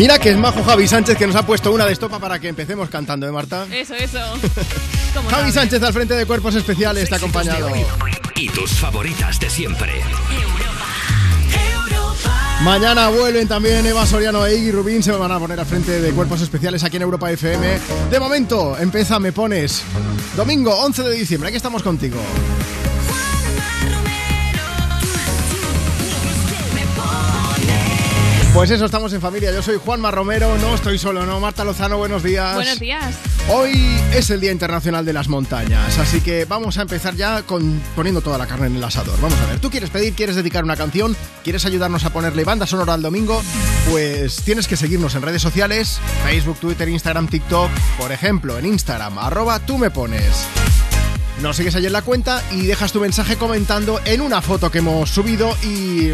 Mira que es majo Javi Sánchez que nos ha puesto una de estopa para que empecemos cantando, ¿eh, Marta? Eso, eso. Javi Sánchez al frente de Cuerpos Especiales está acompañado. Y tus favoritas de siempre. Mañana vuelven también Eva Soriano e Iggy Rubín. Se van a poner al frente de Cuerpos Especiales aquí en Europa FM. De momento, empieza Me Pones. Domingo 11 de diciembre, aquí estamos contigo. Pues eso, estamos en familia. Yo soy Juanma Romero, no estoy solo, ¿no? Marta Lozano, buenos días. Buenos días. Hoy es el Día Internacional de las Montañas, así que vamos a empezar ya con poniendo toda la carne en el asador. Vamos a ver, ¿tú quieres pedir, quieres dedicar una canción, quieres ayudarnos a ponerle banda sonora al domingo? Pues tienes que seguirnos en redes sociales, Facebook, Twitter, Instagram, TikTok, por ejemplo, en Instagram, arroba tú me pones. Nos sigues allí en la cuenta y dejas tu mensaje comentando en una foto que hemos subido y...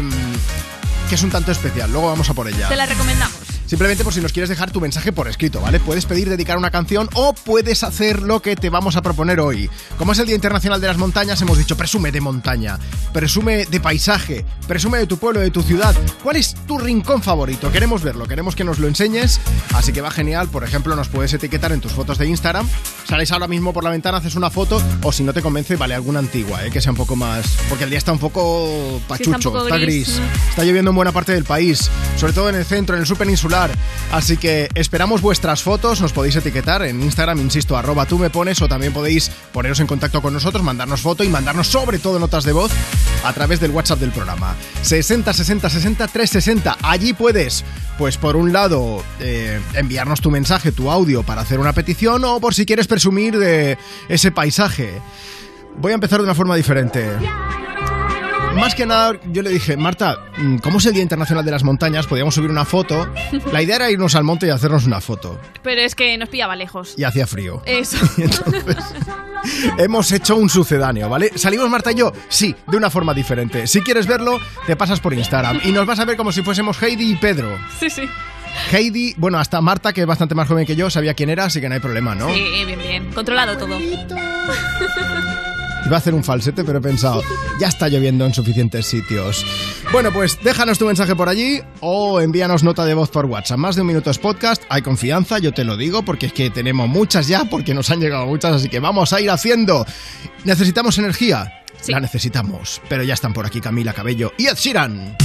que es un tanto especial, luego vamos a por ella. Te la recomendamos. Simplemente por si nos quieres dejar tu mensaje por escrito, ¿vale? Puedes pedir dedicar una canción o puedes hacer lo que te vamos a proponer hoy. Como es el Día Internacional de las Montañas, hemos dicho presume de montaña, presume de paisaje, presume de tu pueblo, de tu ciudad. ¿Cuál es tu rincón favorito? Queremos verlo, queremos que nos lo enseñes, así que va genial. Por ejemplo, nos puedes etiquetar en tus fotos de Instagram. Sales ahora mismo por la ventana, haces una foto o si no te convence, vale alguna antigua, ¿eh? que sea un poco más... Porque el día está un poco pachucho, un poco está gris. Está lloviendo en buena parte del país, sobre todo en el centro, en el sur peninsular. Así que esperamos vuestras fotos, nos podéis etiquetar en Instagram, insisto, arroba tú me pones, o también podéis poneros en contacto con nosotros, mandarnos foto y mandarnos sobre todo notas de voz a través del WhatsApp del programa. 60 60 60 360. Allí puedes, pues por un lado, eh, enviarnos tu mensaje, tu audio para hacer una petición, o por si quieres presumir de ese paisaje. Voy a empezar de una forma diferente. Más que nada, yo le dije, Marta, mm, ¿cómo es el Día Internacional de las Montañas? Podíamos subir una foto. La idea era irnos al monte y hacernos una foto. Pero es que nos pillaba lejos. Y hacía frío. Eso. Y entonces hemos hecho un sucedáneo, ¿vale? ¿Salimos Marta y yo? Sí, de una forma diferente. Si quieres verlo, te pasas por Instagram y nos vas a ver como si fuésemos Heidi y Pedro. Sí, sí. Heidi, bueno, hasta Marta, que es bastante más joven que yo, sabía quién era, así que no hay problema, ¿no? Sí, bien, bien. Controlado todo. Iba a hacer un falsete, pero he pensado, ya está lloviendo en suficientes sitios. Bueno, pues déjanos tu mensaje por allí o envíanos nota de voz por WhatsApp. Más de un minuto es podcast, hay confianza, yo te lo digo, porque es que tenemos muchas ya, porque nos han llegado muchas, así que vamos a ir haciendo. ¿Necesitamos energía? Sí. La necesitamos, pero ya están por aquí Camila Cabello y Ed Sheeran.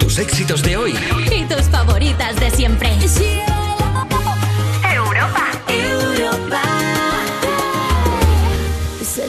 Tus éxitos de hoy. Y tus favoritas de siempre. Europa. Europa.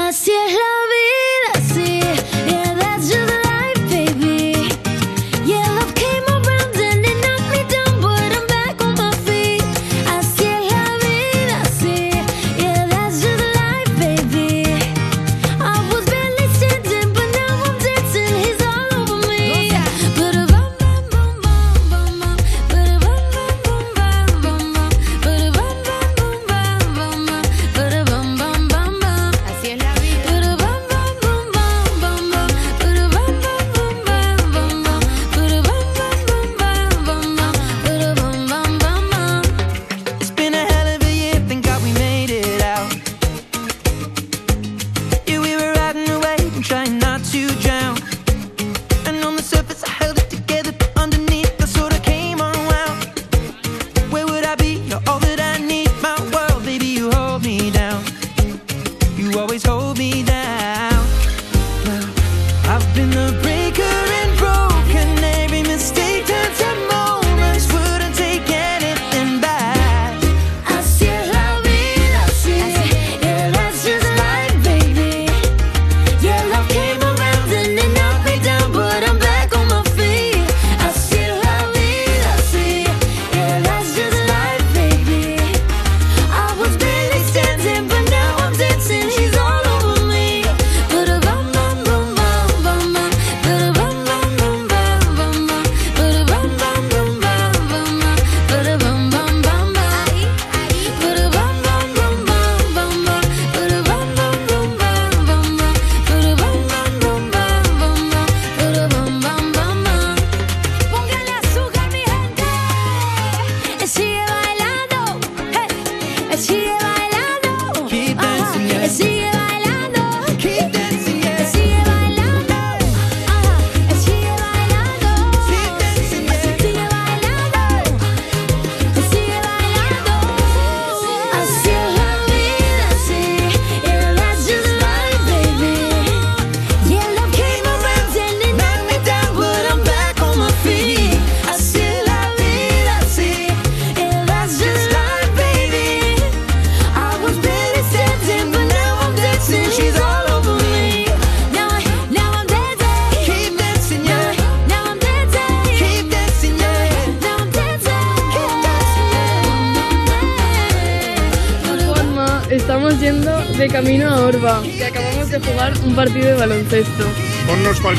Así es la vida,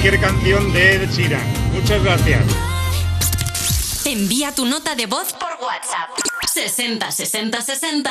cualquier canción de Ed Sheeran. Muchas gracias. Envía tu nota de voz por WhatsApp. 60 60 60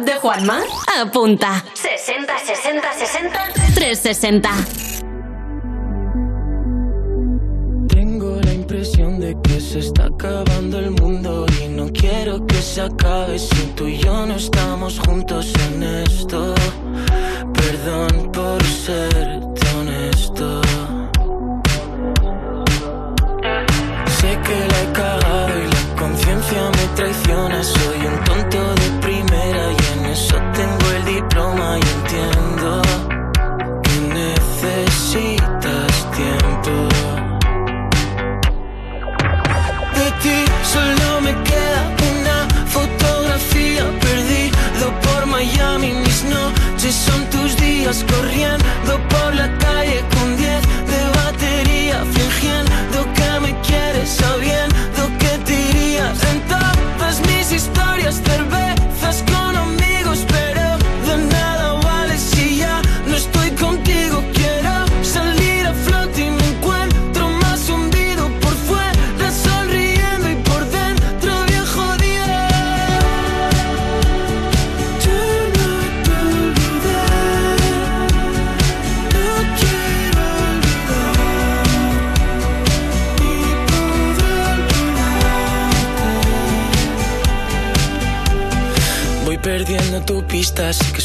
WhatsApp de Juanma? Apunta. 60 60 60 360.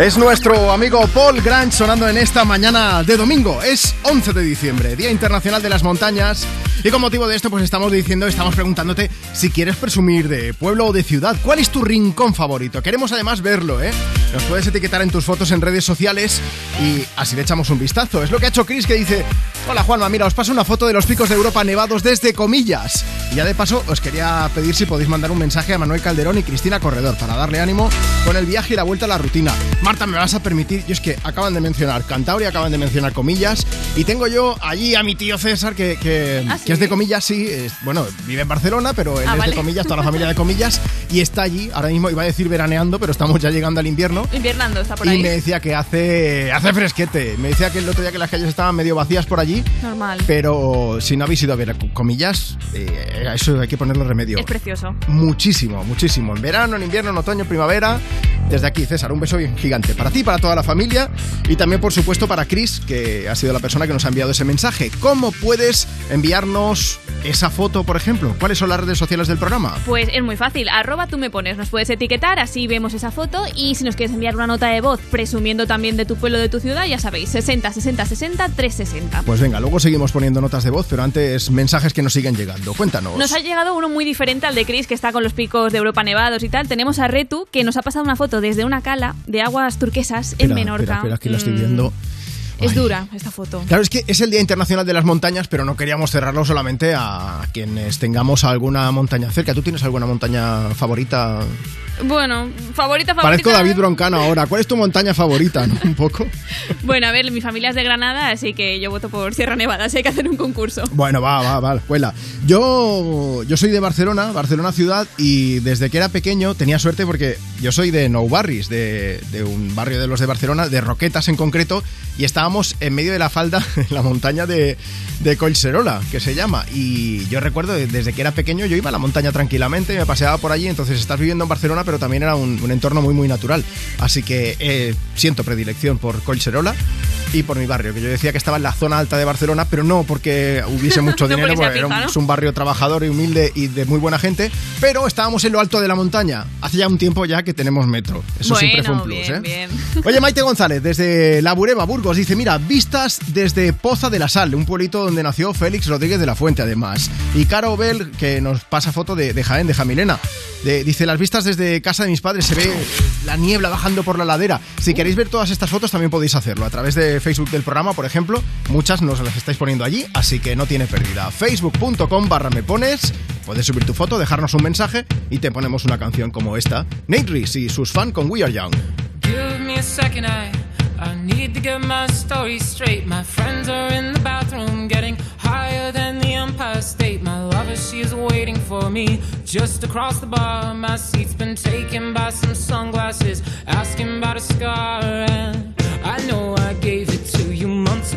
Es nuestro amigo Paul Grant sonando en esta mañana de domingo. Es 11 de diciembre, Día Internacional de las Montañas. Y con motivo de esto, pues estamos diciendo, estamos preguntándote si quieres presumir de pueblo o de ciudad. ¿Cuál es tu rincón favorito? Queremos además verlo, ¿eh? Nos puedes etiquetar en tus fotos en redes sociales y así le echamos un vistazo. Es lo que ha hecho Chris que dice: Hola Juanma, mira, os paso una foto de los picos de Europa nevados desde comillas. Y ya de paso, os quería pedir si podéis mandar un mensaje a Manuel Calderón y Cristina Corredor para darle ánimo con el viaje y la vuelta a la rutina. Marta, me vas a permitir, y es que acaban de mencionar Cantabria, acaban de mencionar comillas, y tengo yo allí a mi tío César, que, que, ¿Ah, que es de comillas, sí, es- bueno, vive en Barcelona, pero él Ah, es vale. de comillas, toda la familia de comillas, y está allí, ahora mismo iba a decir veraneando, pero estamos ya llegando al invierno. Inviernando, está por Y ahí. me decía que hace, hace fresquete. Me decía que el otro día que las calles estaban medio vacías por allí. Normal. Pero si no habéis ido a ver comillas, eso hay que ponerle remedio. Es precioso. Muchísimo, muchísimo. En verano, en invierno, en otoño, en primavera. Desde aquí, César, un beso bien gigante para ti, para toda la familia y también, por supuesto, para Chris, que ha sido la persona que nos ha enviado ese mensaje. ¿Cómo puedes enviarnos esa foto, por ejemplo? ¿Cuáles son las redes sociales del programa? Pues es muy fácil, arroba tú me pones, nos puedes etiquetar, así vemos esa foto y si nos quieres enviar una nota de voz presumiendo también de tu pueblo, de tu ciudad, ya sabéis, 60 60 60 360. Pues venga, luego seguimos poniendo notas de voz, pero antes mensajes que nos siguen llegando. Cuéntanos. Nos ha llegado uno muy diferente al de Chris, que está con los picos de Europa nevados y tal. Tenemos a Retu, que nos ha pasado una foto desde una cala de aguas turquesas en Menorca. Espera, espera, que la estoy Mm, viendo. Es Ay. dura esta foto. Claro, es que es el Día Internacional de las Montañas, pero no queríamos cerrarlo solamente a quienes tengamos alguna montaña cerca. ¿Tú tienes alguna montaña favorita? Bueno, favorita, favorita. Parezco David Broncano ahora. ¿Cuál es tu montaña favorita? no? Un poco. Bueno, a ver, mi familia es de Granada, así que yo voto por Sierra Nevada, si hay que hacer un concurso. Bueno, va, va, va, cuela. Yo, yo soy de Barcelona, Barcelona ciudad, y desde que era pequeño tenía suerte porque yo soy de Nou Barris, de, de un barrio de los de Barcelona, de Roquetas en concreto, y estábamos en medio de la falda, en la montaña de, de Collserola, que se llama. Y yo recuerdo, de- desde que era pequeño, yo iba a la montaña tranquilamente, me paseaba por allí, entonces estás viviendo en Barcelona, pero también era un, entorno muy, muy natural. Así que eh, siento predilección por Collserola y por mi barrio, que yo decía que estaba en la zona alta de Barcelona, pero no porque hubiese mucho No dinero, porque sea porque era un, fija, ¿no? es un barrio trabajador y humilde y de muy buena gente, pero estábamos en lo alto de la montaña. Hace ya un tiempo ya que tenemos metro. Eso siempre fue un plus, bien, ¿eh? bien. Oye, Maite González, desde La Bureba, Burgos, dice, mira, vistas desde Poza de la Sal, un pueblito donde nació Félix Rodríguez de la Fuente, además. Y Caro Bell, que nos pasa foto de, de Jaén, de Jamilena. De- dice, las vistas desde casa de mis padres, se ve la niebla bajando por la ladera. Si queréis ver todas estas fotos, también podéis hacerlo a través de Facebook del programa, por ejemplo. Muchas nos las estáis poniendo allí, así que no tiene pérdida. Facebook.com barra me pones, puedes subir tu foto, dejarnos un mensaje y te ponemos una canción como esta. Nate Reese y sus fans con We Are Young. Give me a second, I I need to get my story straight. My friends are in the bathroom, getting higher than the Empire State. My lover, she is waiting for me just across the bar. My seat's been taken by some sunglasses, asking about a scar. And I know I gave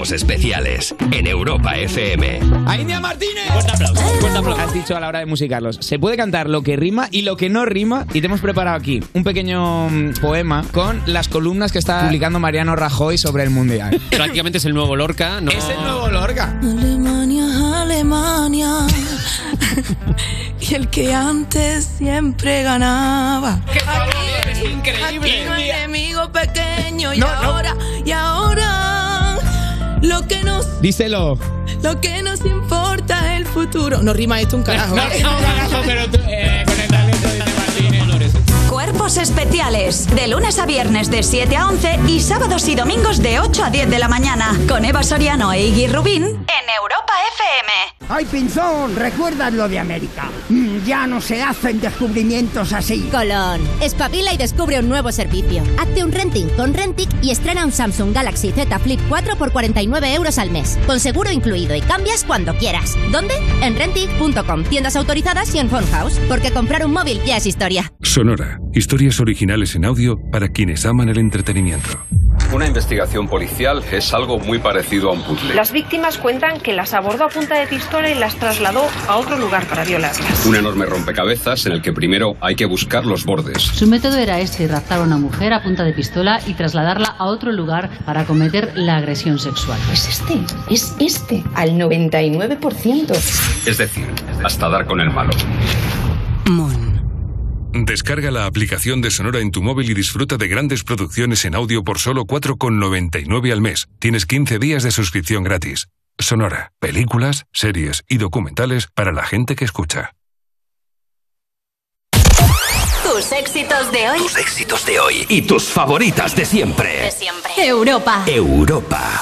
Cuerpos especiales en Europa FM. ¡A India Martínez! Fuerte aplauso, fuerte aplauso. Has dicho a la hora de musicarlos. Se puede cantar lo que rima y lo que no rima. Y te hemos preparado aquí un pequeño mm, poema con las columnas que está publicando Mariano Rajoy sobre el Mundial. Prácticamente es el nuevo Lorca, ¿no? Es el nuevo Lorca. Alemania, Alemania. y el que antes siempre ganaba. es increíble. Aquí no hay enemigo pequeño y No, no. ahora, y ahora lo que nos Díselo. lo que nos importa es el futuro. No rima esto un carajo. No rima un carajo, pero tú, eh, con el talento de. Cuerpos especiales. De lunes a viernes de 7 a 11 y sábados y domingos de 8 a 10 de la mañana. Con Eva Soriano e Iggy Rubín en Europa FM. ¡Ay, Pinzón! ¿Recuerdas lo de América? Mm, ya no se hacen descubrimientos así. Colón, espabila y descubre un nuevo servicio. Hazte un renting con Rentic y estrena un Samsung Galaxy Z Flip 4 por 49 euros al mes, con seguro incluido y cambias cuando quieras. ¿Dónde? En Rentic.com, tiendas autorizadas y en Phone House, porque comprar un móvil ya es historia. Sonora. Historias originales en audio para quienes aman el entretenimiento. Una investigación policial es algo muy parecido a un puzzle. Las víctimas cuentan que las abordó punta de pistola y las trasladó a otro lugar para violarlas. Un enorme rompecabezas en el que primero hay que buscar los bordes. Su método era este, raptar a una mujer a punta de pistola y trasladarla a otro lugar para cometer la agresión sexual. Es este, es este, al 99%. Es decir, hasta dar con el malo. Mon. Descarga la aplicación de Sonora en tu móvil y disfruta de grandes producciones en audio por solo 4,99 al mes. Tienes 15 días de suscripción gratis. Sonora, películas, series y documentales para la gente que escucha. Tus éxitos de hoy. Tus éxitos de hoy. Y tus favoritas de siempre. De siempre. Europa. Europa.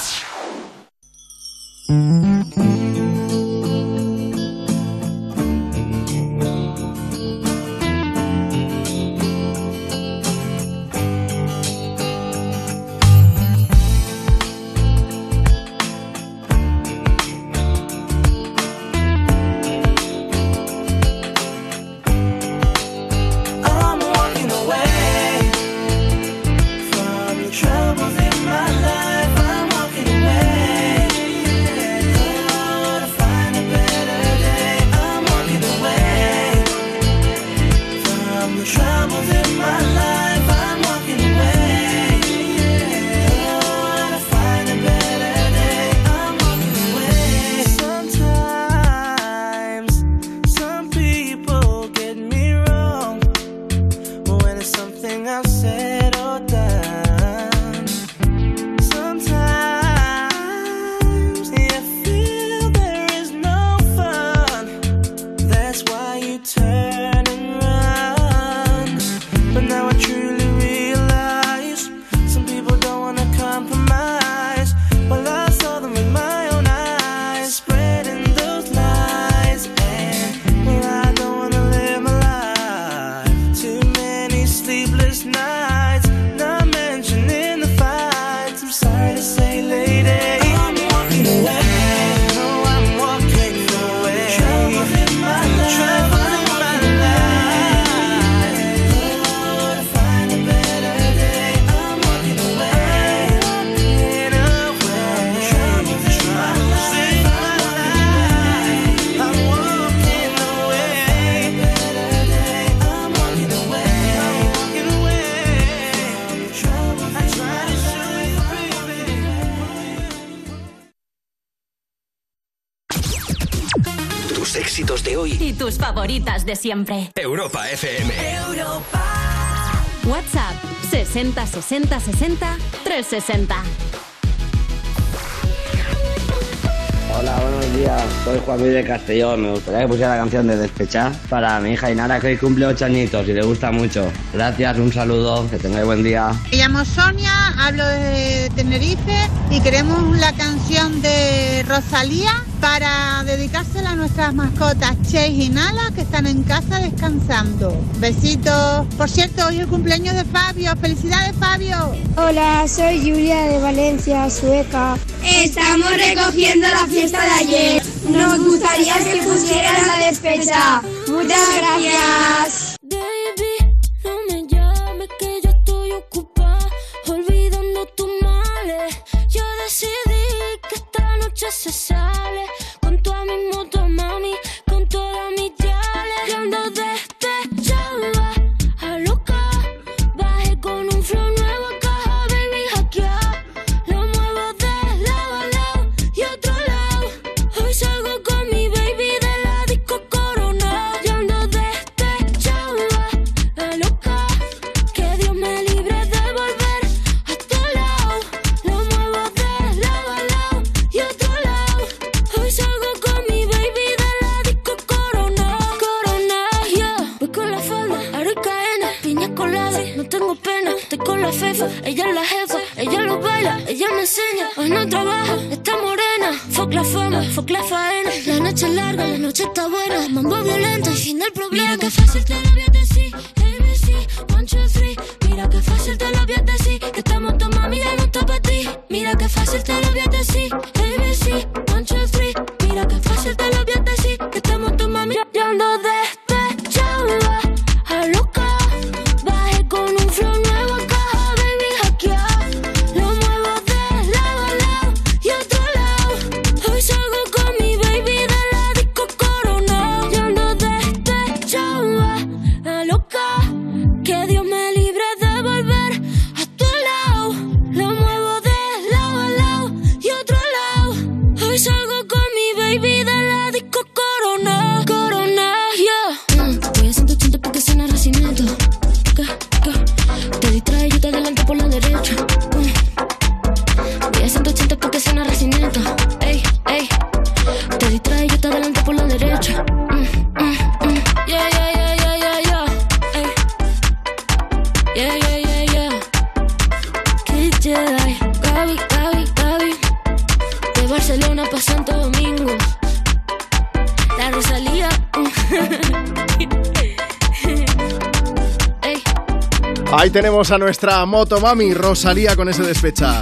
de siempre. Europa FM. Europa. WhatsApp 60 60 60 360. Hola, buenos días. Soy Juan Luis de Castellón. Me gustaría que pusiera la canción de Despechar para mi hija y Inara, que hoy cumple ocho añitos y le gusta mucho. Gracias, un saludo, que tengáis buen día. Me llamo Sonia, hablo de Tenerife y queremos la canción de Rosalía para dedicársela a nuestras mascotas, Meche y Ginala que están en casa descansando. Besitos. Por cierto, hoy es el cumpleaños de Fabio. Felicidades, Fabio. Hola, soy Julia de Valencia, Sueca. Estamos recogiendo la fiesta de ayer. Nos gustaría que pusieran la despecha. Muchas gracias. A nuestra motomami Rosalía con ese despecha.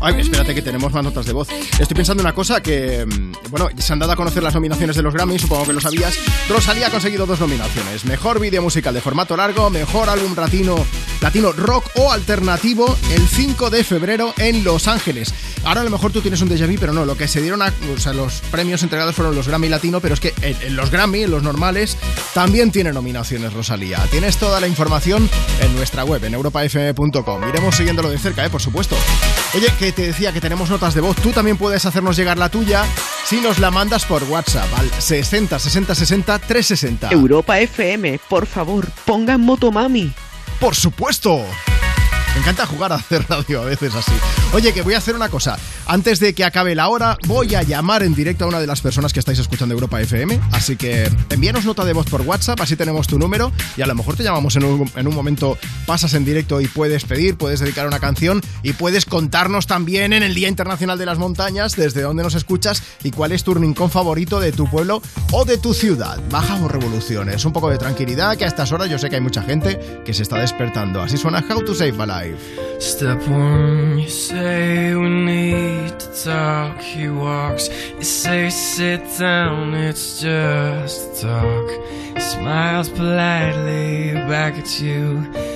Ay, espérate que tenemos más notas de voz. Estoy pensando una cosa que, mm, bueno, se han dado a conocer las nominaciones de los Grammy, supongo que lo sabías. Rosalía ha conseguido dos nominaciones. Mejor vídeo musical de formato largo, mejor álbum latino, latino rock o alternativo el 5 de febrero en Los Ángeles. Ahora a lo mejor tú tienes un déjà vu, pero no, lo que se dieron a, o sea, los premios entregados fueron los Grammy Latino, pero es que en, en los Grammy, en los normales, también tiene nominaciones Rosalía. Tienes toda la información en nuestra web, en europafm.com. Iremos siguiéndolo de cerca, ¿eh? por supuesto. Oye, que te decía que tenemos notas de voz. Tú también puedes hacernos llegar la tuya si nos la mandas por WhatsApp al 60 60 60 360. Europa FM, por favor, pongan Motomami. ¡Por supuesto! Me encanta jugar a hacer radio a veces así. Oye, que voy a hacer una cosa. Antes de que acabe la hora, voy a llamar en directo a una de las personas que estáis escuchando Europa FM. Así que envíanos nota de voz por WhatsApp, así tenemos tu número y a lo mejor te llamamos en un, en un momento, pasas en directo y puedes pedir, puedes dedicar una canción y puedes contarnos también en el Día Internacional de las Montañas desde dónde nos escuchas y cuál es tu rincón favorito de tu pueblo o de tu ciudad. Bajamos revoluciones, un poco de tranquilidad, que a estas horas yo sé que hay mucha gente que se está despertando. Así suena How to Save a Life. Step one, you say we need to talk. He walks, you say sit down, it's just talk. He smiles politely back at you.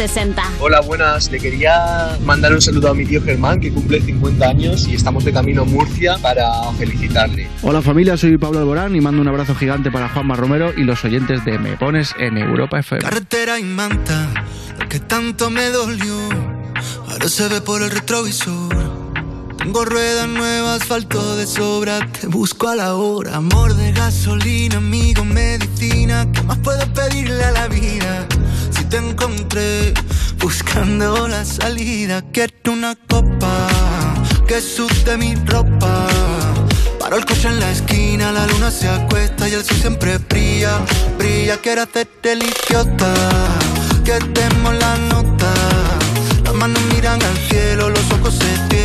360. Hola, buenas. Le quería mandar un saludo a mi tío Germán, que cumple 50 años y estamos de camino a Murcia para felicitarle. Hola familia, soy Pablo Alborán y mando un abrazo gigante para Juanma Romero y los oyentes de Me Pones en Europa FM. Carretera y manta, lo que tanto me dolió, ahora se ve por el retrovisor. Tengo ruedas nuevas, asfalto de sobra, te busco a la hora. Amor de gasolina, amigo, medicina, ¿qué más puedo pedirle a la vida? Si te encontré buscando la salida, quiero una copa que sude mi ropa. Paro el coche en la esquina, la luna se acuesta y el sol siempre brilla, brilla. Quiero hacerte el idiota, que demos la nota. Las manos miran al cielo, los ojos se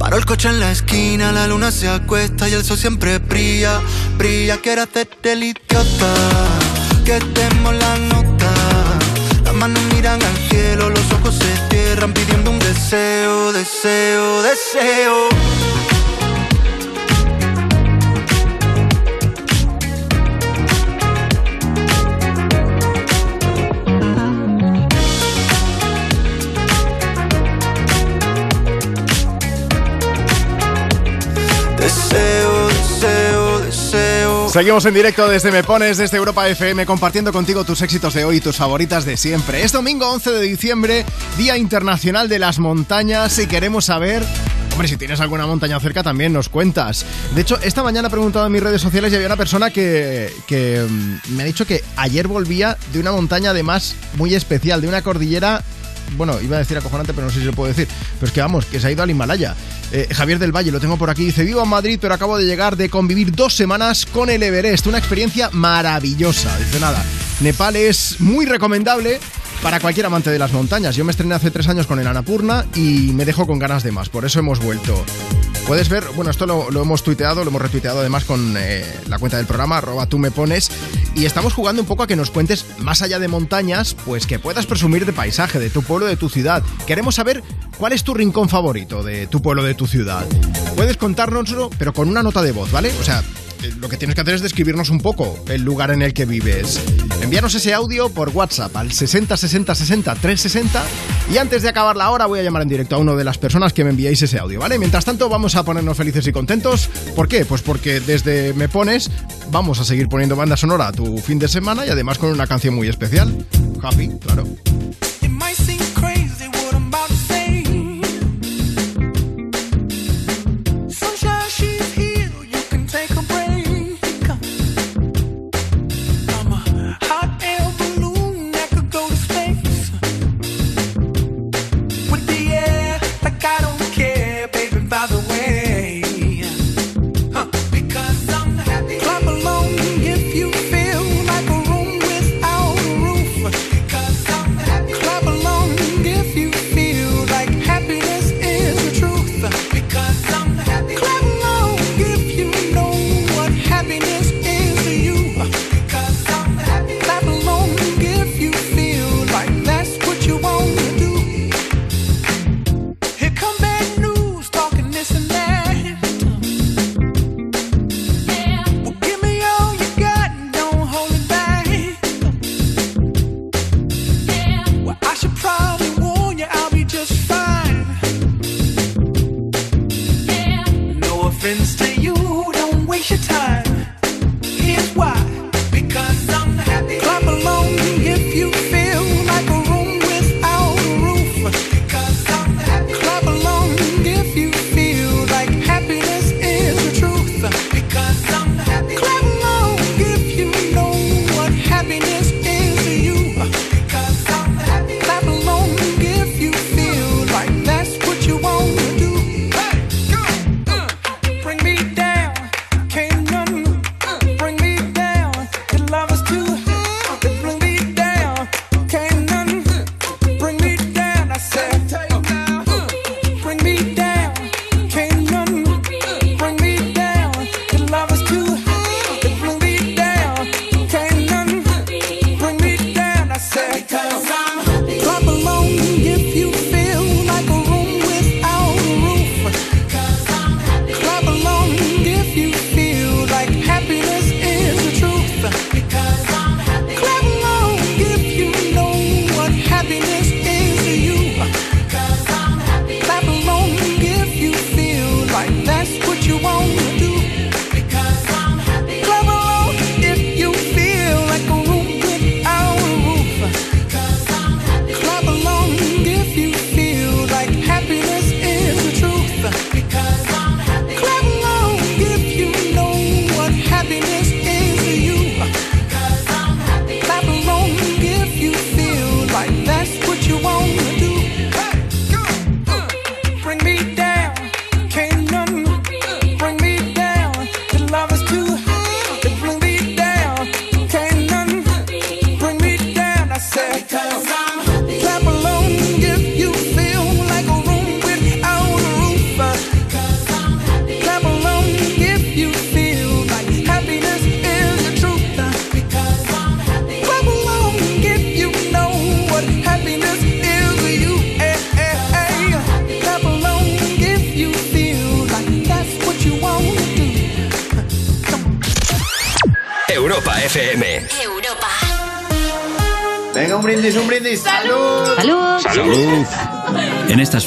Paro el coche en la esquina, la luna se acuesta y el sol siempre brilla, brilla. Quiero hacerte el idiota, que demos la nota. Las manos miran al cielo, los ojos se cierran pidiendo un deseo, deseo. Deseo, Seguimos en directo desde Me Pones, desde Europa FM, compartiendo contigo tus éxitos de hoy y tus favoritas de siempre. Es domingo 11 de diciembre, Día Internacional de las Montañas, y queremos saber... Hombre, si tienes alguna montaña cerca también nos cuentas. De hecho, esta mañana he preguntado en mis redes sociales y había una persona que, que mm, me ha dicho que ayer volvía de una montaña además muy especial, de una cordillera bueno, iba a decir acojonante, pero no sé si se puede decir. Pero es que vamos, que se ha ido al Himalaya. Eh, Javier del Valle, lo tengo por aquí. Dice: Vivo en Madrid, pero acabo de llegar de convivir dos semanas con el Everest. Una experiencia maravillosa. Dice nada. Nepal es muy recomendable para cualquier amante de las montañas. Yo me estrené hace tres años con el Annapurna y me dejo con ganas de más. Por eso hemos vuelto. Puedes ver, bueno, esto lo, hemos tuiteado, lo hemos retuiteado además con eh, la cuenta del programa, arroba tú me pones, y estamos jugando un poco a que nos cuentes, más allá de montañas, pues que puedas presumir de paisaje, de tu pueblo, de tu ciudad. Queremos saber cuál es tu rincón favorito de tu pueblo, de tu ciudad. Puedes contárnoslo, pero con una nota de voz, ¿vale? O sea, lo que tienes que hacer es describirnos un poco el lugar en el que vives. Envíanos ese audio por WhatsApp al 60 60 60 360 y antes de acabar la hora voy a llamar en directo a una de las personas que me enviáis ese audio, ¿vale? Mientras tanto vamos a ponernos felices y contentos. ¿Por qué? Pues porque desde Me Pones vamos a seguir poniendo banda sonora a tu fin de semana y además con una canción muy especial. Happy, claro. It might seem crazy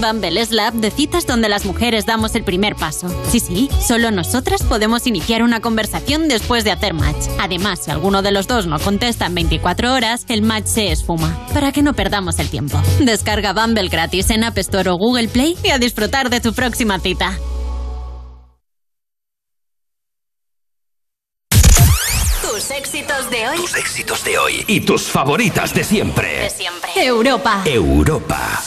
Bumble es la app de citas donde las mujeres damos el primer paso. Sí, sí, solo nosotras podemos iniciar una conversación después de hacer match. Además, si alguno de los dos no contesta en 24 horas, el match se esfuma. Para que no perdamos el tiempo. Descarga Bumble gratis en App Store o Google Play y a disfrutar de tu próxima cita. Tus éxitos de hoy. Tus éxitos de hoy. Y tus favoritas de siempre. De siempre. Europa. Europa.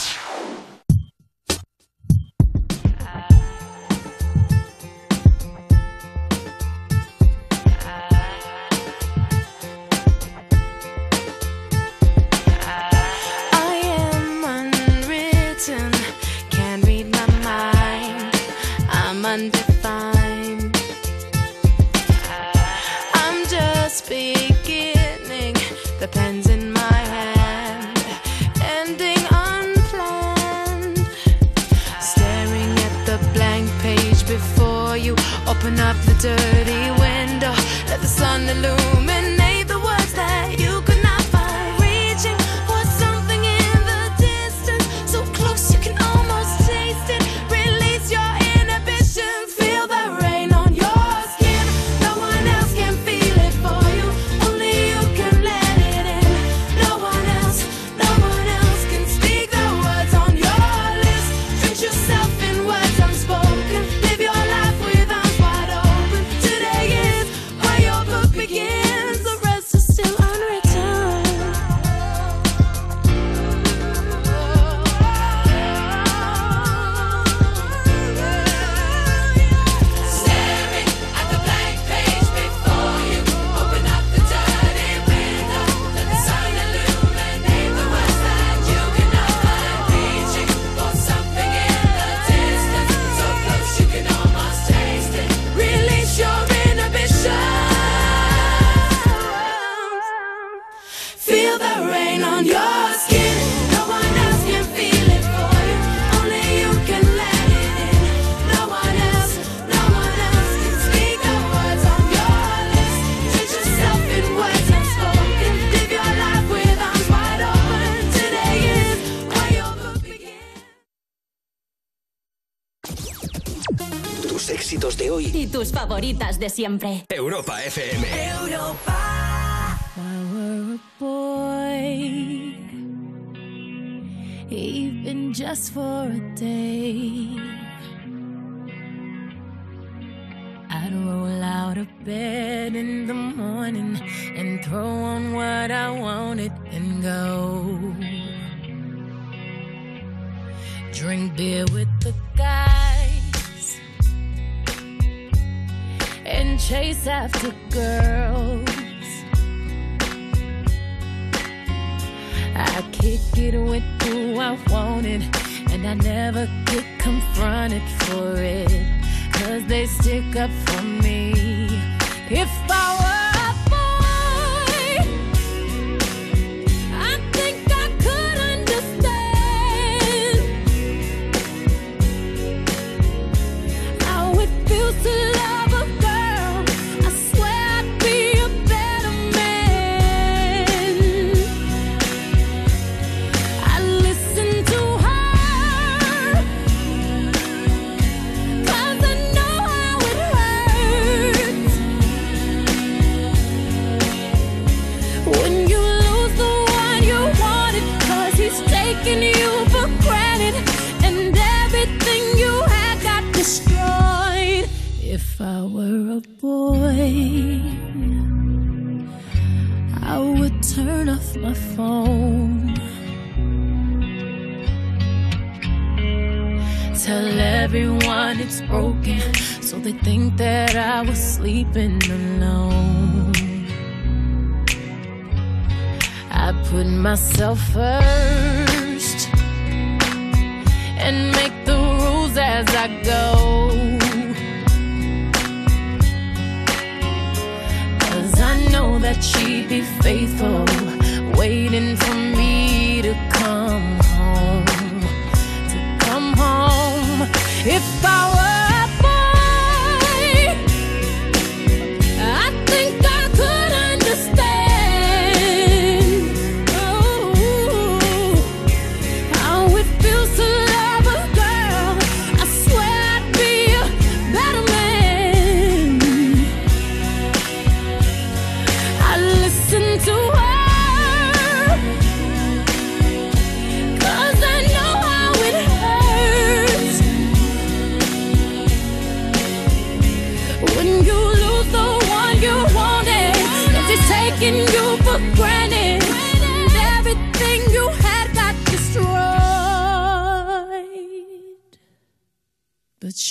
de siempre. Europa FM.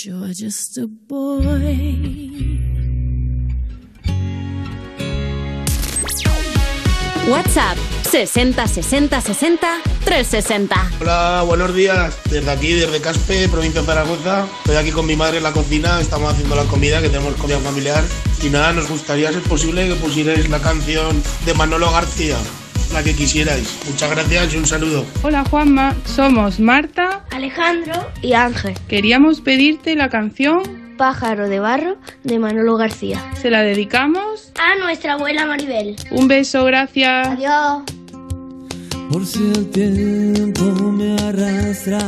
You're just a boy. WhatsApp 60 60 60 360. Hola, buenos días. Desde aquí, desde Caspe, provincia de Zaragoza. Estoy aquí con mi madre en la cocina. Estamos haciendo la comida, que tenemos comida familiar. Y nada, nos gustaría, si es posible, que pusierais la canción de Manolo García, la que quisierais. Muchas gracias y un saludo. Hola Juanma, somos Marta, Alejandro y Ángel. Queríamos pedirte la canción Pájaro de barro de Manolo García. Se la dedicamos. A nuestra abuela Maribel. Un beso, gracias. Adiós. Por si el tiempo me arrastra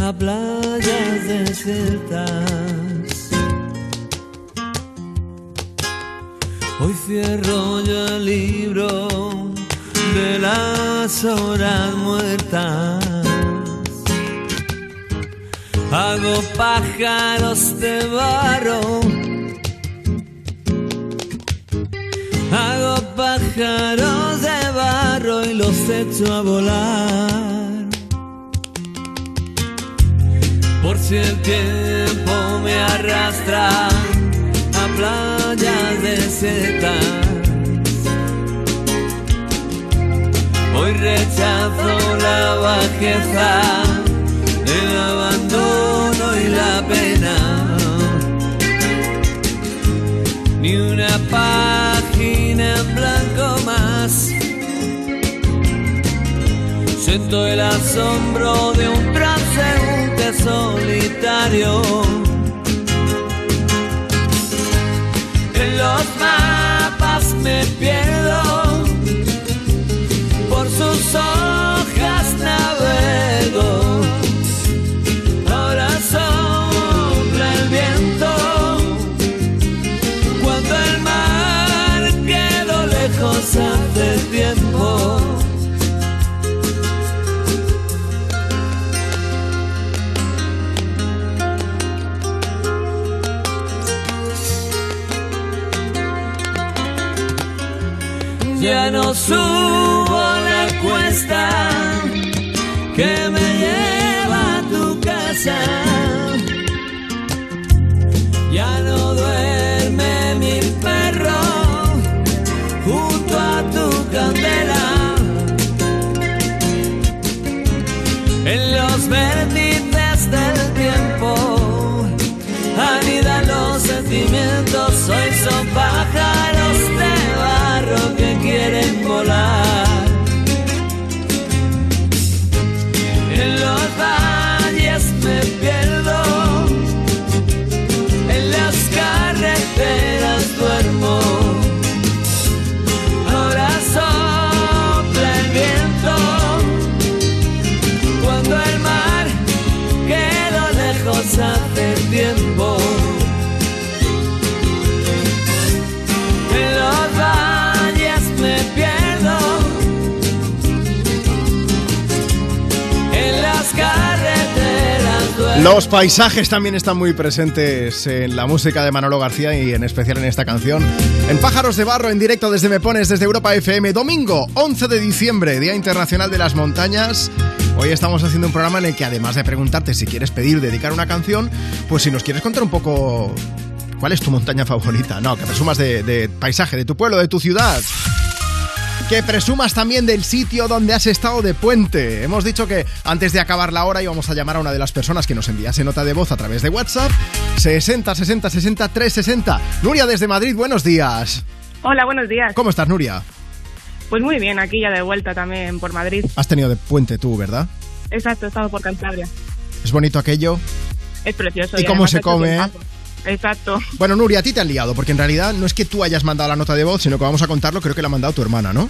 a playas desiertas. Hoy cierro ya el libro de las horas muertas. Hago pájaros de barro. Hago pájaros de barro y los echo a volar. Por si el tiempo me arrastra a playas desiertas. Hoy rechazo la bajeza, el abandono y la pena. Ni una página en blanco más. Siento el asombro de un transeúnte solitario. En los mapas me pierdo, no subo la cuesta que me lleva a tu casa. Ya no duerme mi perro junto a tu candela. En los vértices del tiempo anidan los sentimientos. Pájaros de barro Los paisajes también están muy presentes en la música de Manolo García y en especial en esta canción. En Pájaros de Barro, en directo desde Me Pones, desde Europa FM, domingo 11 de diciembre, Día Internacional de las Montañas. Hoy estamos haciendo un programa en el que además de preguntarte si quieres pedir, dedicar una canción, pues si nos quieres contar un poco cuál es tu montaña favorita, no, que presumas de, de paisaje, de tu pueblo, de tu ciudad. Que presumas también del sitio donde has estado de puente. Hemos dicho que antes de acabar la hora íbamos a llamar a una de las personas que nos enviase nota de voz a través de WhatsApp. 60 60 60 360. Nuria desde Madrid, buenos días. Hola, buenos días. ¿Cómo estás, Nuria? Pues muy bien, aquí ya de vuelta también por Madrid. Has tenido de puente tú, ¿verdad? Exacto, he estado por Cantabria. Es bonito aquello. Es precioso. ¿Y cómo se come? Exacto. Bueno, Nuria, a ti te han liado, porque en realidad no es que tú hayas mandado la nota de voz, sino que vamos a contarlo, creo que la ha mandado tu hermana, ¿no?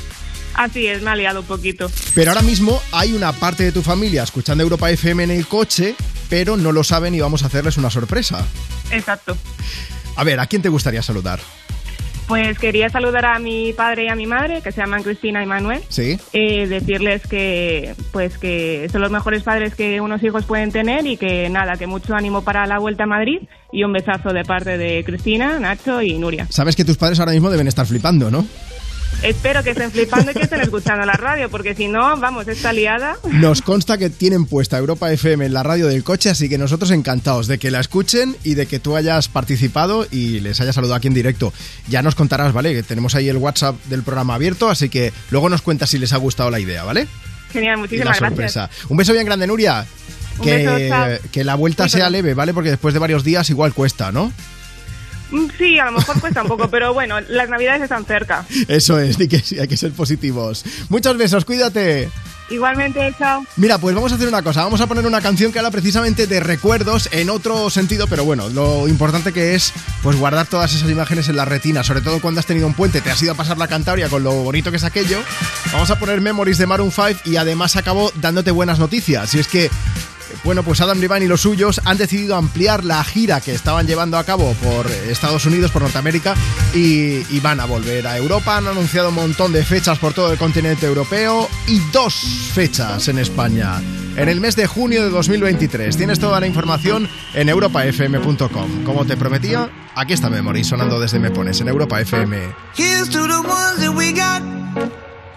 Así es, me ha liado un poquito. Pero ahora mismo hay una parte de tu familia escuchando Europa FM en el coche, pero no lo saben y vamos a hacerles una sorpresa. Exacto. A ver, ¿a quién te gustaría saludar? Pues quería saludar a mi padre y a mi madre, que se llaman Cristina y Manuel. Sí. Eh, decirles que pues que son los mejores padres que unos hijos pueden tener y que nada, que mucho ánimo para la vuelta a Madrid y un besazo de parte de Cristina, Nacho y Nuria. Sabes que tus padres ahora mismo deben estar flipando, ¿no? Espero que estén flipando y que estén escuchando la radio, porque si no, vamos, esta liada. Nos consta que tienen puesta Europa FM en la radio del coche, así que nosotros encantados de que la escuchen y de que tú hayas participado y les hayas saludado aquí en directo. Ya nos contarás, ¿vale? Que tenemos ahí el WhatsApp del programa abierto, así que luego nos cuentas si les ha gustado la idea, ¿vale? Genial, muchísimas gracias. Un beso bien grande, Nuria. Que, beso, que la vuelta sea leve, ¿vale? Porque después de varios días igual cuesta, ¿no? Sí, a lo mejor cuesta un poco, pero bueno, las navidades están cerca. Eso es, y que sí, hay que ser positivos. Muchos besos, cuídate. Igualmente, chao. Mira, pues vamos a hacer una cosa, vamos a poner una canción que habla precisamente de recuerdos en otro sentido, pero bueno, lo importante que es pues guardar todas esas imágenes en la retina, sobre todo cuando has tenido un puente, te has ido a pasar la Cantabria con lo bonito que es aquello. Vamos a poner Memories de Maroon 5 y además acabo dándote buenas noticias, y es que bueno, pues Adam Levine y los suyos han decidido ampliar la gira que estaban llevando a cabo por Estados Unidos, por Norteamérica, y, y van a volver a Europa. Han anunciado un montón de fechas por todo el continente europeo y dos fechas en España. En el mes de junio de 2023. Tienes toda la información en europafm.com. Como te prometía, aquí está Memory sonando desde Me Pones en Europa FM.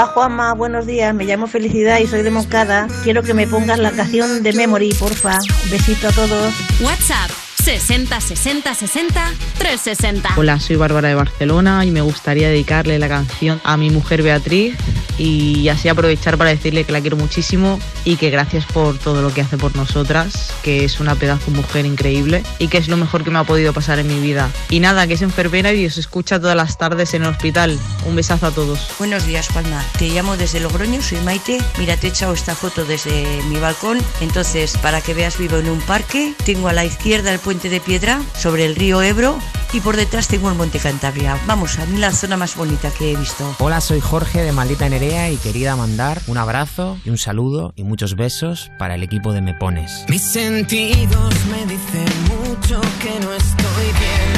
Hola Juanma, buenos días. Me llamo Felicidad y soy de Moncada. Quiero que me pongas la canción de Memory, porfa. Besito a todos. WhatsApp 60 60 60 360. Hola, soy Bárbara de Barcelona y me gustaría dedicarle la canción a mi mujer Beatriz y así aprovechar para decirle que la quiero muchísimo y que gracias por todo lo que hace por nosotras, que es una pedazo mujer increíble y que es lo mejor que me ha podido pasar en mi vida. Y nada, que es enfermera y os escucha todas las tardes en el hospital. Un besazo a todos. Buenos días, Juanma. Te llamo desde Logroño, soy Maite. Mira, te he echado esta foto desde mi balcón. Entonces, para que veas, vivo en un parque. Tengo a la izquierda el puente de piedra sobre el río Ebro y por detrás tengo el Monte Cantabria. Vamos, a mí la zona más bonita que he visto. Hola, soy Jorge de Maldita Nerea y quería mandar un abrazo y un saludo y muchos besos para el equipo de Me Pones. Mis sentidos me dicen mucho que no estoy bien.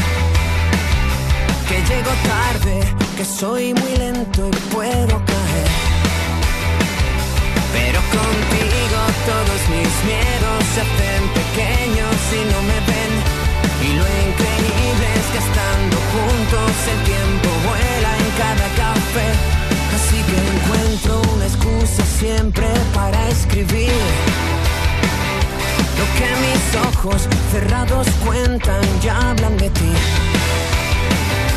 Que llego tarde, que soy muy lento y puedo caer. Pero contigo todos mis miedos se hacen pequeños y no me ven. Y lo increíble es que estando juntos el tiempo vuela en cada café. Así que encuentro una excusa siempre para escribir. Lo que mis ojos cerrados cuentan ya hablan de ti.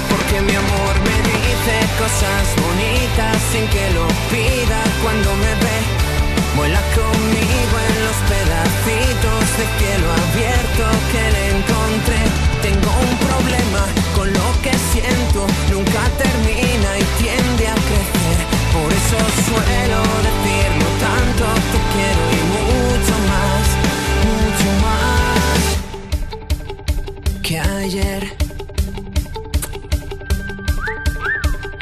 Porque mi amor me dice cosas bonitas sin que lo pida cuando me ve. Vuela conmigo en los pedacitos de cielo abierto que le encontré. Tengo un problema con lo que siento, nunca termina y tiende a crecer. Por eso suelo decirlo tanto, te quiero y mucho más, mucho más que ayer.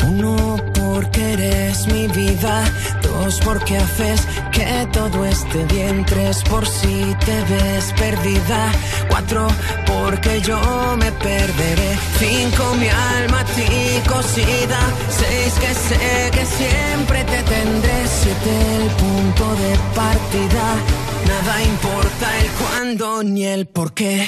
Uno, porque eres mi vida. Dos, porque haces que todo esté bien. Tres, por si te ves perdida. Cuatro, porque yo me perderé. Cinco, mi alma a ti cosida. Seis, que sé que siempre te tendré. Siete, el punto de partida. Nada importa el cuándo ni el por qué.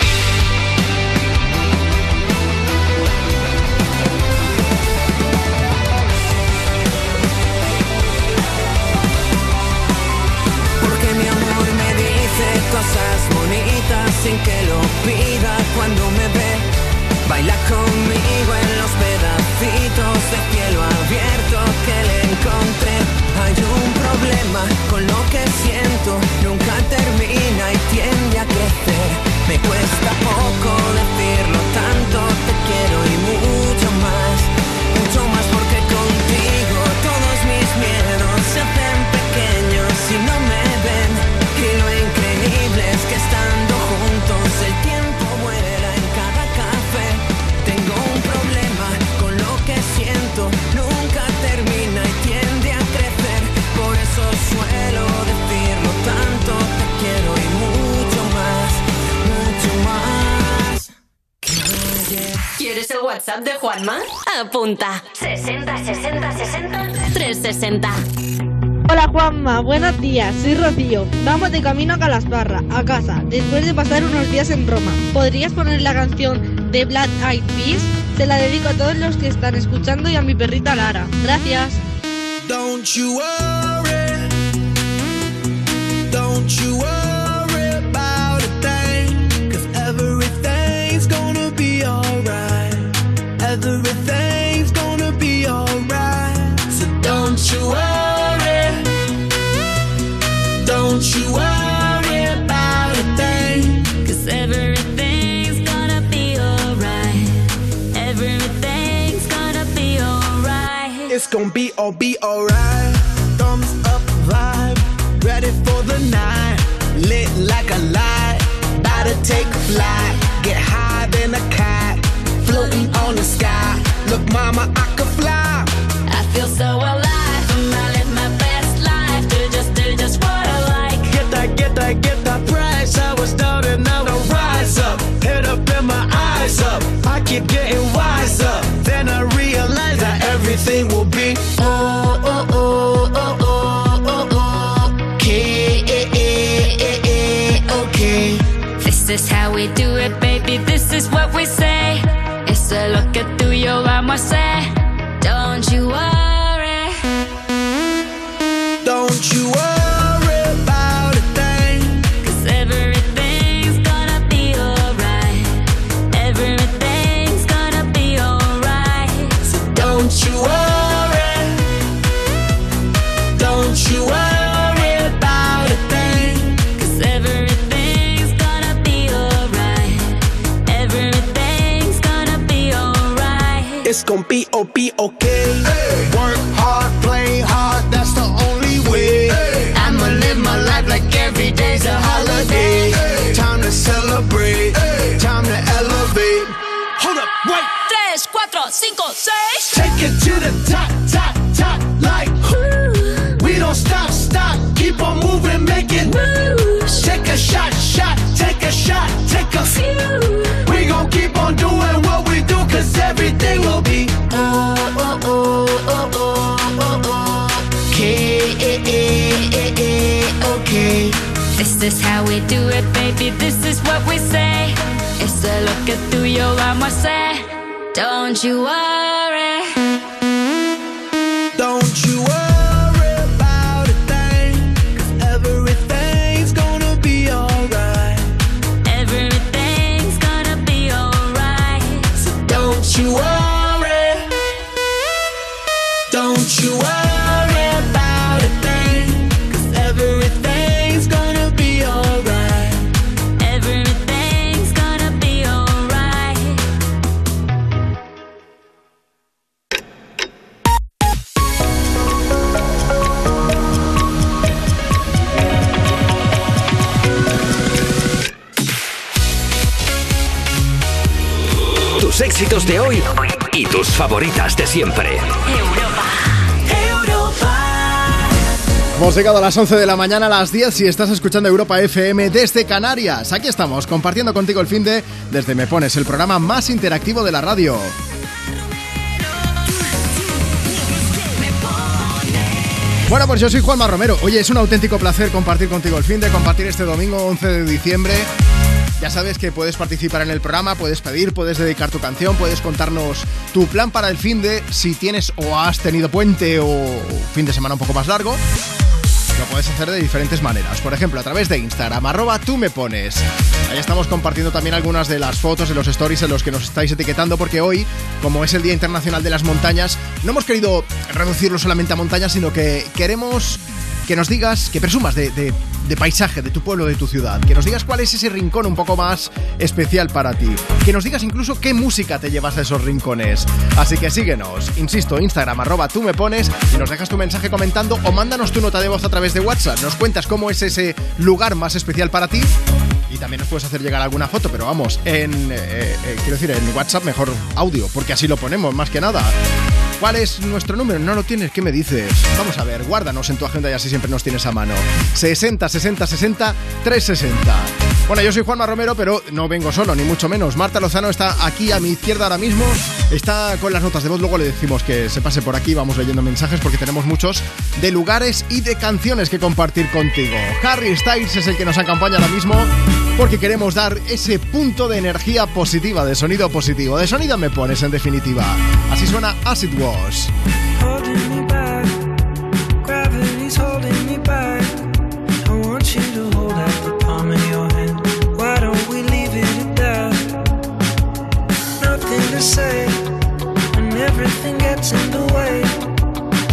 Cosas bonitas sin que lo pida cuando me ve. Baila conmigo en los pedacitos de cielo abierto que le encontré. Hay un problema con lo que siento, nunca termina y tiende a crecer. Me cuesta poco decirlo tanto, te quiero y mucho ¿Quieres el WhatsApp de Juanma? Apunta. 60 60 60 360. Hola Juanma, buenos días, soy Rocío. Vamos de camino a Calasparra, a casa, después de pasar unos días en Roma. ¿Podrías poner la canción de Black Eyed Peas? Se la dedico a todos los que están escuchando y a mi perrita Lara. Gracias. Don't you worry, don't you worry be all be alright. Thumbs up vibe, ready for the night. Lit like a light, about to take flight. Get high than a cat, floating on the sky. Look, mama, I could fly. I feel so alive. 3, 4, 5, 6. Take it to the top, top, top, like We don't stop, stop, keep on moving, make it moves. Take a shot, shot, take a shot, take a few. We gon' keep on doing what we do, cause everything will be oh, oh, oh, oh, oh, oh, oh. Okay, eh, eh, eh, eh, okay. This is how we do it, baby. This is what we say. Es lo que tú y yo vamos a hacer. Don't you worry. Éxitos de hoy y tus favoritas de siempre. Hemos llegado a las 11 de la mañana a las 10 si estás escuchando Europa FM desde Canarias. Aquí estamos, compartiendo contigo el fin de desde Me Pones, el programa más interactivo de la radio. Bueno, pues yo soy Juanma Romero. Oye, es un auténtico placer compartir contigo el fin de, compartir este domingo 11 de diciembre. Ya sabes que puedes participar en el programa, puedes pedir, puedes dedicar tu canción, puedes contarnos tu plan para el fin de si tienes o has tenido puente o fin de semana un poco más largo. Lo puedes hacer de diferentes maneras. Por ejemplo, a través de Instagram, arroba tú me pones. Ahí estamos compartiendo también algunas de las fotos de los stories en los que nos estáis etiquetando, porque hoy, como es el Día Internacional de las Montañas, no hemos querido reducirlo solamente a montañas, sino que queremos que nos digas, que presumas de, de- paisaje de tu pueblo, de tu ciudad, que nos digas cuál es ese rincón un poco más especial para ti, que nos digas incluso qué música te llevas a esos rincones. Así que síguenos, insisto, Instagram, arroba tú me pones y nos dejas tu mensaje comentando o mándanos tu nota de voz a través de WhatsApp. Nos cuentas cómo es ese lugar más especial para ti. Y también nos puedes hacer llegar alguna foto, pero vamos, en. eh, eh, quiero decir, en WhatsApp mejor audio, porque así lo ponemos, más que nada. ¿Cuál es nuestro número? ¿No lo tienes? ¿Qué me dices? Vamos a ver, guárdanos en tu agenda y así siempre nos tienes a mano. 60 60 60 360. Bueno, yo soy Juanma Romero, pero no vengo solo, ni mucho menos. Marta Lozano está aquí a mi izquierda ahora mismo. Está con las notas de voz. Luego le decimos que se pase por aquí. Vamos leyendo mensajes porque tenemos muchos de lugares y de canciones que compartir contigo. Harry Styles es el que nos acompaña ahora mismo porque queremos dar ese punto de energía positiva, de sonido positivo. De sonido me pones en definitiva. Así suena As It Was. holding me back. Gravity's holding me back. I want you to hold out the palm of your hand. Why don't we leave it at that? Nothing to say, and everything gets in the way.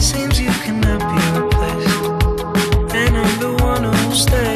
Seems you cannot be replaced, and I'm the one who'll stay.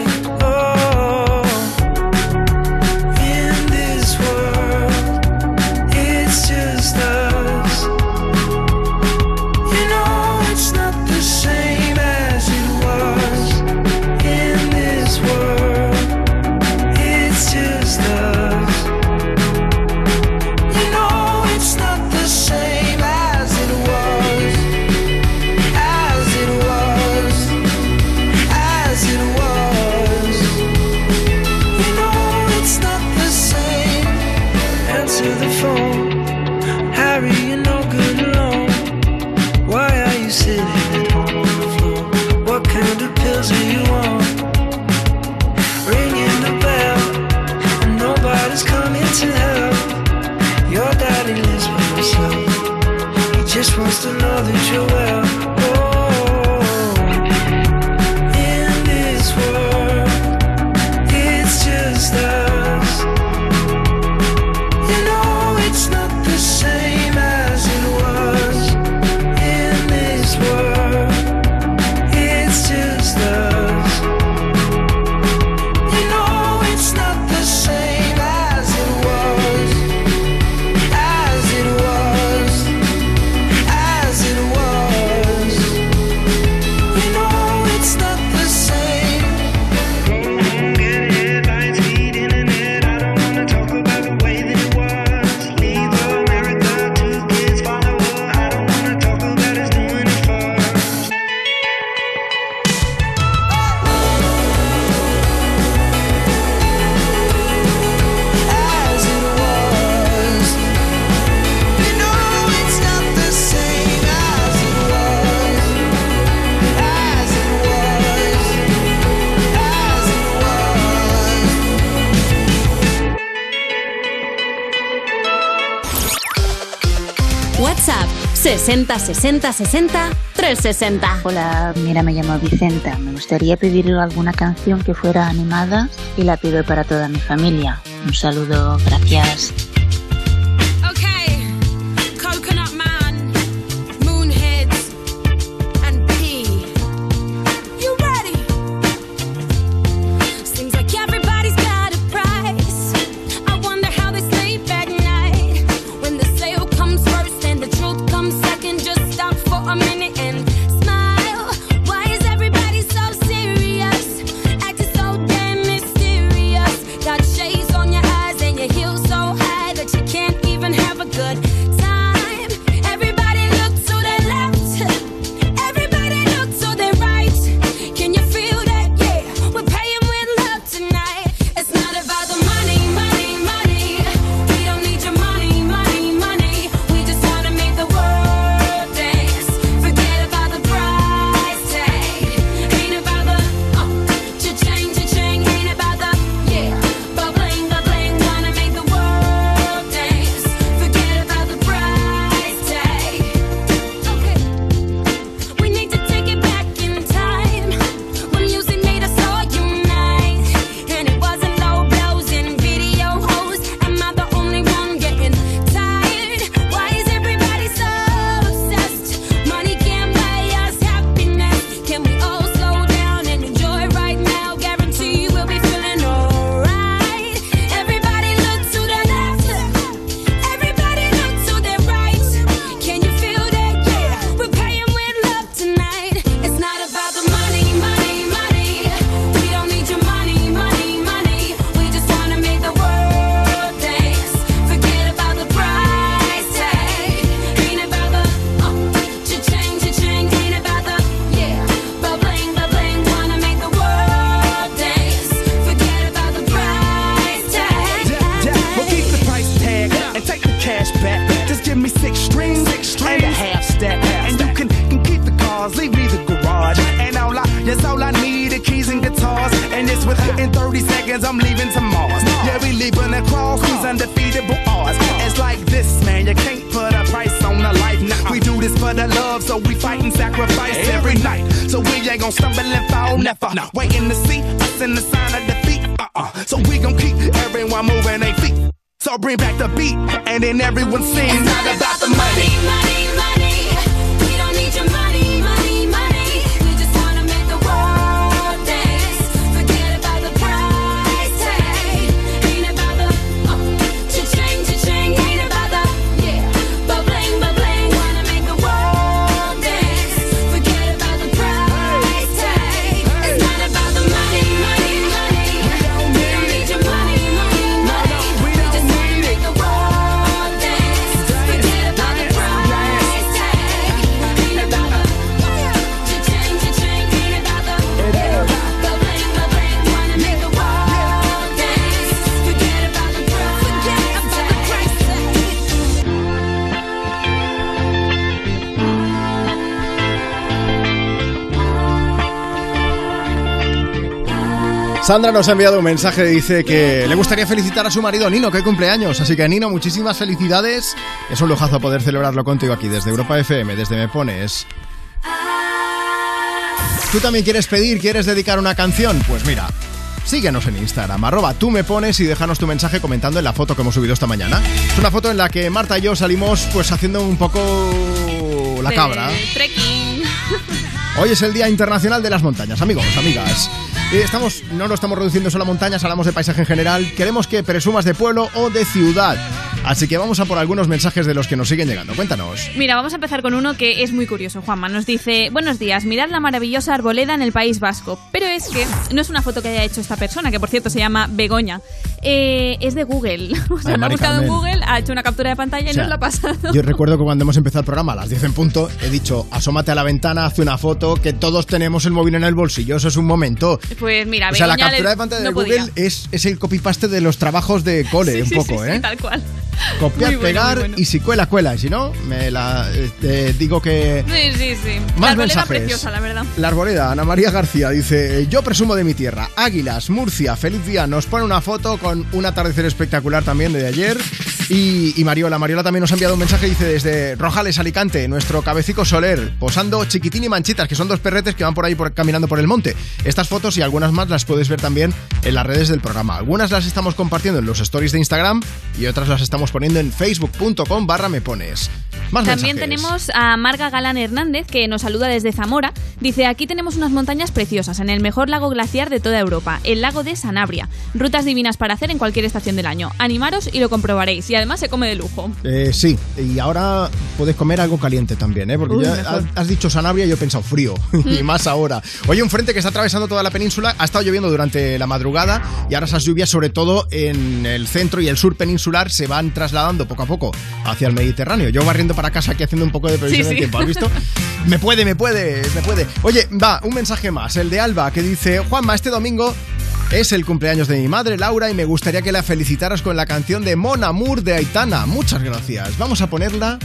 60 60 60 360. Hola, mira, me llamo Vicenta. Me gustaría pedir alguna canción que fuera animada y la pido para toda mi familia. Un saludo, gracias. 30 I'm leaving to Mars. Yeah, we leaving across these undefeatable odds. It's like this, man, you can't put a price on a life. Nah, we do this for the love, so we fight and sacrifice every night. So we ain't gonna stumble and fall, never. Waiting to see us in the sign of defeat. Uh-uh. So we gon' keep everyone moving their feet. So bring back the beat, and then everyone sings. It's not about the money, money, money. We Sandra nos ha enviado un mensaje, dice que le gustaría felicitar a su marido Nino, que cumpleaños. Así que Nino, muchísimas felicidades. Es un lujazo poder celebrarlo contigo aquí desde Europa FM, desde Me Pones. ¿Tú también quieres pedir, quieres dedicar una canción? Pues mira, síguenos en Instagram, arroba tú me pones y déjanos tu mensaje comentando en la foto que hemos subido esta mañana. Es una foto en la que Marta y yo salimos pues haciendo un poco la cabra. Hoy es el Día Internacional de las Montañas, amigos, amigas. Estamos, no lo estamos reduciendo solo a montañas, hablamos de paisaje en general. Queremos que presumas de pueblo o de ciudad. Así que vamos a por algunos mensajes de los que nos siguen llegando. Cuéntanos. Mira, vamos a empezar con uno que es muy curioso. Juanma nos dice, buenos días, mirad la maravillosa arboleda en el País Vasco. Pero es que no es una foto que haya hecho esta persona, que por cierto se llama Begoña. Eh, es de Google. O sea, Ay, lo ha buscado en. Google, ha hecho una captura de pantalla y O sea, nos la ha pasado. Yo recuerdo que cuando hemos empezado el programa a las 10 en punto, he dicho, asómate a la ventana, hace una foto, que todos tenemos el móvil en el bolsillo, eso es un momento. Pues mira, O sea, la Begoña captura le- de pantalla de Google podía. es, es el copy-paste de los trabajos de cole, Sí, un sí, poco, sí, ¿eh? sí, tal cual. Copiar, bueno, pegar bueno. y si cuela, cuela. Y si no, me la eh, te digo que... Sí, sí, sí. Más la arboleda mensajes. preciosa, la verdad. La arboleda, Ana María García, dice, yo presumo de mi tierra, Águilas, Murcia, feliz día, nos pone una foto con un atardecer espectacular también de ayer. Y, y Mariola, Mariola también nos ha enviado un mensaje, dice desde Rojales, Alicante, nuestro cabecico Soler, posando Chiquitín y Manchitas, que son dos perretes que van por ahí por- caminando por el monte. Estas fotos y algunas más las puedes ver también en las redes del programa. Algunas las estamos compartiendo en los stories de Instagram y otras las estamos poniendo en facebook.com barra me pones. Más También mensajes. tenemos a Marga Galán Hernández, que nos saluda desde Zamora. Dice, aquí tenemos unas montañas preciosas, en el mejor lago glaciar de toda Europa, el lago de Sanabria. Rutas divinas para hacer en cualquier estación del año. Animaros y lo comprobaréis. Y además se come de lujo. Eh, sí, y ahora puedes comer algo caliente también, ¿eh? porque Uy, ya has, has dicho Sanabria y yo he pensado frío, y más ahora. Oye, un frente que está atravesando toda la península, ha estado lloviendo durante la madrugada y ahora esas lluvias, sobre todo en el centro y el sur peninsular, se van trasladando poco a poco hacia el Mediterráneo. Yo barriendo para casa aquí haciendo un poco de previsión Sí, del tiempo, ¿has visto? Me puede, me puede, me puede. Oye, va, un mensaje más, el de Alba, que dice, Juanma, este domingo es el cumpleaños de mi madre, Laura, y me gustaría que la felicitaras con la canción de Mon Amour de Aitana. Muchas gracias. Vamos a ponerla,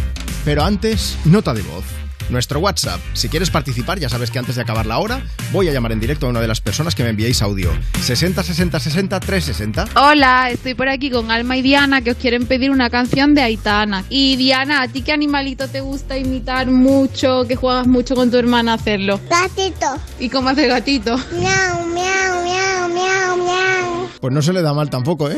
pero antes, nota de voz. Nuestro WhatsApp. Si quieres participar, ya sabes que antes de acabar la hora, voy a llamar en directo a una de las personas que me enviéis audio. 60 60 60 360. Hola, estoy por aquí con Alma y Diana que os quieren pedir una canción de Aitana. Y Diana, ¿a ti qué animalito te gusta imitar mucho, que juegas mucho con tu hermana a hacerlo? Gatito. ¿Y cómo hace el gatito? Miau, miau, miau, miau, miau. Pues no se le da mal tampoco, ¿eh?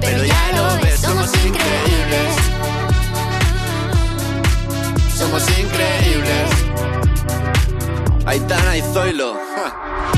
Pero ya lo ves, somos increíbles somos increíbles. Aitana y Zoilo. ja.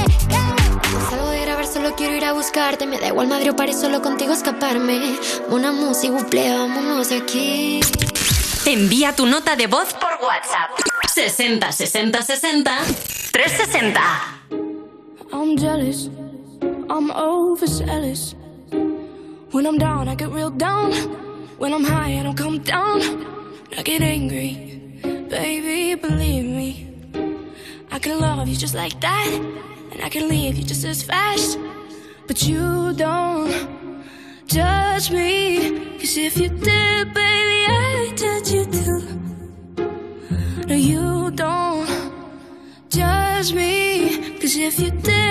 Solo quiero ir a buscarte. Me da igual Madrid o París, solo contigo escaparme. Una música, buple, vámonos de aquí. Envía tu nota de voz por WhatsApp. 60 60 60 360. I'm jealous. I'm overzealous. When I'm down, I get real down. When I'm high, I don't come down. I get angry. Baby, believe me. I can love you just like that. And I can leave you just as fast. But you don't judge me. Cause if you did, baby, I'd judge you too. No, you don't judge me. Cause if you did,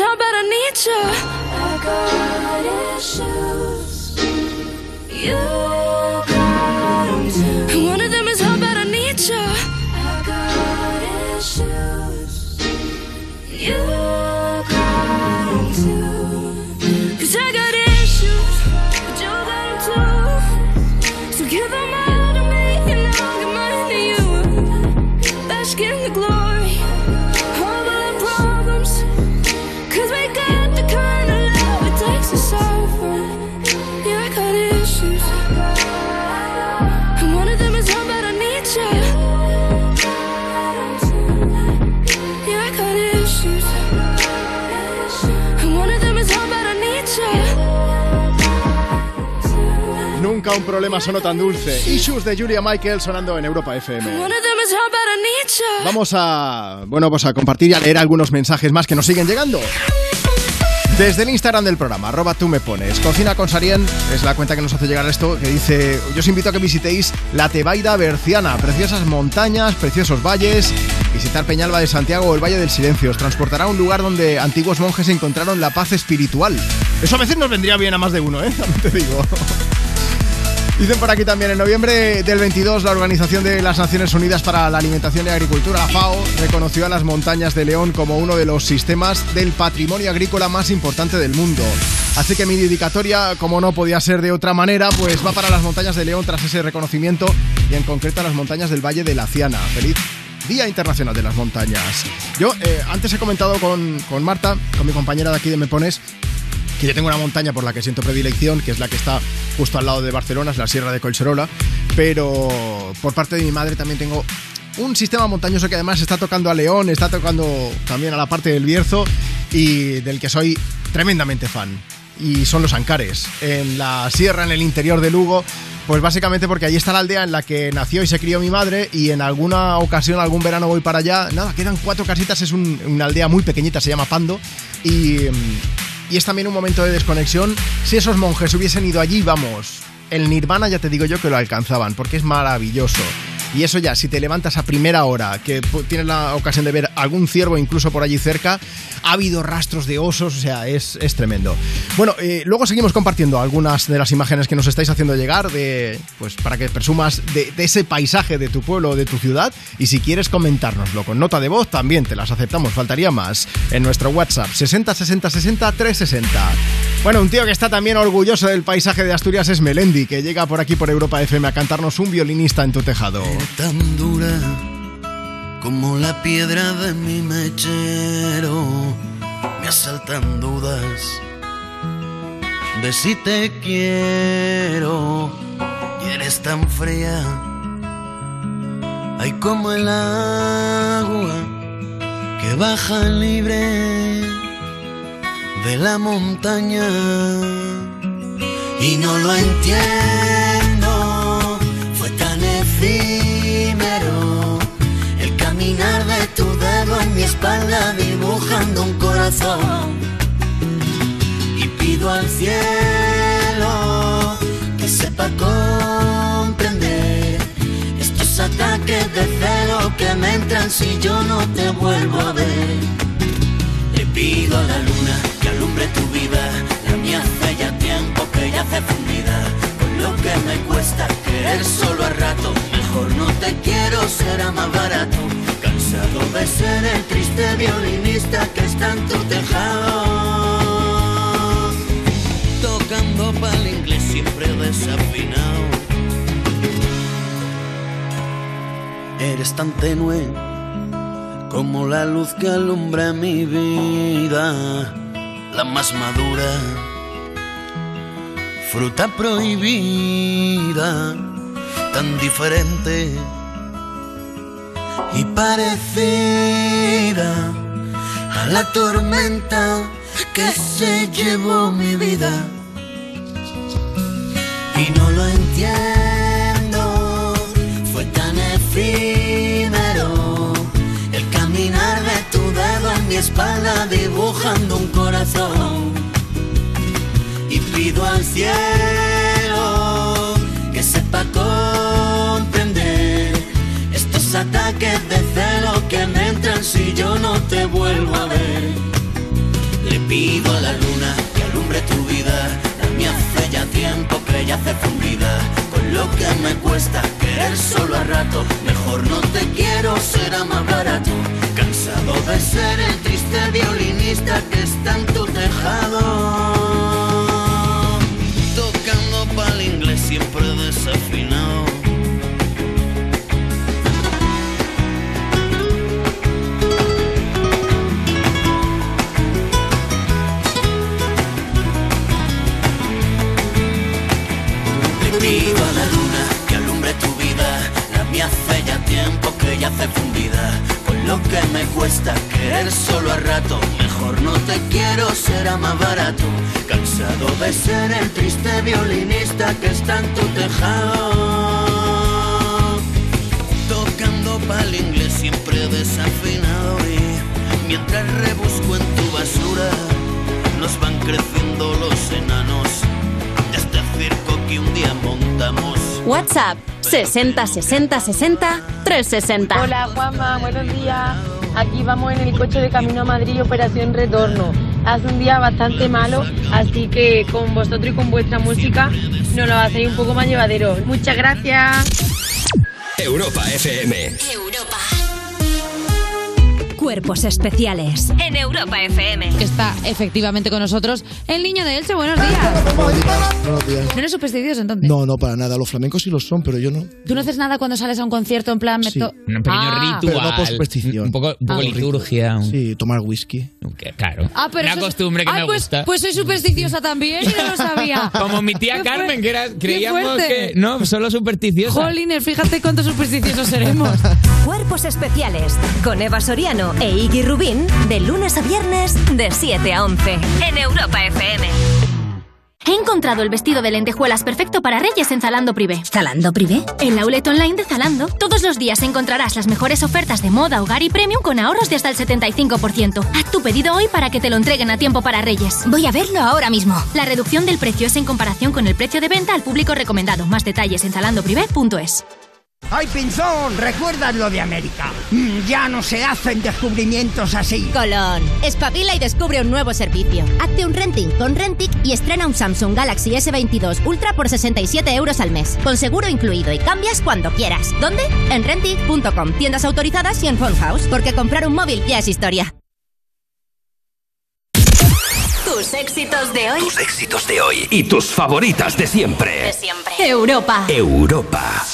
one of them is how bad I need you. I got issues. You Nunca un problema sonó tan dulce. Issues de Julia Michael sonando en Europa FM. Vamos a, bueno, pues a compartir y a leer algunos mensajes más que nos siguen llegando. Desde el Instagram del programa, arroba tú me pones. Cocina con Sarien es la cuenta que nos hace llegar esto, que dice, yo os invito a que visitéis la Tebaida Berciana, preciosas montañas, preciosos valles, visitar Peñalba de Santiago o el Valle del Silencio. Os transportará a un lugar donde antiguos monjes encontraron la paz espiritual. Eso a veces nos vendría bien a más de uno, ¿eh? También te digo. Dicen por aquí también, en noviembre del 22, la Organización de las Naciones Unidas para la Alimentación y Agricultura, la FAO, reconoció a las montañas de León como uno de los sistemas del patrimonio agrícola más importante del mundo. Así que mi dedicatoria, como no podía ser de otra manera, pues va para las montañas de León tras ese reconocimiento y en concreto a las montañas del Valle de la Ciana. Feliz Día Internacional de las Montañas. Yo eh, antes he comentado con, con Marta, con mi compañera de aquí de Me Pones, que yo tengo una montaña por la que siento predilección, que es la que está justo al lado de Barcelona, es la Sierra de Collserola, pero por parte de mi madre también tengo un sistema montañoso que además está tocando a León, está tocando también a la parte del Bierzo y del que soy tremendamente fan. Y son los Ancares, en la sierra, en el interior de Lugo, pues básicamente porque allí está la aldea en la que nació y se crió mi madre y en alguna ocasión, algún verano voy para allá. Nada, quedan cuatro casitas, es un- una aldea muy pequeñita, se llama Pando y, mm, y es también un momento de desconexión. Si esos monjes hubiesen ido allí, vamos, el nirvana ya te digo yo que lo alcanzaban, porque es maravilloso. Y eso ya, si te levantas a primera hora, que tienes la ocasión de ver algún ciervo incluso por allí cerca, ha habido rastros de osos, o sea, es, es tremendo. Bueno, eh, luego seguimos compartiendo algunas de las imágenes que nos estáis haciendo llegar, de, pues para que presumas de, de ese paisaje de tu pueblo o de tu ciudad. Y si quieres comentárnoslo con nota de voz, también te las aceptamos, faltaría más. En nuestro WhatsApp, 60 60 60 360. Bueno, un tío que está también orgulloso del paisaje de Asturias es Melendi, que llega por aquí por Europa FM a cantarnos un violinista en tu tejado. Tan dura como la piedra de mi mechero. Me asaltan dudas de si te quiero y eres tan fría. Hay como el agua que baja libre de la montaña y no lo entiendo. Espalda dibujando un corazón. Y pido al cielo que sepa comprender estos ataques de celo que me entran si yo no te vuelvo a ver. Le pido a la luna que alumbre tu vida, la mía hace ya tiempo que yace fundida. Con lo que me cuesta querer solo a rato, mejor no te quiero, será más barato de ser el triste violinista que está en tu tejado. Tocando pa'l inglés siempre desafinado. Eres tan tenue como la luz que alumbra mi vida, la más madura, fruta prohibida, tan diferente y parecida a la tormenta que se llevó mi vida. Y no lo entiendo, fue tan efímero el caminar de tu dedo en mi espalda dibujando un corazón. Y pido al cielo ataques de celo que me entran si yo no te vuelvo a ver. Le pido a la luna que alumbre tu vida, la mía hace ya tiempo que yace fundida. Con lo que me cuesta querer solo a rato, mejor no te quiero, será más barato. Cansado de ser el triste violinista que está en tu tejado. Tocando pa'l inglés siempre desafinado. Yace fundida. Con lo que me cuesta querer solo a rato. Mejor no te quiero, será más barato. Cansado de ser el triste violinista que está en tu tejado. Tocando pa'l inglés siempre desafinado. Y mientras rebusco en tu basura, nos van creciendo los enanos de este circo que un día montamos. WhatsApp 60 60 60 360. Hola Juanma, buenos días. Aquí vamos en el coche de camino a Madrid, operación retorno. Hace un día bastante malo, así que con vosotros y con vuestra música nos lo hacéis un poco más llevadero. Muchas gracias. Europa FM. Cuerpos especiales en Europa FM. Está efectivamente con nosotros el niño de Elche. Buenos días. Buenos días. ¿No eres supersticioso entonces? No, no, para nada. Los flamencos sí los son, pero yo no. ¿Tú no haces nada cuando sales a un concierto en plan... Sí. to- Un pequeño Ah. ritual. Pero no por superstición. Un poco, un poco Ah. liturgia. un- Sí, tomar whisky. Claro. Ah, pero Una costumbre que Ay, me pues, gusta. Pues soy supersticiosa también y no lo sabía. Como mi tía Carmen, que era, creíamos que no, solo supersticiosa. Jolines, fíjate cuántos supersticiosos seremos. Cuerpos especiales con Eva Soriano e Iggy Rubín de lunes a viernes de 7 a 11 en Europa FM. He encontrado el vestido de lentejuelas perfecto para Reyes en Zalando Privé. ¿Zalando Privé? En la outlet online de Zalando, todos los días encontrarás las mejores ofertas de moda, hogar y premium con ahorros de hasta el 75%. Haz tu pedido hoy para que te lo entreguen a tiempo para Reyes. Voy a verlo ahora mismo. La reducción del precio es en comparación con el precio de venta al público recomendado. Más detalles en zalandoprivé.es. ¡Ay, Pinzón! ¿Recuerdas lo de América? Mm, ya no se hacen descubrimientos así. Colón, espabila y descubre un nuevo servicio. Hazte un renting con Rentic y estrena un Samsung Galaxy S22 Ultra por 67 euros al mes, con seguro incluido y cambias cuando quieras. ¿Dónde? En Rentic.com, tiendas autorizadas y en Phone House, porque comprar un móvil ya es historia. Tus éxitos de hoy. Tus éxitos de hoy y tus favoritas de siempre. De siempre. Europa. Europa.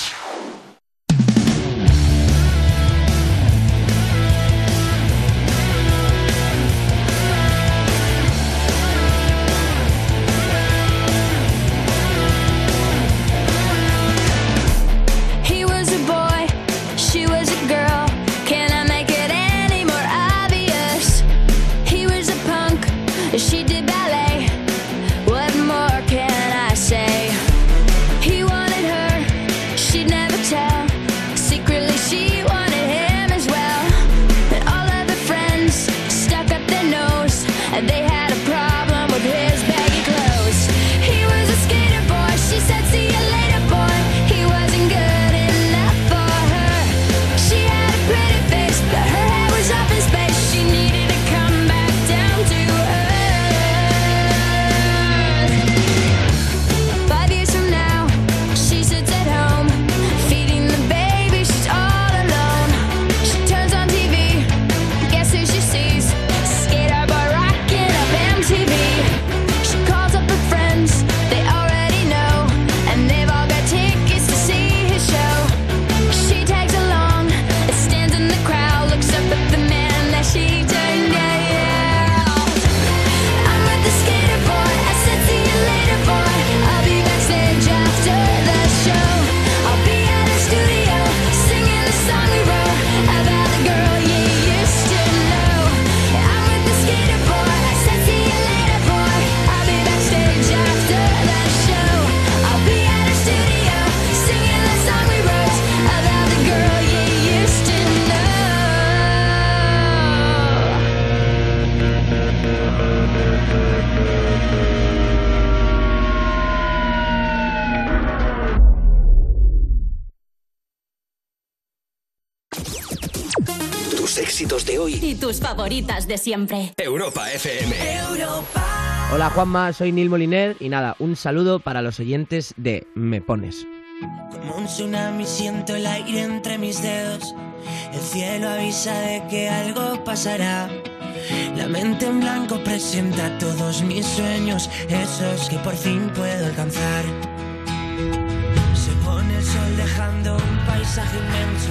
Tus favoritas de siempre. Europa FM. Hola Juanma, soy Neil Moliner y nada, un saludo para los oyentes de Me Pones. Como un tsunami siento el aire entre mis dedos. El cielo avisa de que algo pasará. La mente en blanco presenta todos mis sueños, esos que por fin puedo alcanzar. Se pone el sol dejando un paisaje inmenso,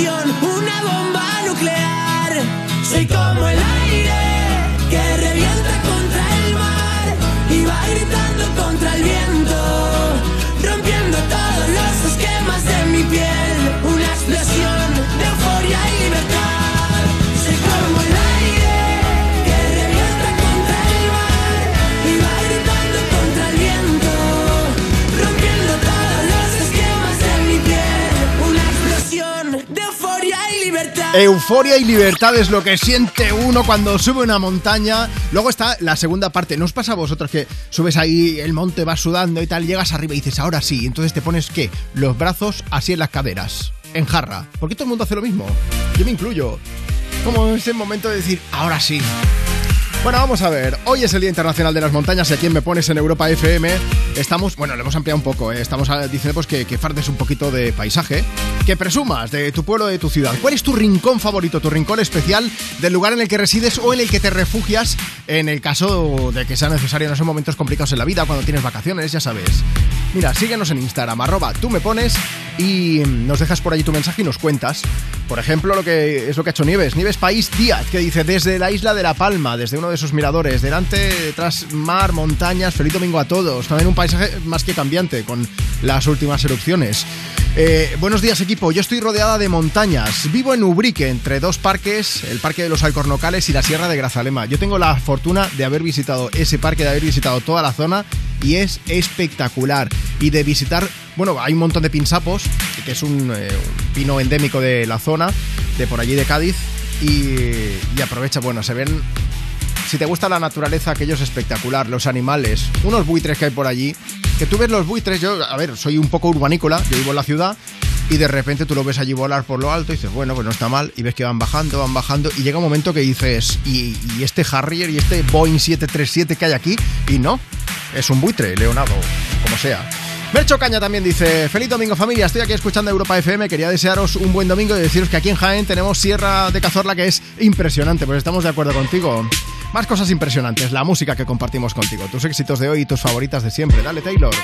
una bomba nuclear. Euforia y libertad es lo que siente uno cuando sube una montaña. Luego está la segunda parte. ¿No os pasa a vosotros que subes ahí el monte, vas sudando y tal, llegas arriba y dices, ahora sí? Entonces te pones, ¿qué? Los brazos así en las caderas, en jarra. Porque todo el mundo hace lo mismo. Yo me incluyo. Como ese momento de decir, ahora sí. Bueno, vamos a ver. Hoy es el Día Internacional de las Montañas y aquí en Me Pones en Europa FM estamos, bueno, lo hemos ampliado un poco, ¿eh? estamos diciendo pues, que, que fardes un poquito de paisaje, que presumas de tu pueblo, de tu ciudad. ¿Cuál es tu rincón favorito, tu rincón especial del lugar en el que resides o en el que te refugias en el caso de que sea necesario en esos momentos complicados en la vida, cuando tienes vacaciones, ya sabes? Mira, síguenos en Instagram, arroba tú me pones y nos dejas por allí tu mensaje y nos cuentas. Por ejemplo, lo que es lo que ha hecho Nieves. Nieves País Díaz, que dice desde la isla de La Palma, desde uno de sus miradores, delante, tras mar, montañas, feliz domingo a todos. También un paisaje más que cambiante con las últimas erupciones. Eh, buenos días equipo, yo estoy rodeada de montañas. Vivo en Ubrique, entre dos parques, el Parque de los Alcornocales y la Sierra de Grazalema. Yo tengo la fortuna de haber visitado ese parque, de haber visitado toda la zona y es espectacular. Y de visitar, bueno, hay un montón de pinsapos, que es un, eh, pino endémico de la zona, de por allí de Cádiz. Y, y aprovecha, bueno, se ven si te gusta la naturaleza, aquello es espectacular. Los animales, unos buitres que hay por allí, que tú ves los buitres, yo, a ver, soy un poco urbanícola, yo vivo en la ciudad y de repente tú lo ves allí volar por lo alto y dices, bueno, pues no está mal, y ves que van bajando, van bajando, y llega un momento que dices, ¿y, y este Harrier y este Boeing 737 que hay aquí? Y no, es un buitre, Leonardo, como sea. Mercho Caña también dice, feliz domingo familia, estoy aquí escuchando Europa FM, quería desearos un buen domingo y deciros que aquí en Jaén tenemos Sierra de Cazorla que es impresionante, pues estamos de acuerdo contigo. Más cosas impresionantes, la música que compartimos contigo, tus éxitos de hoy y tus favoritas de siempre. Dale Taylor.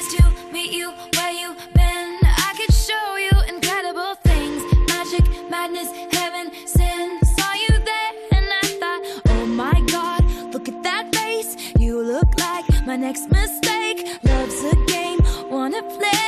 next mistake. Love's a game, wanna play.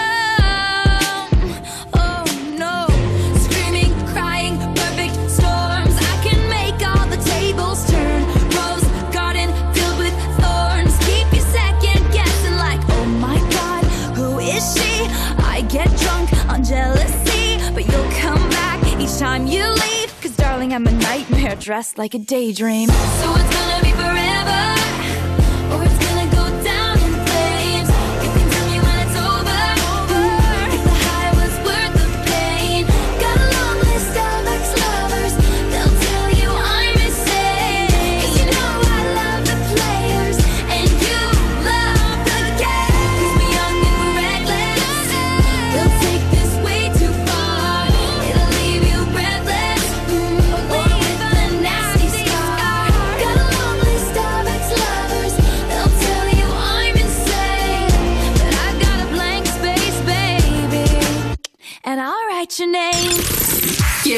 I'm a nightmare dressed like a daydream. So it's gonna be forever.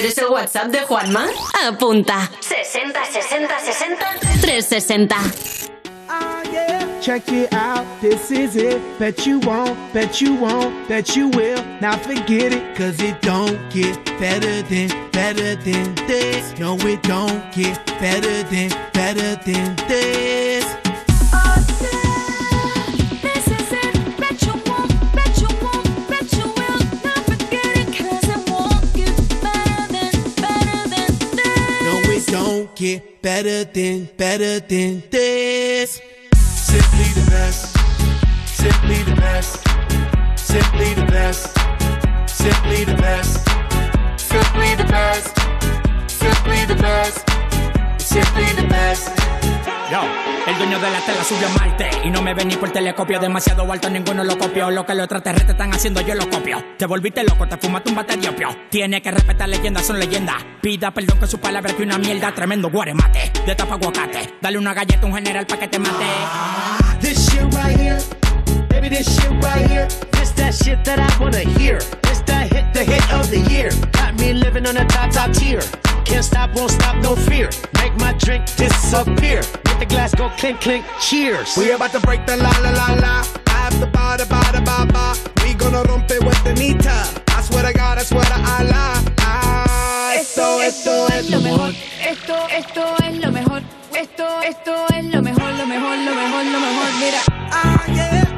¿Quieres el WhatsApp de Juanma? Apunta. 60 60 60 360. Check it out, this is it. Bet you won't, bet you won't, bet you will. Now forget it, cause it don't get better than, better than this. No, it don't get better than, better than this. This don't get better than, better than this. Simply the best, simply the best, simply the best, simply the best, simply the best, simply the best, simply the best. El dueño de la tela subió a Marte Y no me ven ni por telescopio. Demasiado alto, ninguno lo copió. Lo que los extraterrestres están haciendo, yo lo copio. Te volviste loco, te fumaste un bate de opio. Tiene que respetar leyendas, son leyendas. Pida perdón que su palabra que una mierda Tremendo guaremate, de tapa aguacate. Dale una galleta a un general pa' que te mate. This shit right here, baby, this shit right here. This that shit that I wanna hear. This that hit, the hit of the year. Got me living on the top, top tier. Can't stop, won't stop, no fear. Make my drink disappear. Make the glass go clink, clink, cheers. We about to break the la la la la. After ba da ba da ba ba. We gonna rompe with the nita. I swear to God, I swear to Allah. Ah, esto, esto es lo mejor. Esto, esto es lo mejor. Esto, esto es lo mejor, lo mejor, lo mejor, lo mejor. Mira. Ah, yeah.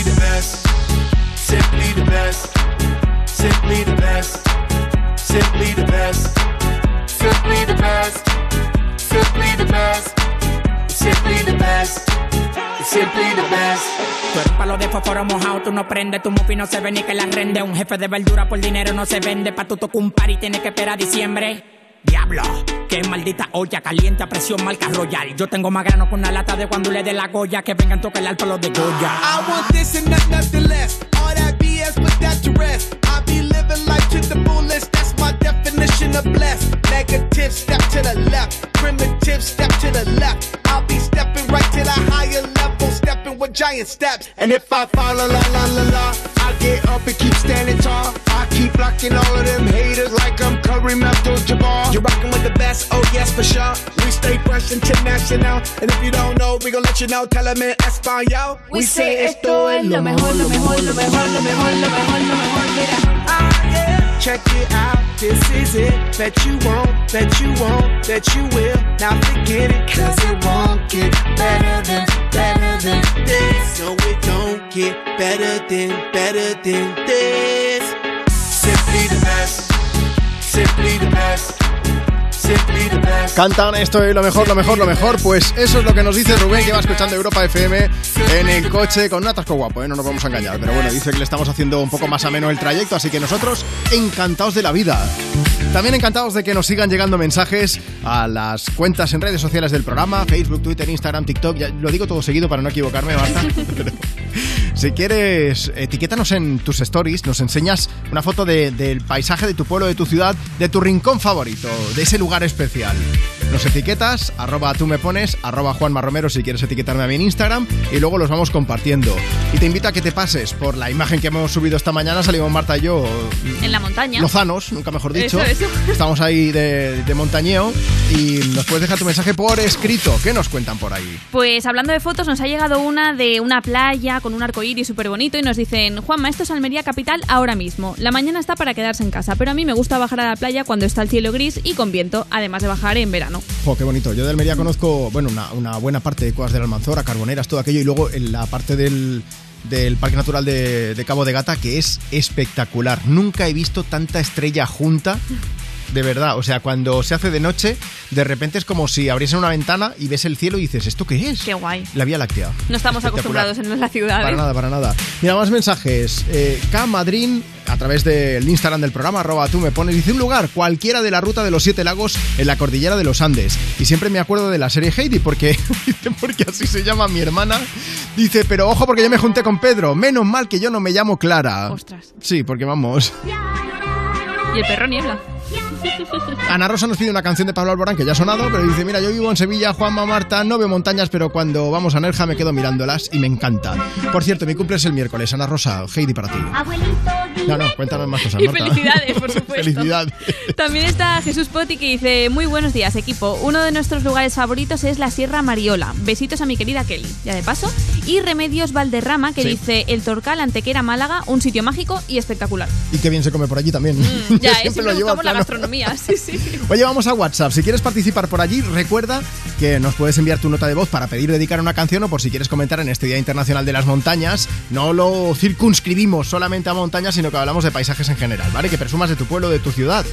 Simply the best. Simply the best. Simply the best. Simply the best. Simply the best. Simply the best. Simply the best. Simply the best. Tú palo de fósforo mojado, tú no prendes, tu mufi no se ve ni que la rende. Un jefe de verdura por dinero no se vende, pa' tu tocar un par y tienes que esperar a diciembre. Diablo, que maldita olla caliente a presión marca royal. Yo tengo más grano con una lata de cuando le dé la goya, que vengan tocar el alto los de Goya. I want this and not nothing less. All that BS, put that to rest. I be living life to the fullest. That's my definition of blessed. Negative, step to the left. Primitive, step to the left. I'll be stepping right to the higher level, stepping with giant steps. And if I fall, la la la la la, I get up and keep standing tall. I keep blocking all of them haters like I'm Kareem Abdul-Jabbar. You're rocking with the best, oh yes for sure. We stay fresh international, and if you don't know, we gon' let you know. Tell them in Espanol. We say esto es lo mejor, lo mejor, lo mejor, lo mejor, lo mejor, lo mejor. Mira. Ah, yeah. Check it out, this is it. Bet you won't, bet you won't, bet you will. Now forget it, cause it won't get better than, better than this. No, it don't get better than, better than this. Simply the best, simply the best, simply the best. Cantan esto y lo mejor, lo mejor, lo mejor. Pues eso es lo que nos dice Rubén, que va escuchando Europa FM en el coche con un atasco guapo, ¿eh? no nos vamos a engañar. Pero bueno, dice que le estamos haciendo un poco más ameno el trayecto, así que nosotros encantados de la vida. También encantados de que nos sigan llegando mensajes a las cuentas en redes sociales del programa, Facebook, Twitter, Instagram, TikTok. Ya lo digo todo seguido para no equivocarme. Pero si quieres, etiquétanos en tus stories, nos enseñas una foto de- del paisaje de tu pueblo, de tu ciudad, de tu rincón favorito, de ese lugar especial. Nos etiquetas, arroba tú me pones, arroba Juanma Romero si quieres etiquetarme a mí en Instagram y luego los vamos compartiendo. Y te invito a que te pases por la imagen que hemos subido esta mañana, salimos Marta y yo En la montaña. lozanos, nunca mejor dicho. Eso, eso. Estamos ahí de, de montañeo y nos puedes dejar tu mensaje por escrito. ¿Qué nos cuentan por ahí? Pues hablando de fotos, nos ha llegado una de una playa con un arco iris súper bonito y nos dicen, Juanma, esto es Almería Capital ahora mismo. La mañana está para quedarse en casa, pero a mí me gusta bajar a la playa cuando está el cielo gris y con viento, además de bajar en verano. Jo, qué bonito. Yo de Almería conozco, bueno, una, buena parte de Cuevas del Almanzora, Carboneras, todo aquello, y luego en la parte del, del Parque Natural de, de Cabo de Gata, que es espectacular. Nunca he visto tanta estrella junta. De verdad, o sea, cuando se hace de noche, de repente es como si abriesen una ventana y ves el cielo y dices, ¿esto qué es? Qué guay. La Vía Láctea. No estamos acostumbrados en la ciudad. Para ¿eh? nada, para nada. Mira, más mensajes. Eh, K Madrid, a través del Instagram del programa, arroba tú me pones, dice un lugar, cualquiera de la ruta de los siete lagos en la cordillera de los Andes. Y siempre me acuerdo de la serie Heidi, porque, porque así se llama mi hermana. Dice, pero ojo, porque yo me junté con Pedro. Menos mal que yo no me llamo Clara. Ostras. Sí, porque vamos. Y el perro niebla. Ana Rosa nos pide una canción de Pablo Alborán que ya ha sonado, pero dice, mira, yo vivo en Sevilla, Juanma, Marta, no veo montañas, pero cuando vamos a Nerja me quedo mirándolas y me encanta. Por cierto, mi cumple es el miércoles. Ana Rosa, Heidi para ti. No, no, cuéntanos más cosas, Y Marta. felicidades, por supuesto. Felicidades. También está Jesús Poti que dice, muy buenos días equipo, uno de nuestros lugares favoritos es la Sierra Mariola, besitos a mi querida Kelly, ya de paso, y Remedios Valderrama que Sí. dice, el Torcal Antequera Málaga, un sitio mágico y espectacular. Y qué bien se come por allí también. Mm, Ya, siempre lo llevo la. Gastronomía, sí, sí. Oye, vamos a WhatsApp. Si quieres participar por allí, recuerda que nos puedes enviar tu nota de voz para pedir dedicar una canción o por si quieres comentar en este Día Internacional de las Montañas. No lo circunscribimos solamente a montañas, sino que hablamos de paisajes en general, ¿vale? Que presumas de tu pueblo, de tu ciudad.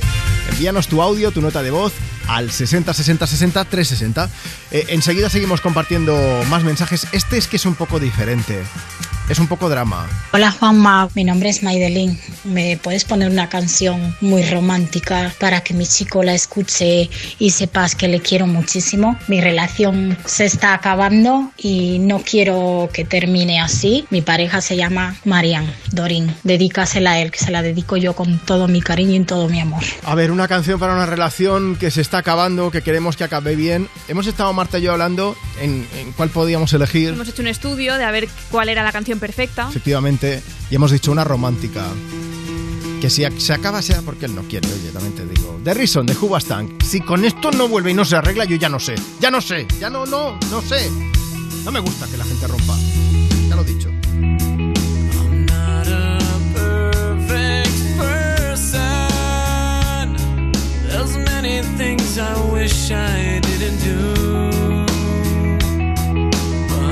Envíanos tu audio, tu nota de voz al 60 60 60 360. Eh, enseguida seguimos compartiendo más mensajes. Este es que es un poco diferente. Es un poco drama. Hola Juanma, mi nombre es Maidelín. ¿me puedes poner una canción muy romántica para que mi chico la escuche y sepas que le quiero muchísimo? Mi relación se está acabando y no quiero que termine así. Mi pareja se llama Marian Dorin. Dedícasela a él, que se la dedico yo con todo mi cariño y todo mi amor. A ver, una canción para una relación que se está acabando, que queremos que acabe bien. Hemos estado, Marta y yo, hablando en, en cuál podíamos elegir. Hemos hecho un estudio de a ver cuál era la canción perfecta. Efectivamente, y hemos dicho una romántica. Que si se acaba sea porque él no quiere, oye, también te digo. The Reason, de Hubastang. Si con esto no vuelve y no se arregla, yo ya no sé. Ya no sé. Ya no, no, no sé. No me gusta que la gente rompa. Ya lo he dicho. perfect person. There's many things I wish I didn't do,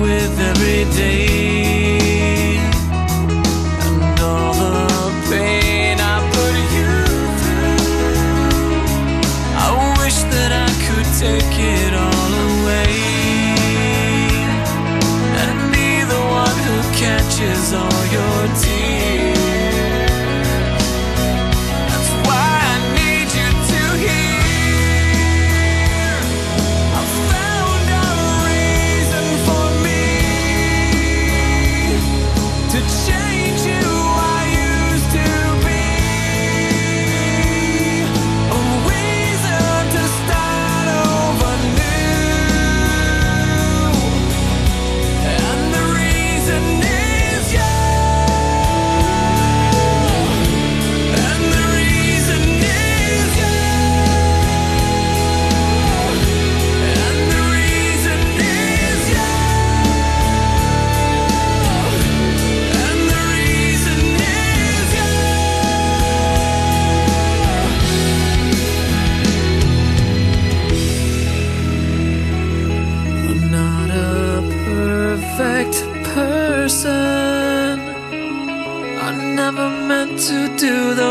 with every day.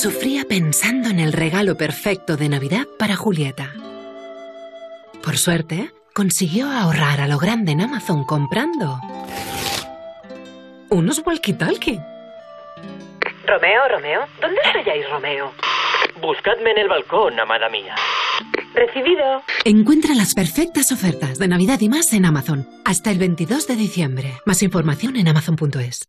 sufría pensando en el regalo perfecto de Navidad para Julieta. Por suerte, consiguió ahorrar a lo grande en Amazon comprando unos walkie-talkie. Romeo, Romeo, ¿dónde estáis, Romeo? Buscadme en el balcón, amada mía. Recibido. Encuentra las perfectas ofertas de Navidad y más en Amazon hasta el 22 de diciembre. Más información en amazon.es.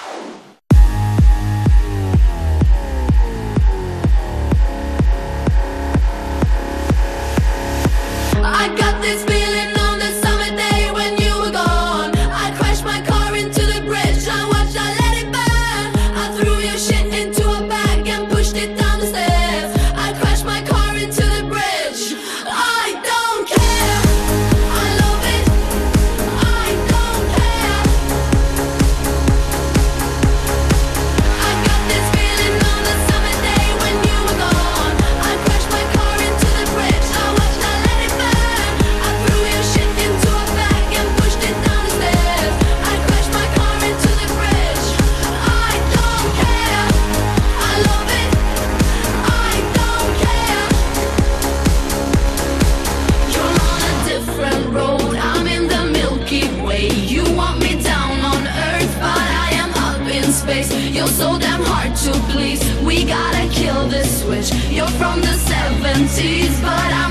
uncertainties, but I'm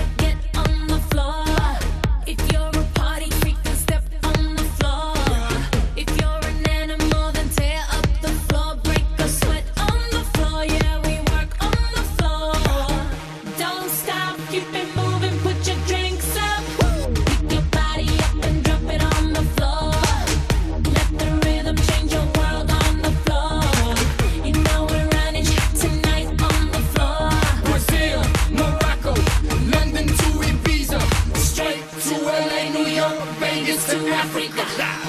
that.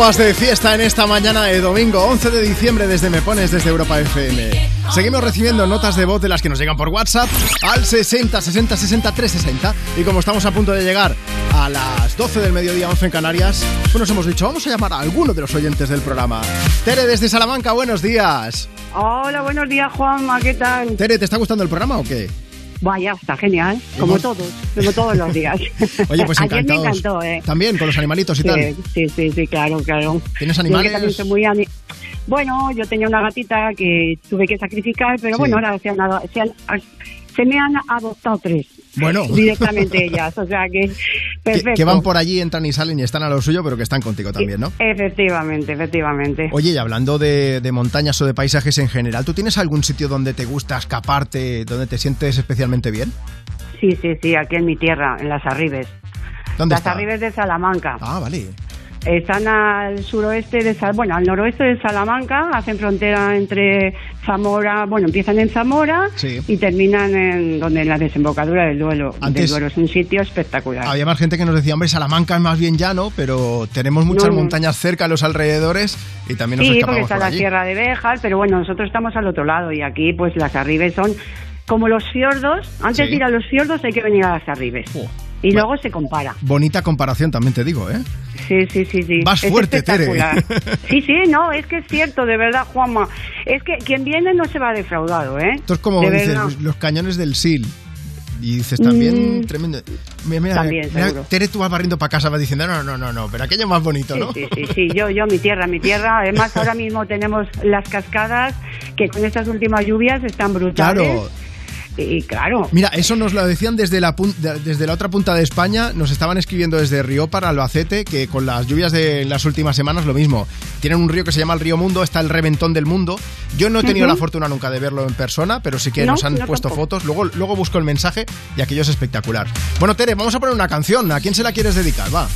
más de fiesta en esta mañana de domingo 11 de diciembre desde Me Pones, desde Europa FM. Seguimos recibiendo notas de voz de las que nos llegan por WhatsApp al 60 60 60 360. Y como estamos a punto de llegar a las 12 del mediodía, 11 en Canarias, pues nos hemos dicho, vamos a llamar a alguno de los oyentes del programa. Tere, desde Salamanca, buenos días. Hola, buenos días, Juanma, ¿qué tal? Tere, ¿te está gustando el programa o qué? Vaya, está genial, como todos como todos los días. Oye, pues Ayer me encantó, ¿eh? También con los animalitos y Sí, tal. sí, sí, sí, claro, claro. ¿Tienes Yo que animales? también soy muy ani- Bueno, yo tenía una gatita que tuve que sacrificar, pero Sí. bueno, ahora se, han se, han- se me han adoptado tres. Bueno. Directamente ellas, o sea que Que, perfecto. que van por allí, entran y salen y están a lo suyo, pero que están contigo también, ¿no? Efectivamente, efectivamente. Oye, y hablando de, de montañas o de paisajes en general, ¿tú tienes algún sitio donde te gusta escaparte, donde te sientes especialmente bien? Sí, sí, sí, aquí en mi tierra, en las Arribes. ¿Dónde las está? Arribes de Salamanca. Ah, vale. Están al suroeste de Sal- bueno, al noroeste de Salamanca, hacen frontera entre Zamora, bueno, empiezan en Zamora Sí. y terminan en donde en la desembocadura del Duelo. Antes- Del Duero es un sitio espectacular. Había más gente que nos decía, hombre, Salamanca es más bien llano, pero tenemos muchas No, no. montañas cerca a los alrededores y también nos sí, porque escapamos está por la allí. Sierra de Béjar, pero bueno, nosotros estamos al otro lado y aquí pues las Arribes son como los fiordos. Antes Sí. de ir a los fiordos hay que venir a las Arribes. Y luego se compara. Bonita comparación también te digo, ¿eh? Sí, sí, sí, sí. Vas Es fuerte, Tere. Sí, sí, no, es que es cierto, de verdad, Juanma. Es que quien viene no se va defraudado, ¿eh? Esto es como de dices, verdad. los cañones del SIL. Y dices también, Mm, tremendo. Mira, mira, también, mira. Tere, tú vas barriendo para casa, vas diciendo, no, no, no, no, pero aquello es más bonito, Sí, ¿no? sí, sí, sí, yo, yo, mi tierra, mi tierra. Además, ahora mismo tenemos las cascadas que con estas últimas lluvias están brutales. Claro. Y claro. Mira, eso nos lo decían desde la, desde la otra punta de España, nos estaban escribiendo desde Río para Albacete, que con las lluvias de las últimas semanas lo mismo. Tienen un río que se llama el Río Mundo, está el Reventón del Mundo. Yo no he tenido la fortuna nunca de verlo en persona, pero sí que No, nos han puesto tampoco. fotos. Luego, luego busco el mensaje y aquello es espectacular. Bueno, Tere, vamos a poner una canción. ¿A quién se la quieres dedicar? Va.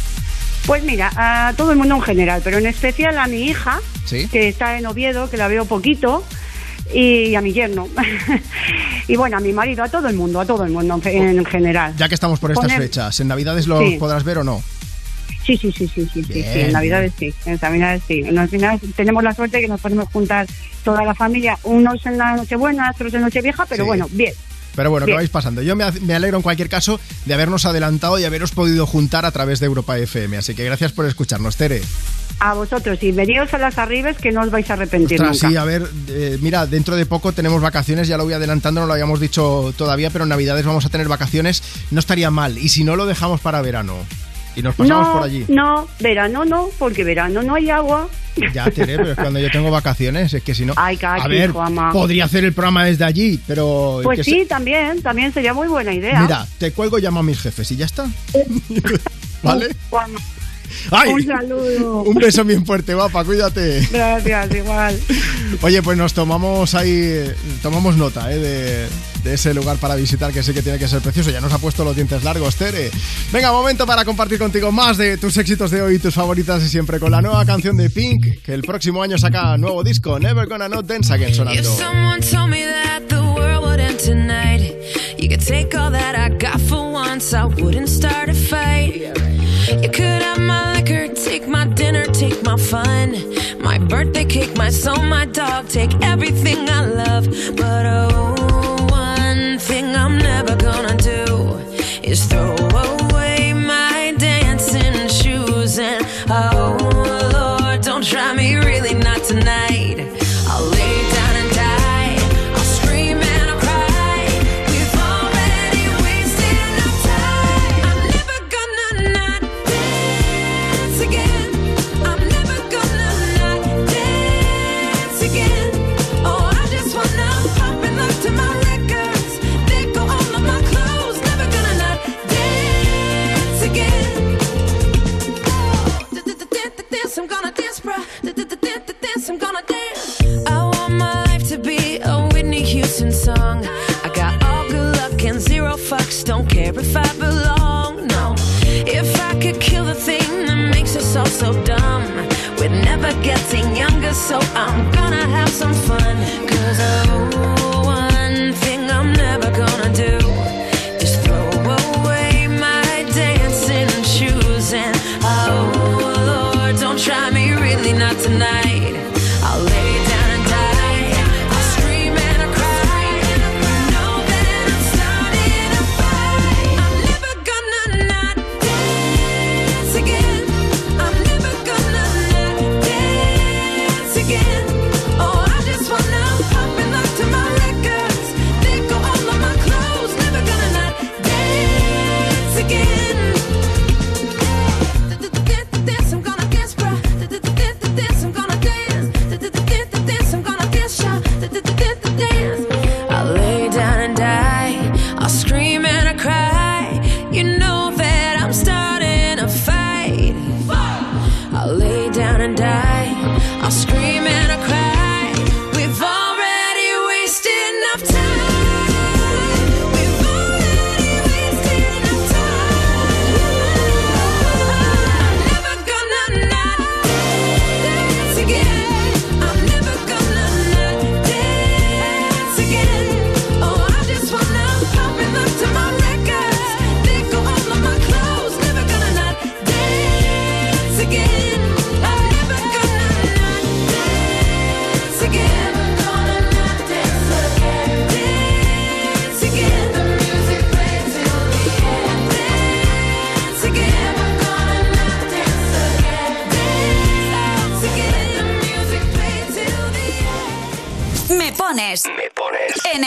Pues mira, a todo el mundo en general, pero en especial a mi hija, Sí. que está en Oviedo, que la veo poquito, y a mi yerno. y bueno, a mi marido, a todo el mundo, a todo el mundo en, en general. Ya que estamos por estas Poner- fechas, ¿en Navidades lo Sí. podrás ver o no? Sí, sí, sí, sí, sí, sí, sí, en Navidades sí, en Navidades sí. En Navidades tenemos la suerte que nos podemos juntar toda la familia, unos en la Nochebuena, otros en Nochevieja, pero Sí. bueno, bien. Pero bueno, que vais pasando. Yo me, me alegro en cualquier caso de habernos adelantado y haberos podido juntar a través de Europa FM. Así que gracias por escucharnos, Tere. A vosotros, y veníos a las arribes que no os vais a arrepentir Ostras, nunca. sí, a ver, eh, mira, dentro de poco tenemos vacaciones, ya lo voy adelantando, no lo habíamos dicho todavía, pero en Navidades vamos a tener vacaciones, no estaría mal. Y si no, lo dejamos para verano. Y nos pasamos no, por allí. no, verano no, porque verano no hay agua. Ya, Tere, pero es cuando yo tengo vacaciones, es que si no... Ay, a ver, podría hacer el programa desde allí, pero... Pues que sí, se- también, también sería muy buena idea. Mira, te cuelgo, llamo a mis jefes y ya está. ¿Vale? Juanma, ¡Ay! Un saludo. Un beso bien fuerte, guapa, cuídate. Gracias, igual. Oye, pues nos tomamos ahí, tomamos nota eh, de, de ese lugar para visitar que sé que tiene que ser precioso. Ya nos ha puesto los dientes largos, Tere. Venga, momento para compartir contigo más de tus éxitos de hoy, tus favoritas y siempre con la nueva canción de Pink, que el próximo año saca nuevo disco, Never Gonna Not Dance Again, If sonando. someone told me that the world would end tonight, you could take all that I got for once, I wouldn't start a fight. You could have my liquor, take my dinner, take my fun, my birthday cake, my soul, my dog, take everything I love. But oh, one thing I'm never gonna do is throw away Song. I got all good luck and zero fucks. Don't care if I belong. No, if I could kill the thing that makes us all so dumb, we're never getting younger. So I'm gonna have some fun. Cause oh,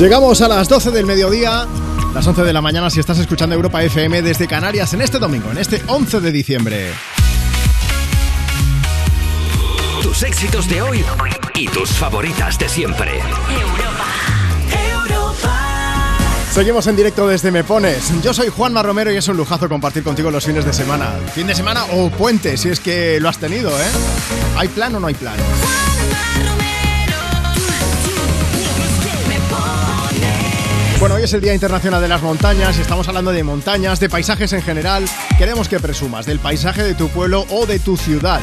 Llegamos a las 12 del mediodía, las 11 de la mañana si estás escuchando Europa FM desde Canarias en este domingo, en este 11 de diciembre. Tus éxitos de hoy y tus favoritas de siempre. Seguimos en directo desde Me Pones. Yo soy Juanma Romero y es un lujazo compartir contigo los fines de semana. Fin de semana o puente, si es que lo has tenido, ¿eh? ¿Hay plan o no hay plan? Bueno, hoy es el Día Internacional de las Montañas y estamos hablando de montañas, de paisajes en general. Queremos que presumas del paisaje de tu pueblo o de tu ciudad.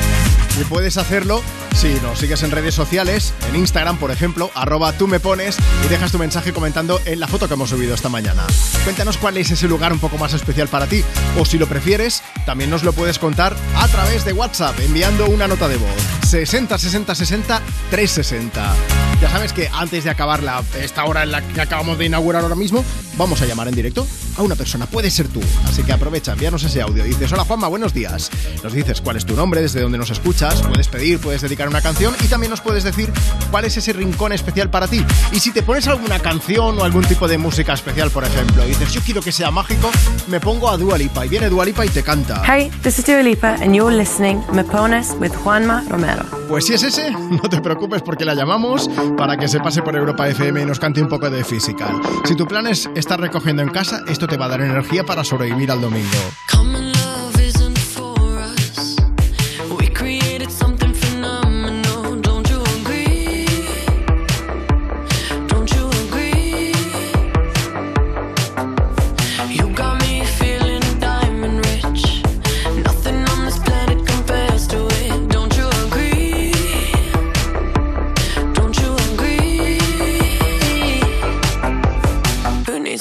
Y puedes hacerlo si nos sigues en redes sociales, en Instagram, por ejemplo, arroba tú me pones y dejas tu mensaje comentando en la foto que hemos subido esta mañana. Cuéntanos cuál es ese lugar un poco más especial para ti. O si lo prefieres, también nos lo puedes contar a través de WhatsApp, enviando una nota de voz. 60 60 60 360. Ya sabes que antes de acabar la, esta hora en la que acabamos de inaugurar ahora mismo, vamos a llamar en directo a una persona. Puede ser tú. Así que aprovecha, envíanos ese audio. Dices, hola Juanma, buenos días. Nos dices cuál es tu nombre, desde dónde nos escuchas, puedes pedir, puedes dedicar una canción y también nos puedes decir cuál es ese rincón especial para ti. Y si te pones alguna canción o algún tipo de música especial, por ejemplo, y dices, yo quiero que sea mágico, me pongo a Dua Lipa y viene Dua Lipa y te canta. Hey, this is Dua Lipa, and you're listening Me Pones with Juanma Romero. Pues si es ese, no te preocupes porque la llamamos para que se pase por Europa FM y nos cante un poco de Physical. Si tu plan es estar recogiendo en casa, esto te va a dar energía para sobrevivir al domingo.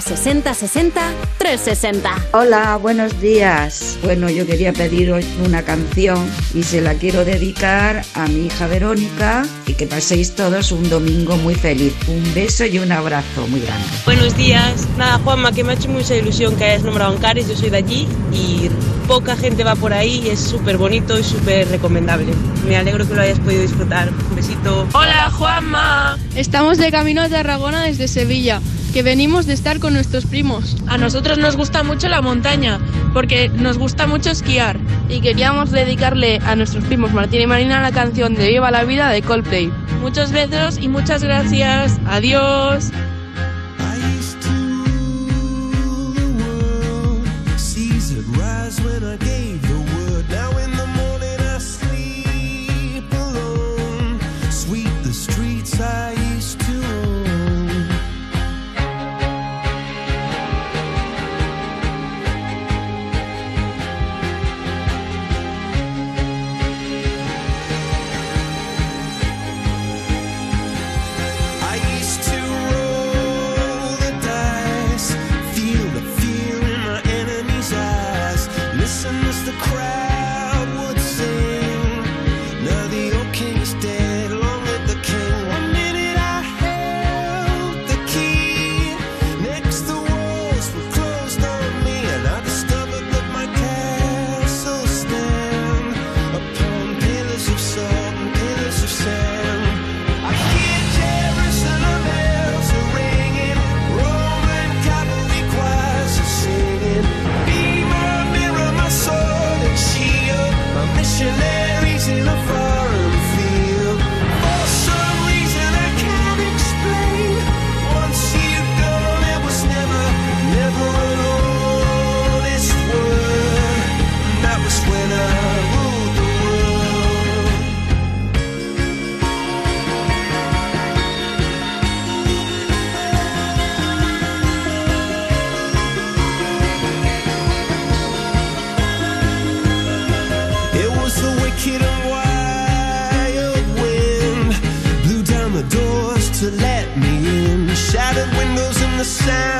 60 360. Hola, buenos días. Bueno, yo quería pediros una canción y se la quiero dedicar a mi hija Verónica y que paséis todos un domingo muy feliz. Un beso y un abrazo muy grande. Buenos días. Nada, Juanma, que me ha hecho mucha ilusión que hayas nombrado Ancares. Yo soy de allí y poca gente va por ahí y es súper bonito y súper recomendable. Me alegro que lo hayas podido disfrutar. Un besito. Hola, Juanma. Estamos de camino a Tarragona desde Sevilla que venimos de estar con nuestros primos. A nosotros nos gusta mucho la montaña, porque nos gusta mucho esquiar. Y queríamos dedicarle a nuestros primos Martín y Marina la canción de Viva la Vida de Coldplay. Muchos besos y muchas gracias. Adiós. sound.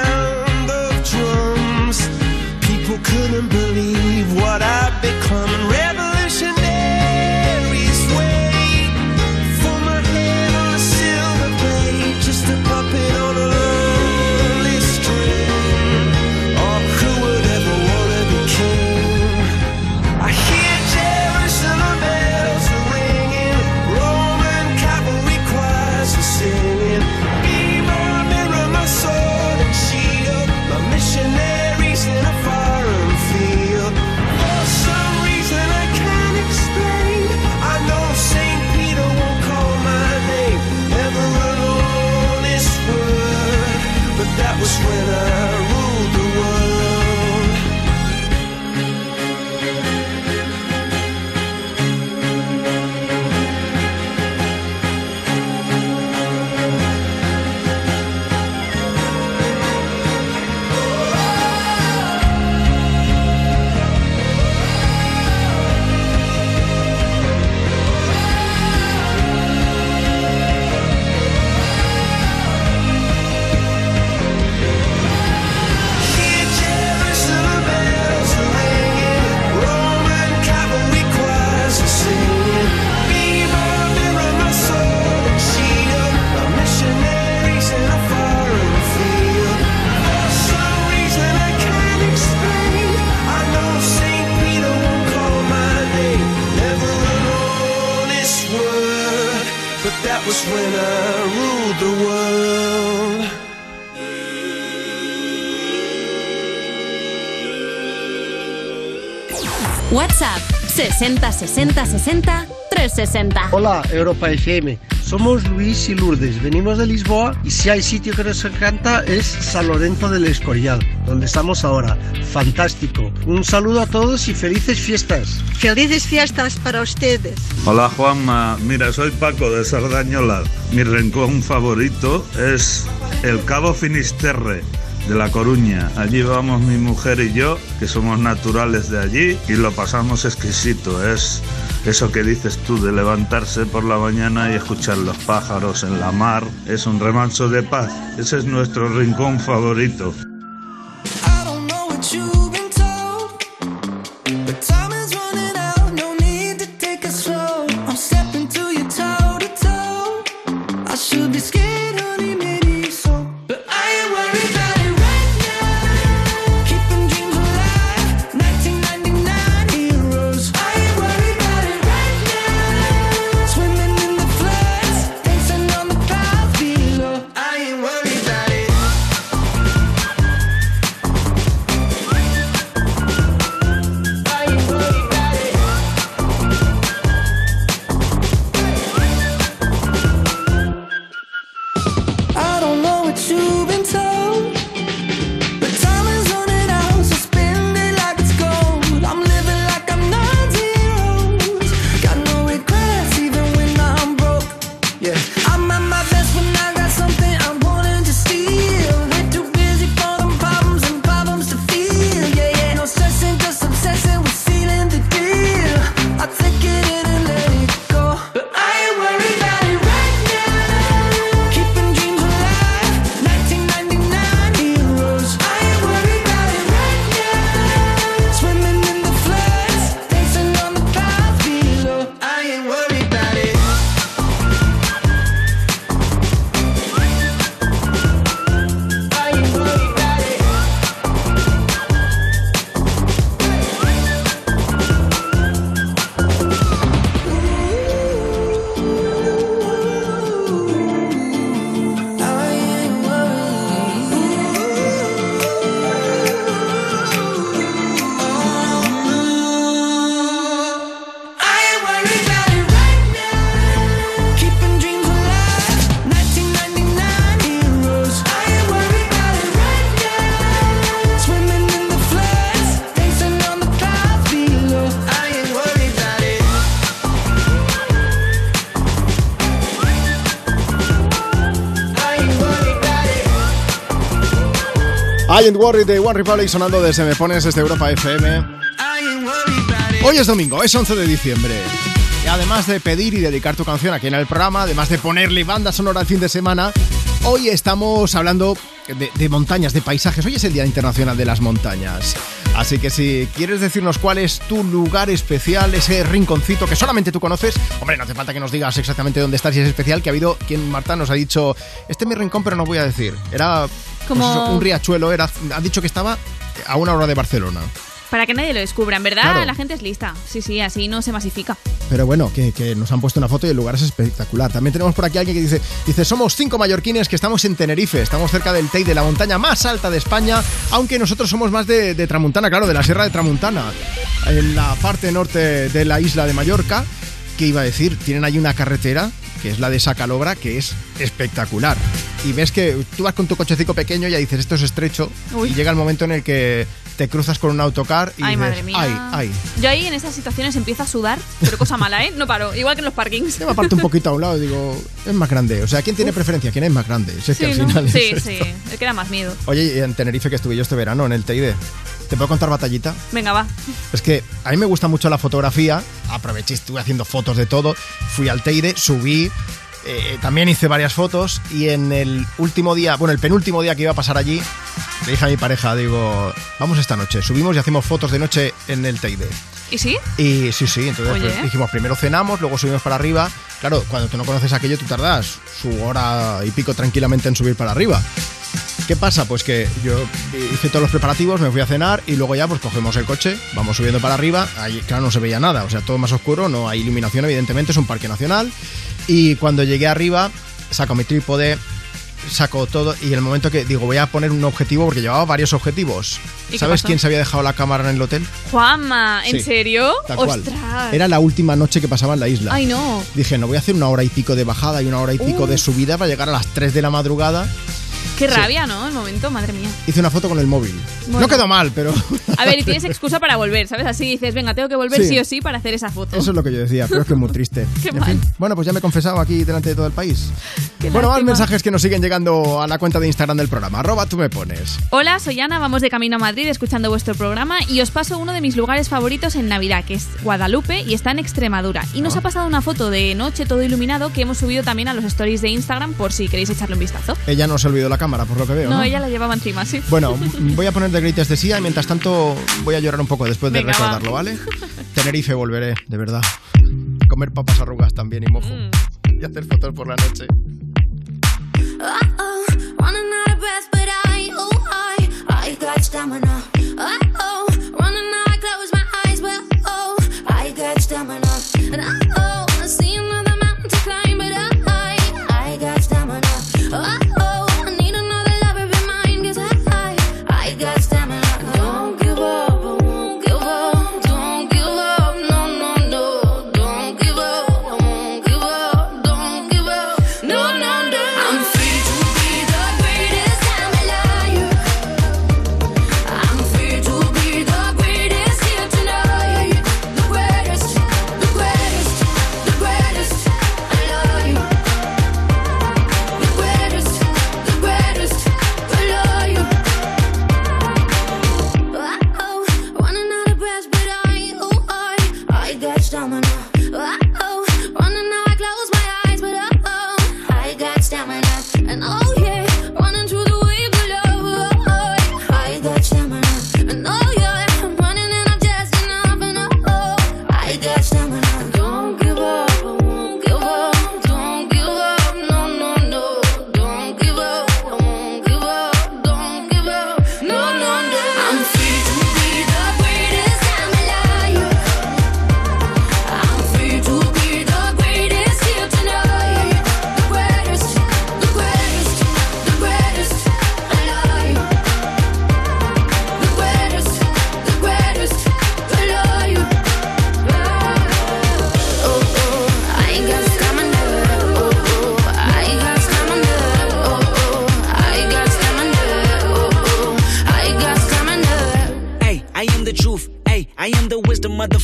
60 60 60 360. Hola, Europa FM. Somos Luis y Lourdes, venimos de Lisboa y si hay sitio que nos encanta es San Lorenzo del Escorial, donde estamos ahora. Fantástico. Un saludo a todos y felices fiestas. Felices fiestas para ustedes. Hola Juanma, mira, soy Paco de Sardañola. Mi rincón favorito es el Cabo Finisterre de La Coruña. Allí vamos mi mujer y yo, que somos naturales de allí, y lo pasamos exquisito. Es eso que dices tú de levantarse por la mañana y escuchar los pájaros en la mar. Es un remanso de paz. Ese es nuestro rincón favorito. I Ain't Worried de One Republic sonando desde Me Pones, desde Europa FM. Hoy es domingo, es 11 de diciembre. Y además de pedir y dedicar tu canción aquí en el programa, además de ponerle banda sonora al fin de semana, hoy estamos hablando de, de montañas, de paisajes. Hoy es el Día Internacional de las Montañas. Así que si quieres decirnos cuál es tu lugar especial, ese rinconcito que solamente tú conoces, hombre, no hace falta que nos digas exactamente dónde estás y es especial, que ha habido quien Marta nos ha dicho, este es mi rincón pero no voy a decir. Era pues eso, un riachuelo, era, ha dicho que estaba a una hora de Barcelona. Para que nadie lo descubra, en verdad Claro. la gente es lista. Sí, sí, así no se masifica. Pero bueno, que, que nos han puesto una foto y el lugar es espectacular. También tenemos por aquí alguien que dice, dice, somos cinco mallorquines que estamos en Tenerife, estamos cerca del Teide, la montaña más alta de España, aunque nosotros somos más de, de Tramuntana, claro, de la Sierra de Tramuntana, en la parte norte de la isla de Mallorca, que iba a decir, tienen ahí una carretera, que es la de Sacalobra, que es espectacular. Y ves que tú vas con tu cochecito pequeño y ya dices, esto es estrecho, Uy. y llega el momento en el que te cruzas con un autocar y Ay, dices, madre mía. ay, ay. Yo ahí en esas situaciones empiezo a sudar, pero cosa mala, ¿eh? No paro. Igual que en los parkings. Yo me aparto un poquito a un lado y digo, es más grande. O sea, ¿quién tiene preferencia? ¿Quién es más grande? Si es que Sí, al ¿no? final es sí, esto. sí. El que da más miedo. Oye, y en Tenerife que estuve yo este verano, en el Teide, ¿te puedo contar batallita? Venga, va. Es que a mí me gusta mucho la fotografía, aproveché, estuve haciendo fotos de todo, fui al Teide, subí, eh, también hice varias fotos y en el último día, bueno, el penúltimo día que iba a pasar allí, le dije a mi pareja, digo, vamos esta noche, subimos y hacemos fotos de noche en el Teide. ¿Y sí? Y sí, sí, entonces pues, dijimos, primero cenamos, luego subimos para arriba. Claro, cuando tú no conoces aquello, tú tardas su hora y pico tranquilamente en subir para arriba. ¿Qué pasa? Pues que yo hice todos los preparativos, me fui a cenar y luego ya pues cogemos el coche, vamos subiendo para arriba. Ahí, claro, no se veía nada, o sea, todo más oscuro, no hay iluminación, evidentemente, es un parque nacional. Y cuando llegué arriba, saco mi trípode, saco todo y en el momento que digo, voy a poner un objetivo, porque llevaba varios objetivos. ¿Y qué ¿Sabes quién se había dejado la cámara en el hotel? Juanma, ¿en Sí, serio? Tal cual. ¡Ostras! Era la última noche que pasaba en la isla. Ay, no. Dije, no voy a hacer una hora y pico de bajada y una hora y pico Uh. de subida para llegar a las 3 de la madrugada. Qué rabia, ¿no? El momento, madre mía. Hice una foto con el móvil. Bueno. No quedó mal, pero A ver, y tienes excusa para volver, ¿sabes? Así dices, venga, tengo que volver Sí. sí, o sí para hacer esa foto. eso es lo que yo decía, pero es que es muy triste. Qué En mal. fin, bueno, pues ya me he confesado aquí delante de todo el país. Qué bueno, más mensajes que nos siguen llegando a la cuenta de Instagram del programa. Arroba tú me pones. Hola, soy Ana, vamos de camino a Madrid escuchando vuestro programa y os paso uno de mis lugares favoritos en Navidad, que es Guadalupe y está en Extremadura. Y Ah. nos ha pasado una foto de noche todo iluminado que hemos subido también a los stories de Instagram por si queréis echarle un vistazo. Ella no se olvidó la cámara, por lo que veo. No, ¿no? ella la llevaba encima, sí. Bueno, voy a poner de Greatest de Sia y mientras tanto voy a llorar un poco después de Venga, va. recordarlo, ¿vale? Tenerife volveré, de verdad. Comer papas arrugas también y mojo. Mm. Y hacer fotos por la noche. Running out of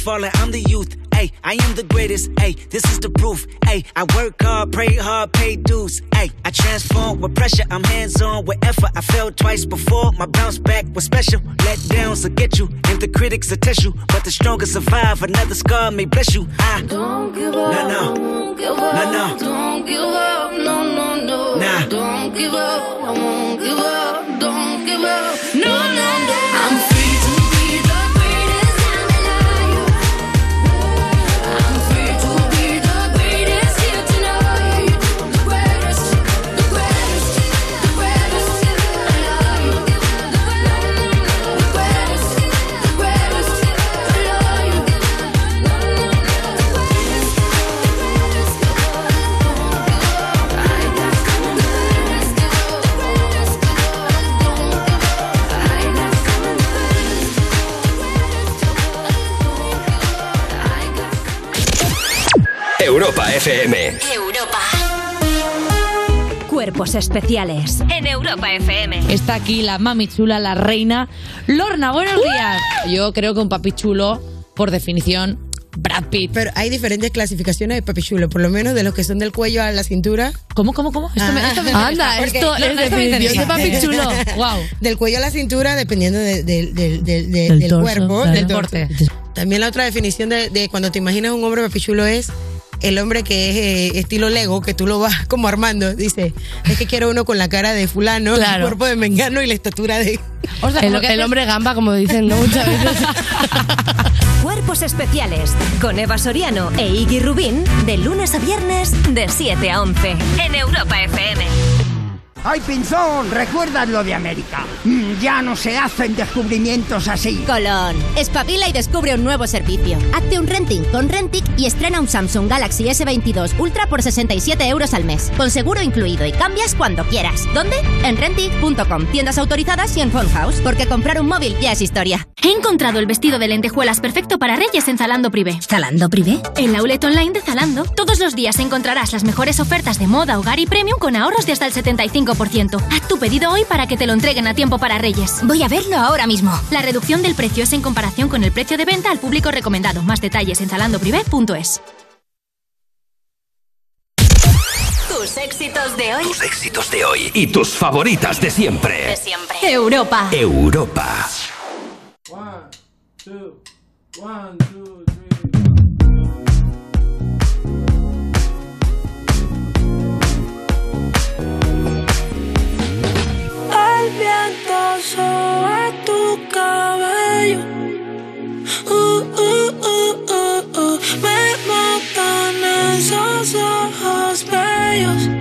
fallen. I'm the youth. Hey, Hey, I am the greatest. Hey, this is the proof. Hey, I work hard, pray hard, pay dues. Hey, I transform with pressure. I'm hands on with effort. I failed twice before. My bounce back was special. Let downs will get you, and the critics will test you. But the strongest survive. Another scar may bless you. I Don't give up. No, no. Don't give No, up. no. Don't give up. No, no, no. Nah. Don't give up. I won't give up. Don't give up. No, no, no. Europa FM. Europa. Cuerpos especiales en Europa FM. Está aquí la mami chula, la reina. Lorna, buenos días. Yo creo que un papi chulo, por definición, Brad Pitt. Pero hay diferentes clasificaciones de papi chulo, por lo menos de los que son del cuello a la cintura. ¿Cómo, cómo, cómo? Esto me- esto me Ah, interesa. porque- Esto esto me interesa. papi chulo. Wow. Del cuello a la cintura, dependiendo de- de- de- de- de- Del del torso, cuerpo, claro. del. Porte. También la otra definición de, de cuando te imaginas un hombre papi chulo es el hombre que es eh, estilo Lego, que tú lo vas como armando. Dice, es que quiero uno con la cara de fulano, el cuerpo de mengano y la estatura de... el, el hombre gamba, como dicen, ¿no? Muchas veces. Cuerpos especiales con Eva Soriano e Iggy Rubín de lunes a viernes de 7 a 11 en Europa FM. ¡Ay, Pinzón! ¿Recuerdas lo de América? Mm, ya no se hacen descubrimientos así. Colón, espabila y descubre un nuevo servicio. Hazte un renting con Rentic y estrena un Samsung Galaxy S22 Ultra por 67 euros al mes, con seguro incluido y cambias cuando quieras. ¿Dónde? En Rentic.com, tiendas autorizadas y en Phone House, porque comprar un móvil ya es historia. He encontrado el vestido de lentejuelas perfecto para Reyes en Zalando Privé. ¿Zalando Privé? En la outlet online de Zalando, todos los días encontrarás las mejores ofertas de moda, hogar y premium con ahorros de hasta el 75%. Haz tu pedido hoy para que te lo entreguen a tiempo para Reyes. Voy a verlo ahora mismo. La reducción del precio es en comparación con el precio de venta al público recomendado. Más detalles en zalandoprivé.es. Tus éxitos de hoy. Tus éxitos de hoy y tus favoritas de siempre. De siempre. Europa. Europa. El viento sobre tu cabello. Uh, uh, uh, uh, uh. Me matan esos ojos bellos.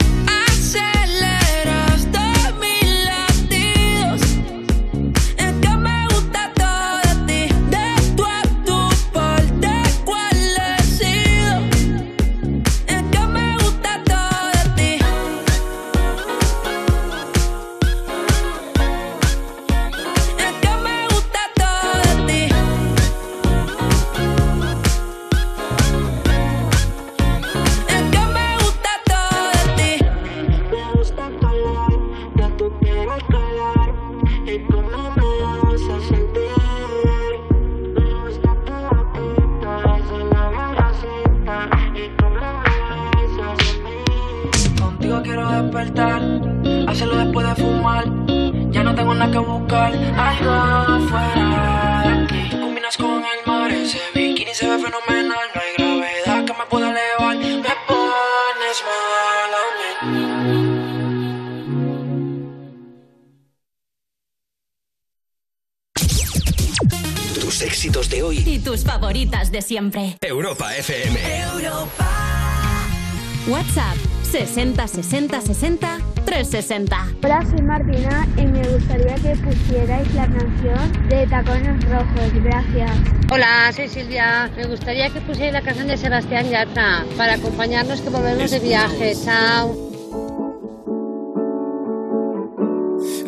Tus favoritas de siempre. Europa FM. WhatsApp 60 60 60 360. Hola, soy Martina y me gustaría que pusierais la canción de Tacones Rojos. Gracias. Hola, soy Silvia. Me gustaría que pusierais la canción de Sebastián Yatra para acompañarnos que volvemos de viaje. Chao.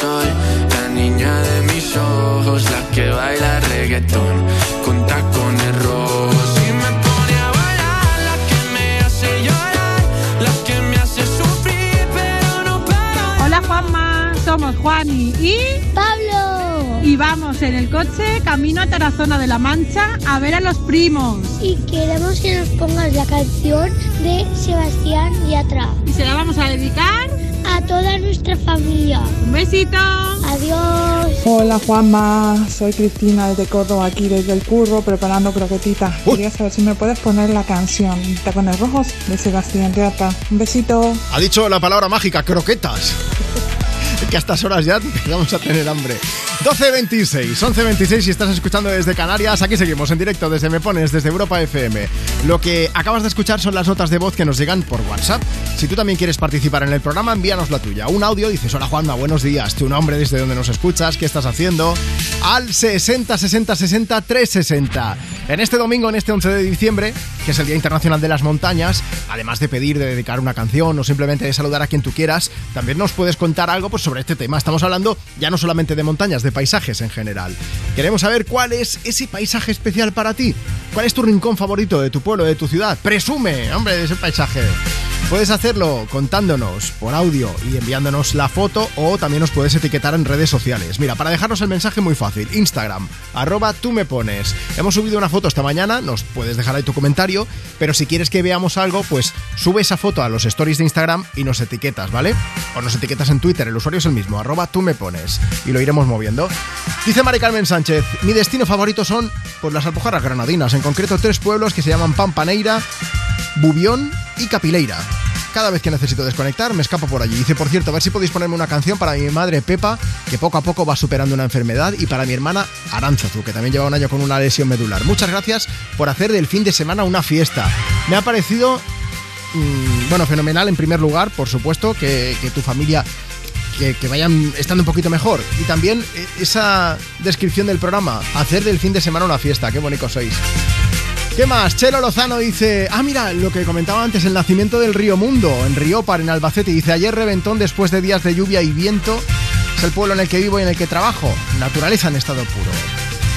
sol, la niña de mis ojos, la que baila reggaetón con tacones rojos. Y me pone a volar, la que me hace llorar, la que me hace sufrir, pero no para. Hola Juanma, somos Juani y Pablo. Y vamos en el coche camino a Tarazona de la Mancha a ver a los primos. Y queremos que nos pongas la canción de Sebastián Yatra. Y se la vamos a dedicar toda nuestra familia. Un besito. Adiós. Hola Juanma, soy Cristina desde Córdoba, aquí desde el curro preparando croquetitas. Quería saber si me puedes poner la canción Tacones Rojos de Sebastián Teata. Un besito. Ha dicho la palabra mágica, croquetas. Que a estas horas ya empezamos a tener hambre. 12.26, 11.26 si estás escuchando desde Canarias, aquí seguimos en directo desde Me Pones, desde Europa FM. Lo que acabas de escuchar son las notas de voz que nos llegan por WhatsApp. Si tú también quieres participar en el programa, envíanos la tuya. Un audio, dices, hola Juanma, buenos días, tu nombre, desde donde nos escuchas, qué estás haciendo, al 60 60 60 360. En este domingo, en este 11 de diciembre, que es el Día Internacional de las Montañas, además de pedir, de dedicar una canción o simplemente de saludar a quien tú quieras, también nos puedes contar algo pues, sobre este tema. Estamos hablando ya no solamente de montañas, de paisajes en general. Queremos saber cuál es ese paisaje especial para ti. ¿Cuál es tu rincón favorito de tu pueblo, de tu ciudad? Presume, hombre, de ese paisaje. Puedes hacerlo contándonos por audio y enviándonos la foto o también nos puedes etiquetar en redes sociales. Mira, para dejarnos el mensaje muy fácil, Instagram, arroba tú me pones. Hemos subido una foto esta mañana, nos puedes dejar ahí tu comentario, pero si quieres que veamos algo, pues sube esa foto a los stories de Instagram y nos etiquetas, ¿vale? O nos etiquetas en Twitter, el usuario es el mismo, arroba tú me pones. Y lo iremos moviendo. Dice Mari Carmen Sánchez, mi destino favorito son pues, las Alpujarras Granadinas, en concreto tres pueblos que se llaman Pampaneira, Bubión y Capileira. Cada vez que necesito desconectar, me escapo por allí. Dice, por cierto, a ver si podéis ponerme una canción para mi madre Pepa, que poco a poco va superando una enfermedad, y para mi hermana Aranzazu, que también lleva un año con una lesión medular. Muchas gracias por hacer del fin de semana una fiesta. Me ha parecido, mm, bueno, fenomenal en primer lugar, por supuesto, que, tu familia que, vayan estando un poquito mejor. Y también eh, esa descripción del programa, hacer del fin de semana una fiesta, qué bonitos sois. ¿Qué más? Chelo Lozano dice, ah mira, lo que comentaba antes, el nacimiento del río Mundo, en Riópar, en Albacete, dice, ayer reventón después de días de lluvia y viento, es el pueblo en el que vivo y en el que trabajo, naturaleza en estado puro.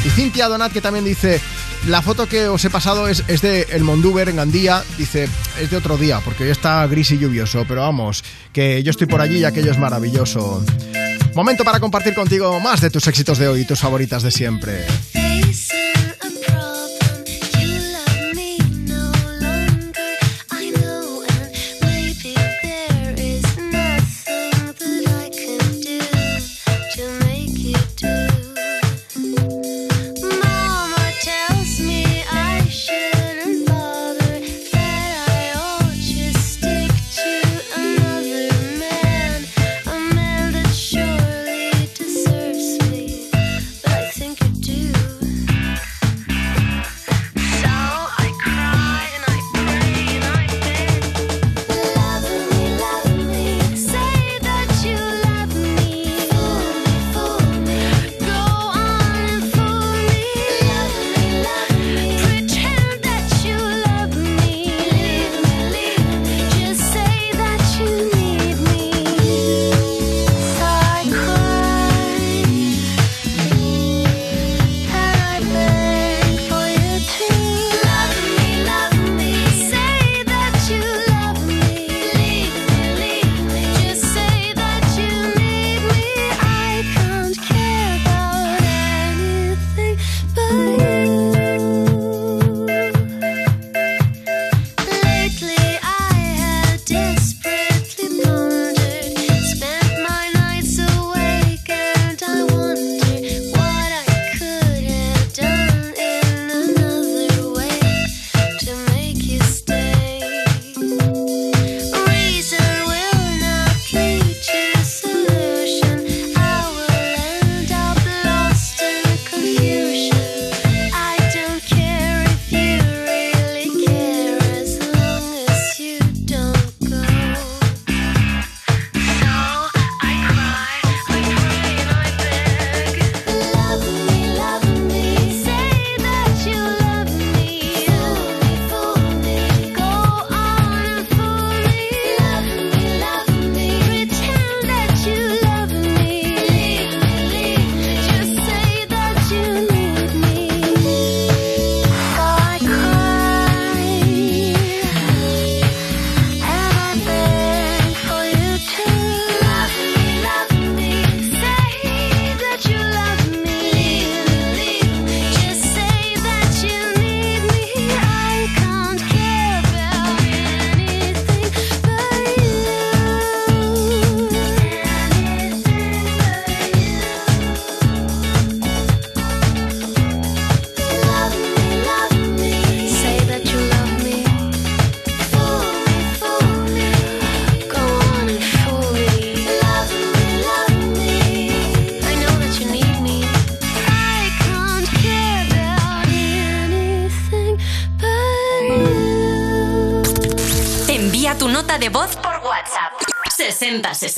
Y Cintia Donat que también dice, la foto que os he pasado es, es, de El Mondúber en Gandía. Dice, es de otro día, porque hoy está gris y lluvioso. Pero vamos, que yo estoy por allí y aquello es maravilloso. Momento para compartir contigo más de tus éxitos de hoy y tus favoritas de siempre.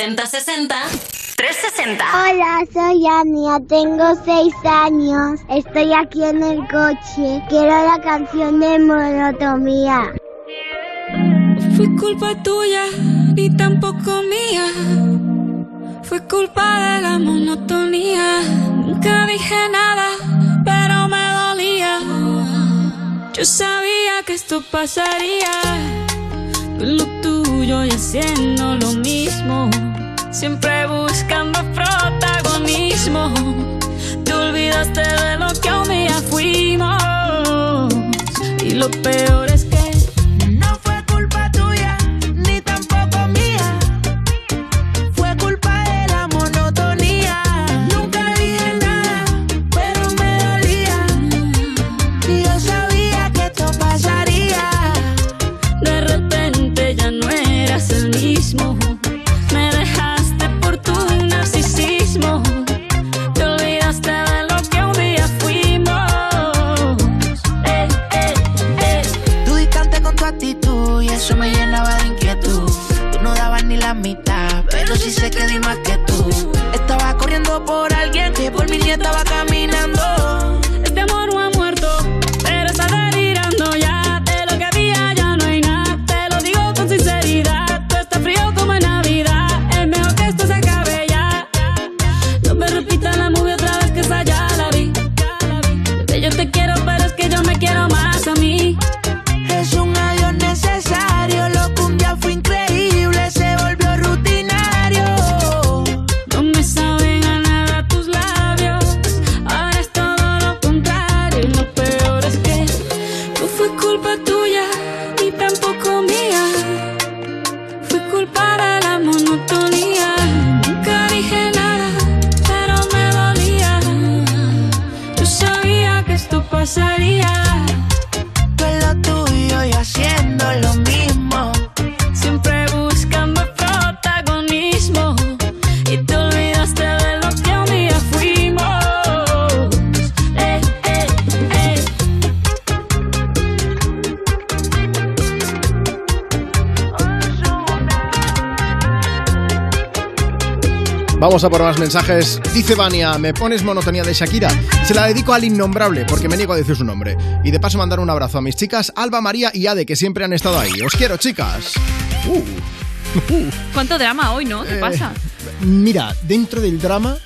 6060 360. Hola, soy Ania, tengo 6 años. Estoy aquí en el coche. Quiero la canción de Monotomía. Fue culpa tuya y tampoco mía. Fue culpa de la monotonía. Nunca dije nada, pero me dolía. Yo sabía que esto pasaría. Lo tuyo y haciendo lo mismo siempre buscando protagonismo. Te olvidaste de lo que un día fuimos y lo peor Vamos a por más mensajes. Dice Vania, me pones monotonía de Shakira. Se la dedico al innombrable porque me niego a decir su nombre. Y de paso mandar un abrazo a mis chicas, Alba, María y Ade, que siempre han estado ahí. Os quiero, chicas. Uh. ¿Cuánto drama hoy, no? ¿Qué Eh, pasa? Mira, dentro del drama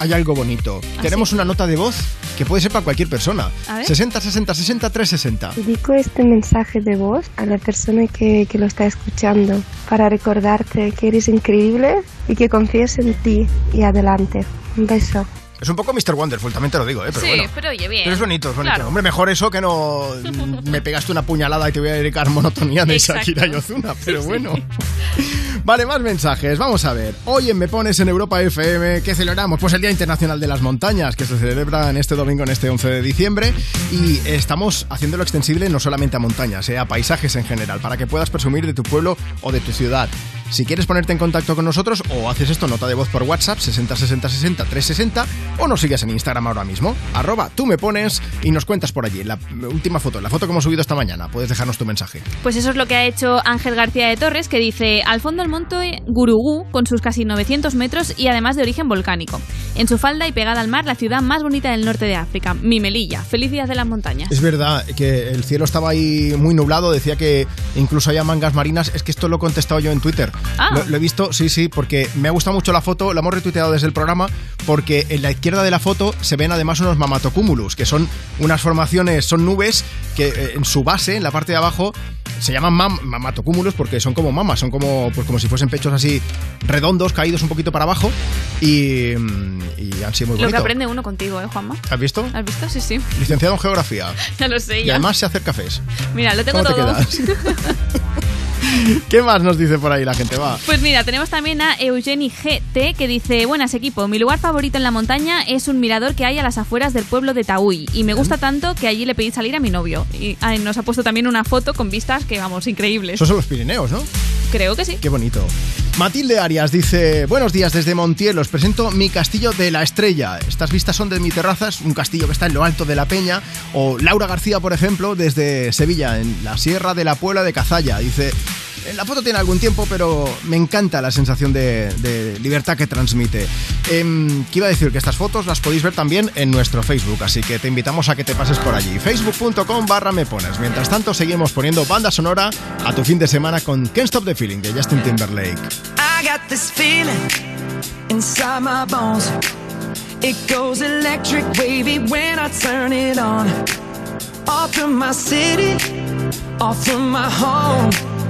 hay algo bonito. ¿Ah, Tenemos una nota de voz que puede ser para cualquier persona. A ver. 60 60 60 360. Dedico este mensaje de voz a la persona que, que lo está escuchando para recordarte que eres increíble y que confíes en ti y adelante. Un beso. Es un poco Mr. Wonderful, también te lo digo, ¿eh? Pero sí, bueno. pero oye, bien. Pero es bonito, es bonito. Claro. Hombre, mejor eso que no me pegaste una puñalada y te voy a dedicar monotonía de Exacto. Shakira y Ozuna, pero bueno. Vale, más mensajes. Vamos a ver. Hoy en Me Pones en Europa FM, ¿qué celebramos? Pues el Día Internacional de las Montañas, que se celebra en este domingo, en este 11 de diciembre. Y estamos haciéndolo extensible no solamente a montañas, eh, a paisajes en general, para que puedas presumir de tu pueblo o de tu ciudad. Si quieres ponerte en contacto con nosotros, o haces esto, nota de voz por WhatsApp, 60 60 60 360, o nos sigues en Instagram ahora mismo, arroba tú me pones y nos cuentas por allí. La última foto, la foto que hemos subido esta mañana. Puedes dejarnos tu mensaje. Pues eso es lo que ha hecho Ángel García de Torres, que dice, al fondo el monte Gurugú, con sus casi 900 metros y además de origen volcánico. En su falda y pegada al mar, la ciudad más bonita del norte de África, mi Melilla. Feliz día de las montañas. Es verdad que el cielo estaba ahí muy nublado, decía que incluso había mangas marinas. Es que esto lo he contestado yo en Twitter. Ah. Lo, lo he visto, sí, sí, porque me ha gustado mucho la foto, la hemos retuiteado desde el programa, porque en la izquierda de la foto se ven además unos mamatocúmulus, que son unas formaciones, son nubes que eh, en su base, en la parte de abajo, se llaman mam- mamatocúmulos porque son como mamas, son como, pues como si fuesen pechos así redondos, caídos un poquito para abajo y, mm, y han sido muy Lo que aprende uno contigo, ¿eh, Juanma? ¿Has visto? ¿Has visto? Sí, sí. Licenciado en geografía. Ya lo sé, Y ya. además sé hacer cafés. Mira, lo tengo ¿Cómo te todo. quedas? ¿Qué más nos dice por ahí la gente? Va. Pues mira, tenemos también a Eugeni GT que dice, buenas equipo, mi lugar favorito en la montaña es un mirador que hay a las afueras del pueblo de Taúy y me gusta tanto que allí le pedí salir a mi novio. Y nos ha puesto también una foto con vistas que, vamos, increíbles. Esos son los Pirineos, ¿no? Creo que sí. Qué bonito. Matilde Arias dice, buenos días desde Montiel, os presento mi castillo de la estrella. Estas vistas son de mi terraza, es un castillo que está en lo alto de la peña. O Laura García, por ejemplo, desde Sevilla, en la Sierra de la Puebla de Cazalla. Dice, la foto tiene algún tiempo, pero me encanta la sensación de, libertad que transmite. Em, ¿Qué iba a decir? Que estas fotos las podéis ver también en nuestro Facebook, así que te invitamos a que te pases por allí. Facebook.com barra me pones. Mientras tanto, seguimos poniendo banda sonora a tu fin de semana con Can't Stop the Feeling de Justin Timberlake. I got this feeling inside my bones. It goes electric wavy when I turn it on. Off from my city, off from my home.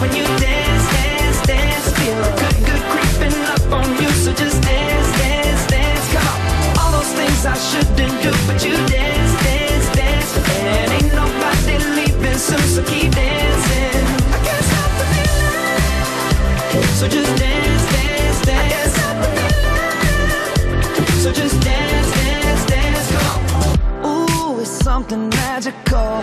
when you dance, dance, dance. Feel good, good creeping up on you, so just dance, dance, dance. Come on, all those things I shouldn't do, but you dance, dance, dance. And ain't nobody leaving soon, so keep dancing. I can't stop the feeling, so just dance, dance, dance. I can't stop the feeling, so just dance, dance, dance. Come on. Ooh, it's something magical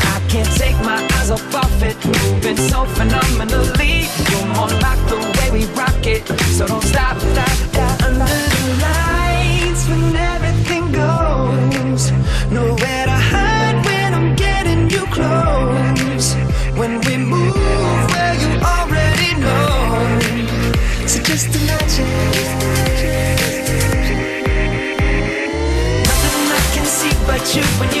can't take my eyes off of it, moving so phenomenally. You're more like the way we rock it, so don't stop, stop, stop. Under the lights when everything goes, nowhere to hide when I'm getting you close. When we move where you already know, so just imagine. Nothing I can see but you when you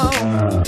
Oh.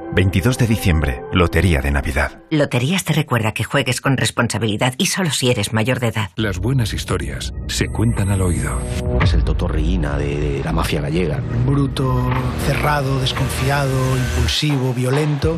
22 de diciembre, Lotería de Navidad. Loterías te recuerda que juegues con responsabilidad y solo si eres mayor de edad. Las buenas historias se cuentan al oído. Es el Totorriina de, de la mafia gallega. Bruto, cerrado, desconfiado, impulsivo, violento.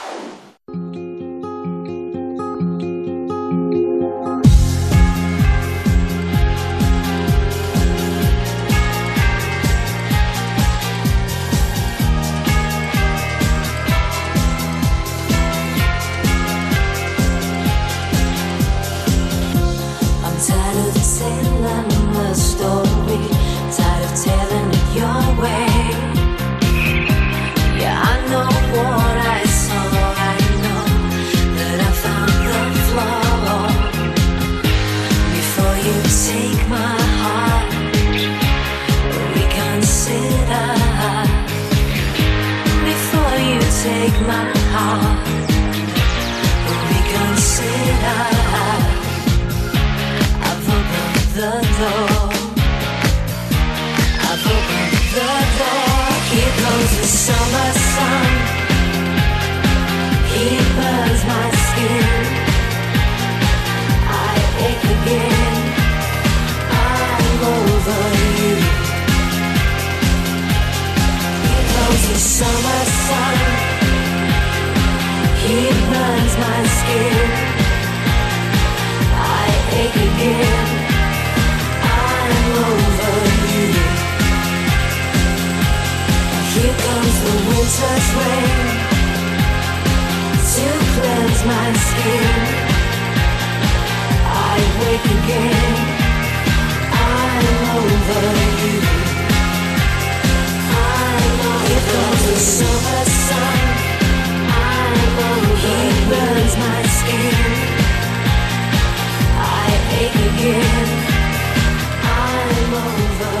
I've the door. Here the summer sun. He burns my skin. I ache again. I'm over you. Here the summer sun. He burns my skin. I ache again. Comes the winter's rain to cleanse my skin. I wake again. I'm over you. I'm over Here the summer sun. I'm over He burns my skin. I ache again. I'm over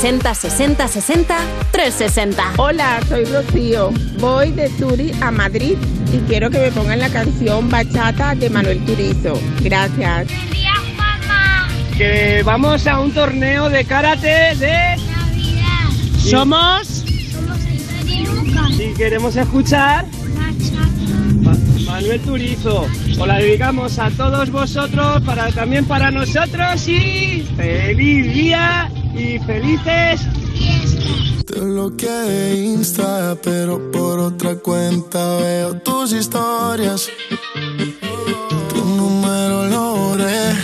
60 60 60 360. Hola, soy Rocío. Voy de Turi a Madrid y quiero que me pongan la canción Bachata de Manuel Turizo. Gracias. Que vamos a un torneo de karate de... Somos... Y queremos escuchar... Ma- Manuel Turizo. Os la dedicamos a todos vosotros, para también para nosotros y feliz día y felices Te bloqueé de Insta, pero por otra cuenta veo tus historias. Tu número lo borré.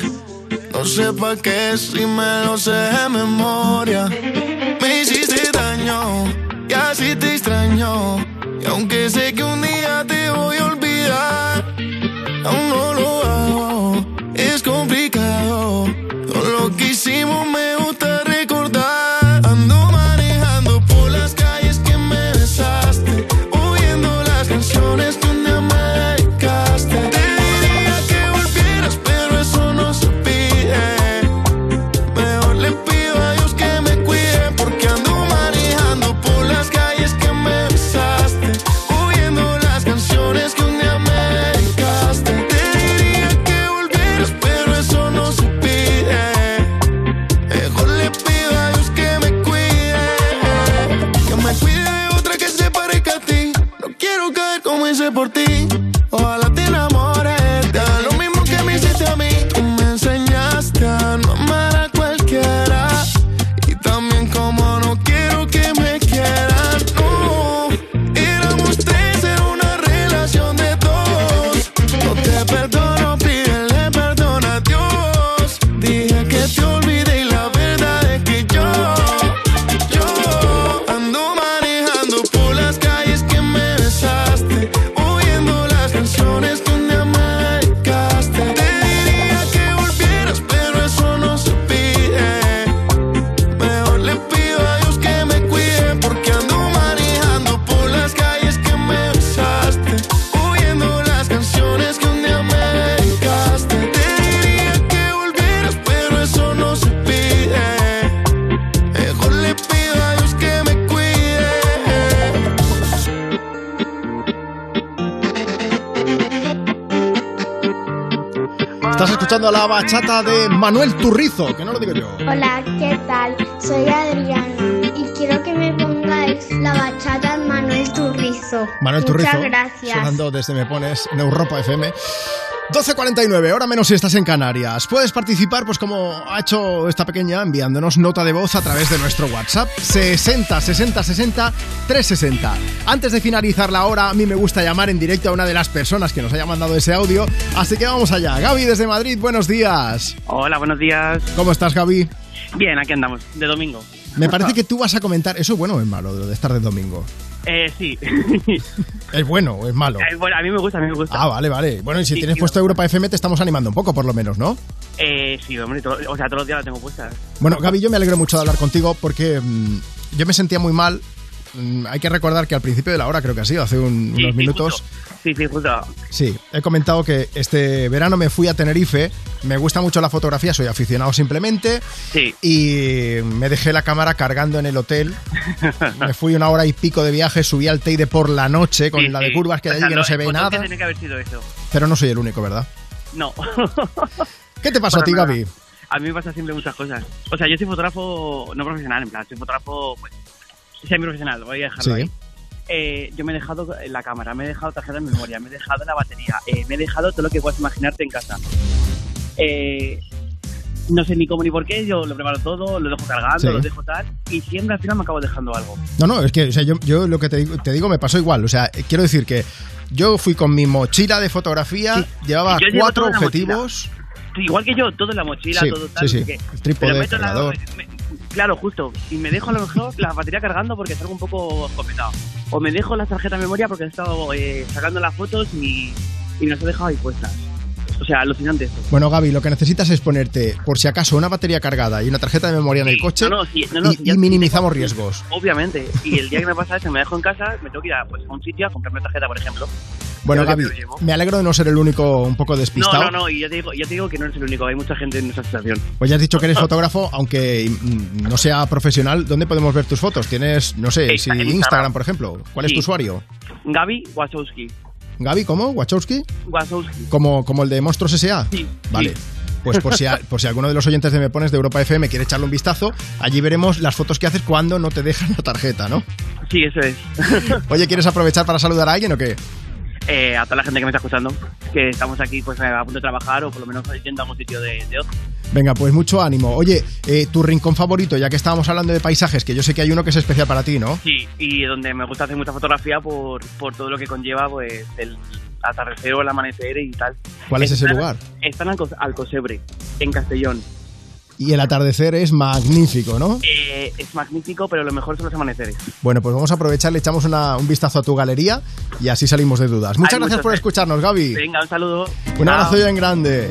No sé pa' qué si me lo sé de memoria. Me hiciste daño y así te extraño. Y aunque sé que un día te voy a olvidar, Turrizo, que no lo digo yo. Hola, ¿qué tal? Soy Adriana y quiero que me pongáis la bachata Manuel Turrizo. Manuel Muchas Turrizo, gracias. sonando desde Me Pones en Europa FM. 12.49, hora menos si estás en Canarias. Puedes participar, pues como ha hecho esta pequeña, enviándonos nota de voz a través de nuestro WhatsApp 60 60 60 360. Antes de finalizar la hora, a mí me gusta llamar en directo a una de las personas que nos haya mandado ese audio, así que vamos allá. Gaby desde Madrid, buenos días. Hola, buenos días. ¿Cómo estás, Gaby? Bien, aquí andamos, de domingo. Me parece que tú vas a comentar, ¿eso es bueno o es malo, lo de estar de domingo? Eh, sí. ¿Es bueno o es malo? Eh, bueno, a mí me gusta, a mí me gusta. Ah, vale, vale. Bueno, y si Sí, tienes sí, puesto Europa FM te estamos animando un poco, por lo menos, ¿no? Eh, sí, hombre, todo- o sea, todos los días la tengo puesta. Bueno, Gaby, yo me alegro mucho de hablar contigo porque mm, yo me sentía muy mal. Mm, hay que recordar que al principio de la hora, creo que ha sido, hace un- Sí, unos sí, minutos, justo. Sí, sí, justo. sí, he comentado que este verano me fui a Tenerife. Me gusta mucho la fotografía, soy aficionado simplemente. Sí. Y me dejé la cámara cargando en el hotel. Me fui una hora y pico de viaje, subí al Teide por la noche con Sí, la de curvas que O sea, allí que no se ve nada. que tiene que haber sido eso. Pero no soy el único, ¿verdad? No. ¿Qué te pasó a ti, nada. Gaby? A mí me pasa siempre muchas cosas. O sea, yo soy fotógrafo no profesional, en plan, soy fotógrafo pues, semi-profesional, voy a dejarlo Sí. ahí. Eh, yo me he dejado la cámara, me he dejado tarjeta de memoria, me he dejado la batería, eh, me he dejado todo lo que puedas imaginarte en casa. Eh, no sé ni cómo ni por qué, yo lo preparo todo, lo dejo cargando, Sí. lo dejo tal, y siempre al final me acabo dejando algo. No, no, es que o sea, yo, yo lo que te digo, te digo me pasó igual. O sea, eh, quiero decir que yo fui con mi mochila de fotografía, llevaba cuatro objetivos. Igual que yo, todo en la mochila, Sí, todo tal, sí, sí. El trípode, me- claro, justo. Y me dejo a lo mejor la batería cargando porque salgo un poco escopetado. O me dejo la tarjeta de memoria porque he estado eh, sacando las fotos y, y las he dejado ahí puestas. O sea, alucinante esto. Bueno, Gaby, lo que necesitas es ponerte, por si acaso, una batería cargada y una tarjeta de memoria en el coche No, no, sí, no, y, y minimizamos riesgos. Obviamente. Y el día que me pasa eso, me dejo en casa, me tengo que ir a, pues, a un sitio a comprarme tarjeta, por ejemplo. Bueno, Gaby, me alegro de no ser el único un poco No, despistado. no, no, y ya te, digo, ya te digo que no eres el único, hay mucha gente en esa situación. Pues ya has dicho que eres fotógrafo, aunque mm, no sea profesional. ¿Dónde podemos ver tus fotos? Tienes, no sé, si Instagram, por ejemplo. ¿Cuál es tu usuario? Gaby Wachowski. Gaby, ¿cómo? ¿Wachowski? Wachowski. ¿Como, como el de Monstruos S.A.? Sí. Vale. Pues por si, a- por si alguno de los oyentes de Me Pones de Europa FM quiere echarle un vistazo, allí veremos las fotos que haces cuando no te dejan la tarjeta, ¿no? Sí, eso es. Oye, ¿quieres aprovechar para saludar a alguien o qué? Eh, a toda la gente que me está escuchando, que estamos aquí pues a punto de trabajar o por lo menos yendo a algún sitio de, de ocio. Venga, pues mucho ánimo. Oye, eh, tu rincón favorito, ya que estábamos hablando de paisajes, que yo sé que hay uno que es especial para ti, ¿no? Sí, y donde me gusta hacer mucha fotografía por, por todo lo que conlleva pues el atardecer o el amanecer y tal. ¿Cuál es ese lugar? Está en Alco- Alcosebre, en Castellón. Y el atardecer es magnífico, ¿no? Eh, es magnífico, pero lo mejor son los amaneceres. Bueno, pues vamos a aprovechar, le echamos una- un vistazo a tu galería y así salimos de dudas. Muchas Hay gracias por eh. escucharnos, Gaby. Venga, un saludo. Un Chao. abrazo ya en grande.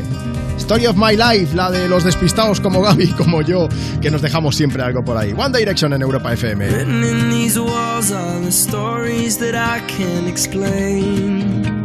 Story of My Life, la de los despistados como Gaby, como yo, que nos dejamos siempre algo por ahí. One Direction en Europa FM. Written in these walls are the stories that I can't explain.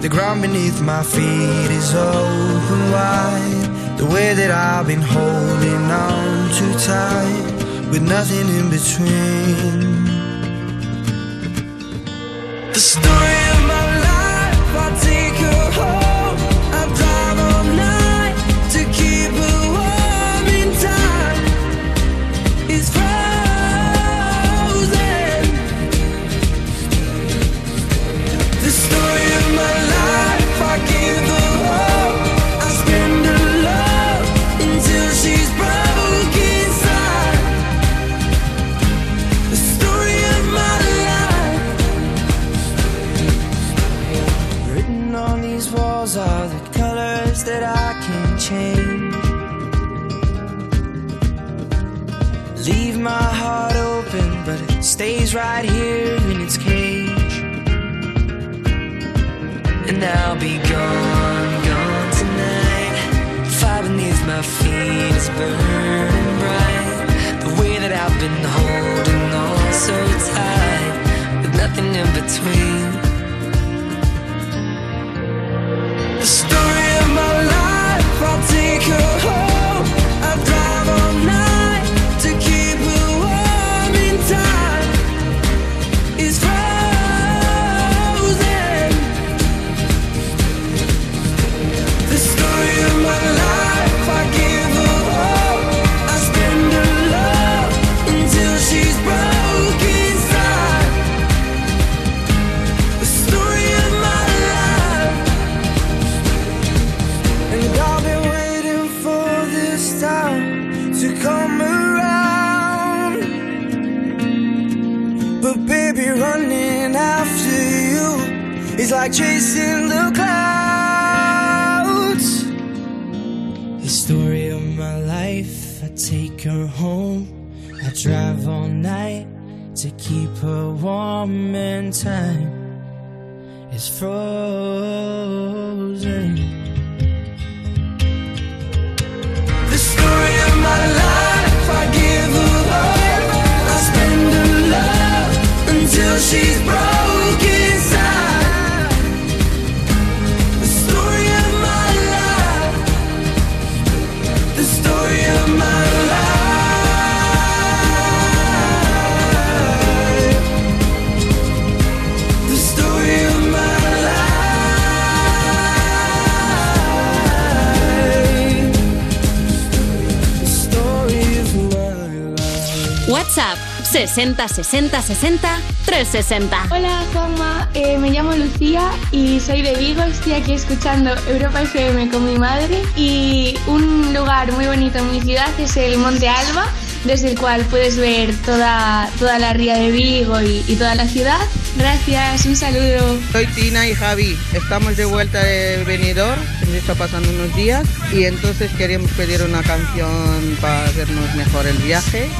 The ground beneath my feet is open wide. The way that I've been holding on too tight, with nothing in between. The story of my life, I take stays right here in its cage. And I'll be gone, gone tonight. Fire beneath my feet is burning bright. The way that I've been holding on so tight, with nothing in between. like chasing the clouds. The story of my life, I take her home. I drive all night to keep her warm and tight. 60 60 60 360. Hola Juanma, eh, me llamo Lucía y soy de Vigo. Estoy aquí escuchando Europa FM con mi madre y un lugar muy bonito en mi ciudad es el Monte Alba, desde el cual puedes ver toda, toda la ría de Vigo y, toda la ciudad. Gracias, un saludo. Soy Tina y Javi. Estamos de vuelta de Benidorm, está pasando unos días y entonces queríamos pedir una canción para hacernos mejor el viaje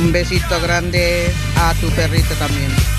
un besito grande a tu perrito también.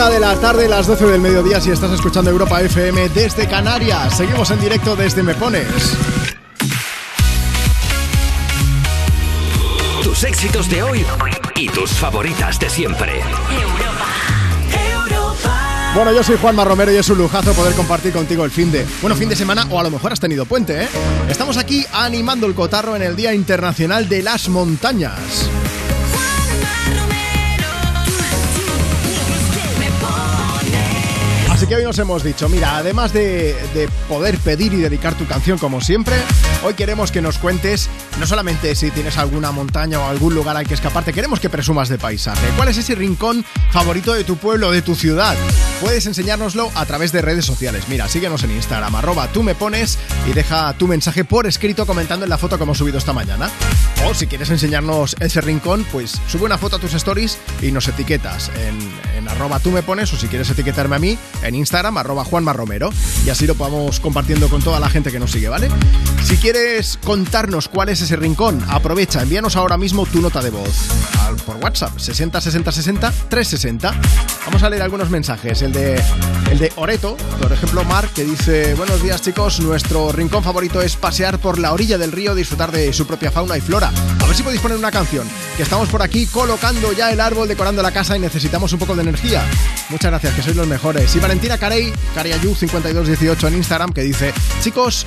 Una de la tarde, las 12 del mediodía, si estás escuchando Europa FM desde Canarias. Seguimos en directo desde Me Pones. Tus éxitos de hoy y tus favoritas de siempre. Bueno, yo soy Juanma Romero y es un lujazo poder compartir contigo el fin de. Bueno, fin de semana o a lo mejor has tenido puente, ¿eh? Estamos aquí animando el cotarro en el Día Internacional de las Montañas. Que hoy nos hemos dicho, mira, además de, de poder pedir y dedicar tu canción como siempre, hoy queremos que nos cuentes no solamente si tienes alguna montaña o algún lugar al que escaparte, queremos que presumas de paisaje. ¿Cuál es ese rincón favorito de tu pueblo, de tu ciudad? Puedes enseñárnoslo a través de redes sociales. Mira, síguenos en Instagram, arroba tú me pones y deja tu mensaje por escrito comentando en la foto que hemos subido esta mañana. O si quieres enseñarnos ese rincón, pues sube una foto a tus stories y nos etiquetas en, en arroba tú me pones o si quieres etiquetarme a mí en Instagram, arroba Juanma Romero. Y así lo podamos compartiendo con toda la gente que nos sigue, ¿vale? Si quieres contarnos cuál es ese rincón, aprovecha, envíanos ahora mismo tu nota de voz por WhatsApp, 60 60 60 360. Vamos a leer algunos mensajes. El de, el de Oreto, por ejemplo, Mar, que dice: Buenos días, chicos. Nuestro rincón favorito es pasear por la orilla del río, disfrutar de su propia fauna y flora. A ver si podéis poner una canción. Que estamos por aquí colocando ya el árbol, decorando la casa y necesitamos un poco de energía. Muchas gracias, que sois los mejores. Y Valentina Carey, Cariayu5218 en Instagram, que dice: Chicos,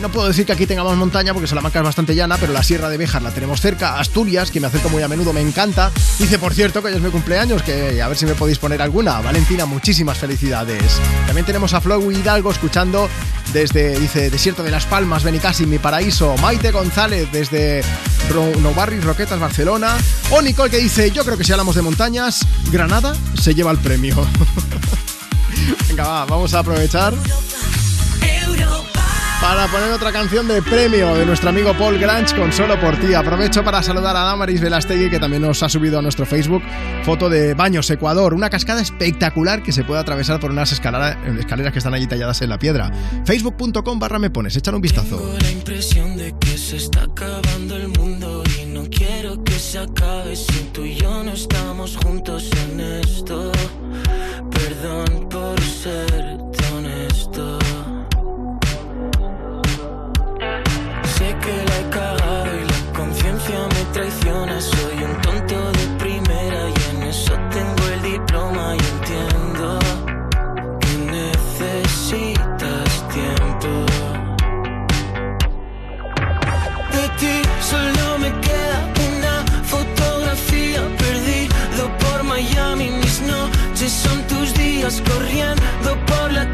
no puedo decir que aquí tengamos montaña porque Salamanca es bastante llana, pero la Sierra de Béjar la tenemos cerca. Asturias, que me acerco muy a menudo, me encanta. Dice, por cierto, que hoy es mi cumpleaños, que a ver si me podéis poner alguna. Valentina, muchísimas felicidades. También tenemos a Flow Hidalgo escuchando desde, dice, Desierto de las Palmas, Benicassim, mi paraíso. Maite González desde Ro- Roquetas, Barcelona. O Nicole que dice, yo creo que si hablamos de montañas, Granada se lleva el premio. Venga, va, vamos a aprovechar para poner otra canción de premio de nuestro amigo Paul Grange con Solo por ti. Aprovecho para saludar a Damaris Velastegui que también nos ha subido a nuestro Facebook foto de Baños Ecuador, una cascada espectacular que se puede atravesar por unas escalera- escaleras que están allí talladas en la piedra. Facebook.com barra me pones, échale un vistazo. Tengo la impresión de que se está acabando el mundo y no quiero que se acabe si tú y yo no estamos juntos en esto. Corriendo por la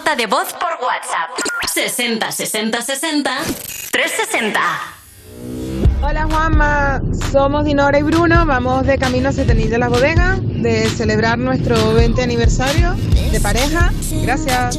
nota de voz por WhatsApp. 60 60 60 360. Hola Juanma, somos Dinora y Bruno, vamos de camino a Setenil de la Bodega de celebrar nuestro 20 aniversario de pareja. Gracias.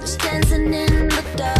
Touch, dancing in the dark.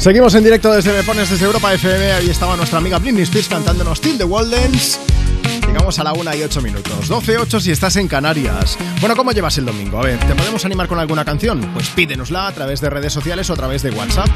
Seguimos en directo desde Me Pones desde Europa FM. Ahí estaba nuestra amiga Britney Spears cantándonos Till the Waldens. Llegamos a la 1 y 8 minutos. 12-8 si estás en Canarias. Bueno, ¿cómo llevas el domingo? A ver, ¿te podemos animar con alguna canción? Pues pídenosla a través de redes sociales o a través de WhatsApp.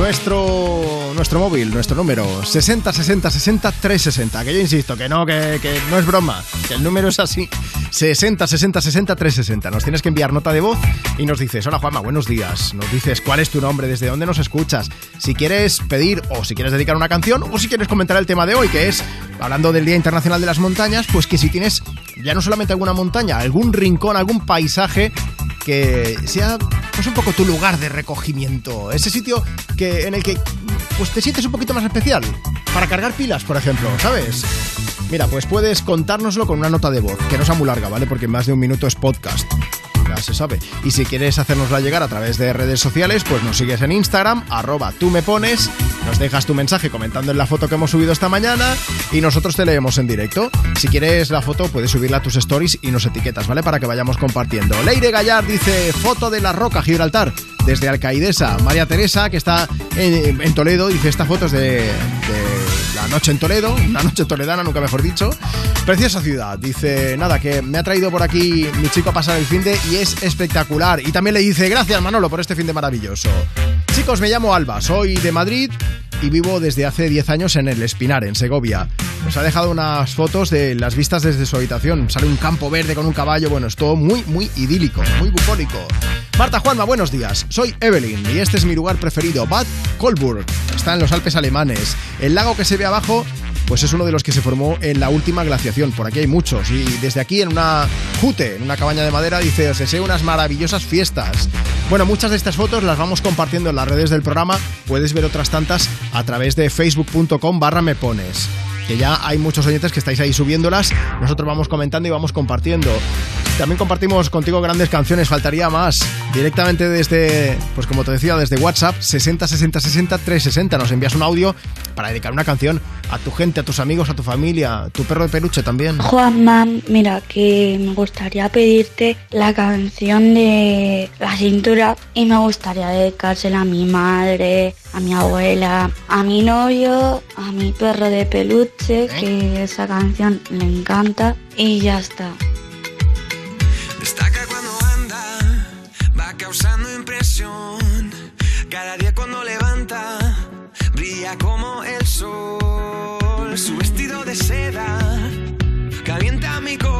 Nuestro, nuestro móvil, nuestro número 60 60 60 360. Que yo insisto, que no, que, que no es broma, que el número es así. 60 60 60 360. Nos tienes que enviar nota de voz y nos dices, hola Juanma, buenos días. Nos dices cuál es tu nombre, desde dónde nos escuchas. Si quieres pedir o si quieres dedicar una canción o si quieres comentar el tema de hoy, que es, hablando del Día Internacional de las Montañas, pues que si tienes ya no solamente alguna montaña, algún rincón, algún paisaje que sea pues un poco tu lugar de recogimiento, ese sitio que en el que pues te sientes un poquito más especial para cargar pilas, por ejemplo, ¿sabes? Mira, pues puedes contárnoslo con una nota de voz, que no sea muy larga, ¿vale? Porque más de un minuto es podcast. Se sabe. Y si quieres hacernosla llegar a través de redes sociales, pues nos sigues en Instagram, arroba tú me pones, nos dejas tu mensaje comentando en la foto que hemos subido esta mañana y nosotros te leemos en directo. Si quieres la foto, puedes subirla a tus stories y nos etiquetas, ¿vale? Para que vayamos compartiendo. Leire Gallar dice, foto de la roca Gibraltar, desde Alcaidesa. María Teresa, que está en, en Toledo, dice, esta foto es de, de noche en Toledo, una noche toledana, nunca mejor dicho. Preciosa ciudad, dice, nada, que me ha traído por aquí mi chico a pasar el fin de y es espectacular. Y también le dice, gracias Manolo por este fin de maravilloso. Chicos, me llamo Alba, soy de Madrid y vivo desde hace 10 años en el Espinar, en Segovia. Nos ha dejado unas fotos de las vistas desde su habitación. Sale un campo verde con un caballo, bueno, es todo muy, muy idílico, muy bucólico. Marta Juanma, buenos días. Soy Evelyn y este es mi lugar preferido, Bad Kolburg. Está en los Alpes alemanes. El lago que se ve abajo pues es uno de los que se formó en la última glaciación. Por aquí hay muchos. Y desde aquí, en una jute, en una cabaña de madera, dice: Os deseo unas maravillosas fiestas. Bueno, muchas de estas fotos las vamos compartiendo en las redes del programa. Puedes ver otras tantas a través de facebook.com barra me pones. Que ya hay muchos oyentes que estáis ahí subiéndolas. Nosotros vamos comentando y vamos compartiendo. También compartimos contigo grandes canciones, faltaría más. Directamente desde, pues como te decía, desde WhatsApp, 60 60 60 360. Nos envías un audio para dedicar una canción a tu gente, a tus amigos, a tu familia, tu perro de peluche también. Juanma, mira que me gustaría pedirte la canción de La cintura y me gustaría dedicársela a mi madre, a mi abuela, a mi novio, a mi perro de peluche, que esa canción le encanta y ya está. Destaca cuando anda, va causando impresión. Cada día cuando levanta, brilla como el sol. Su vestido de seda calienta mi corazón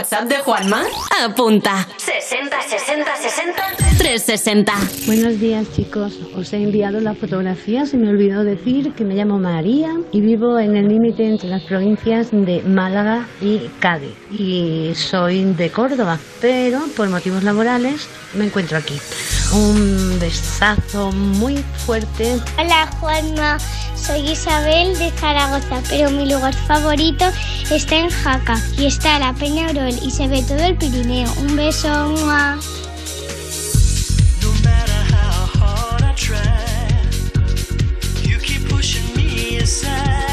WhatsApp de Juanma? Apunta. 60 60 60 360. Buenos días chicos, os he enviado la fotografía, se me olvidó decir que me llamo María y vivo en el límite entre las provincias de Málaga y Cádiz y soy de Córdoba, pero por motivos laborales me encuentro aquí. Un besazo muy fuerte. Hola Juanma, soy Isabel de Zaragoza, pero mi lugar favorito está en Jaca y está la Peña Aurel y se ve todo el Pirineo. Un beso. ¡mua! hard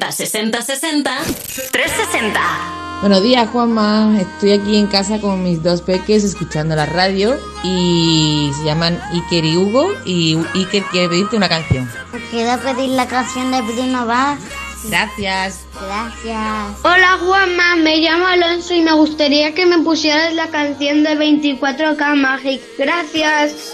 60 60 60 360. Buenos días, Juanma. Estoy aquí en casa con mis dos peques escuchando la radio y se llaman Iker y Hugo y Iker quiere pedirte una canción. Quiero pedir la canción de Bruno Vaz. Gracias. Gracias. Hola Juanma, me llamo Alonso y me gustaría que me pusieras la canción de 24K Magic. Gracias.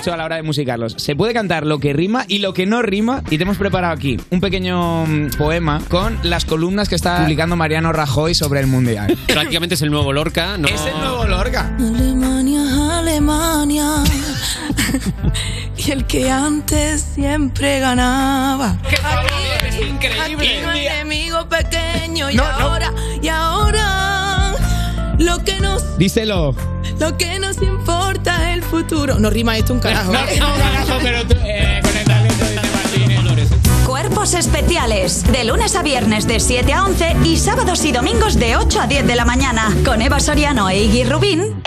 dicho a la hora de musicarlos. Se puede cantar lo que rima y lo que no rima. Y te hemos preparado aquí un pequeño mm, poema con las columnas que está publicando Mariano Rajoy sobre el Mundial. Prácticamente es el nuevo Lorca, ¿no? Es el nuevo Lorca. Alemania, Alemania. y el que antes siempre ganaba. ¡Qué aquí, es increíble! Aquí no enemigo pequeño y no, ahora, no. y ahora, lo que nos... Díselo. Lo que nos futuro. No rima esto un carajo. No ¿eh? rima un carajo, pero tú, eh, con el talento de Martínez. Eh, Cuerpos especiales. De lunes a viernes de 7 a 11 y sábados y domingos de 8 a 10 de la mañana. Con Eva Soriano e Iggy Rubín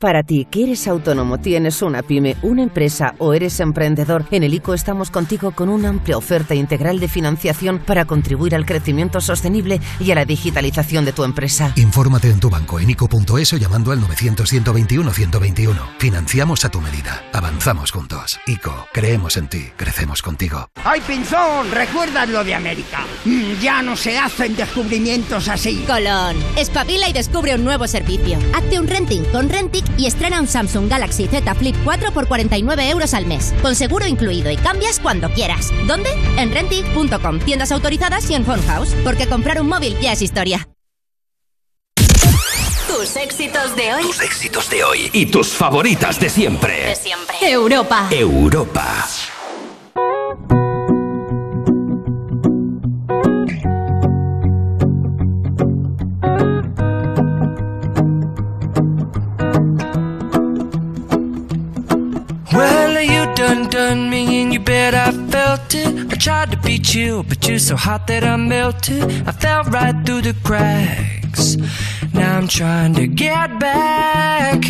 para ti, que eres autónomo, tienes una pyme, una empresa o eres emprendedor, en el ICO estamos contigo con una amplia oferta integral de financiación para contribuir al crecimiento sostenible y a la digitalización de tu empresa. Infórmate en tu banco en ICO.es o llamando al 900-121-121. Financiamos a tu medida. Avanzamos juntos. ICO, creemos en ti, crecemos contigo. ¡Ay, Pinzón! ¿Recuerdas lo de América? Mm, Ya no se hacen descubrimientos así. Colón, espabila y descubre un nuevo servicio. Hazte un renting con Rentic y estrena un Samsung Galaxy Z Flip 4 por 49 euros al mes, con seguro incluido y cambias cuando quieras. ¿Dónde? En Rentic.com, tiendas autorizadas y en Phone House, porque comprar un móvil ya es historia. Tus éxitos de hoy. Tus éxitos de hoy y tus favoritas de siempre. De siempre. Europa. Europa. You bet I felt it. I tried to be chill, but you're so hot that I melted. I fell right through the cracks. Now I'm trying to get back.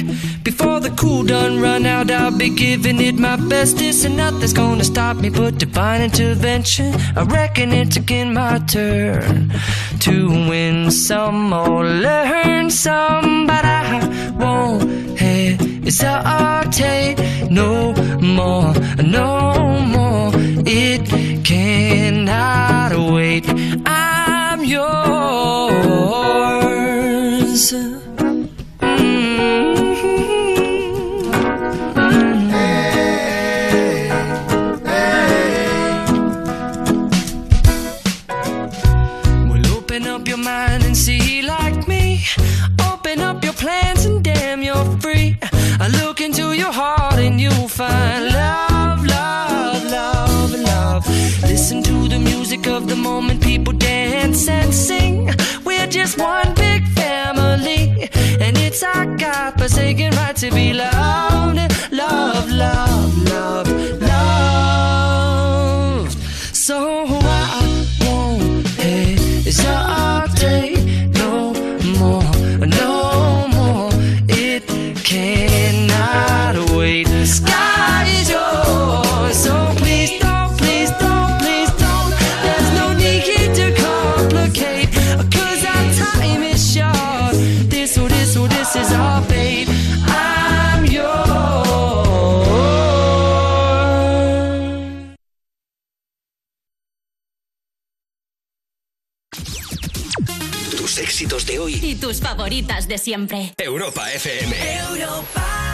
Before the cool done run out, I'll be giving it my bestest, and nothing's gonna stop me but divine intervention. I reckon it's again my turn to win some or learn some, but I won't hesitate no more, no more. It sing. We're just one big family, and it's our God-forsaken right to be loved, de hoy. Y tus favoritas de siempre. Europa FM.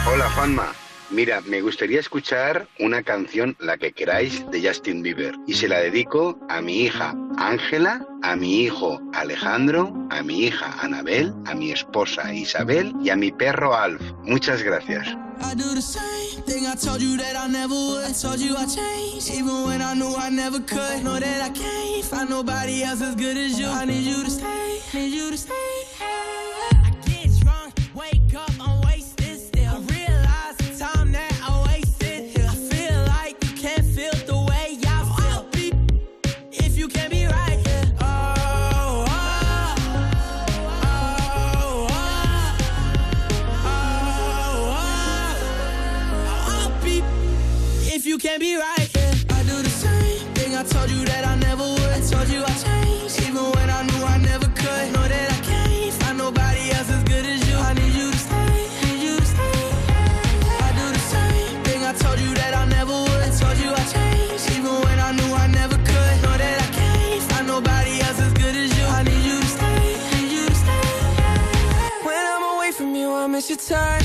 Hola Juanma. Mira, me gustaría escuchar una canción, la que queráis, de Justin Bieber. Y se la dedico a mi hija Ángela, a mi hijo Alejandro, a mi hija Anabel, a mi esposa Isabel y a mi perro Alf. Muchas gracias. I do the same thing I told you that I never would. I told you I changed, even when I knew I never could. Know that I can't find nobody else as good as you. I need you to stay, need you to stay. I get drunk, wake up, your time.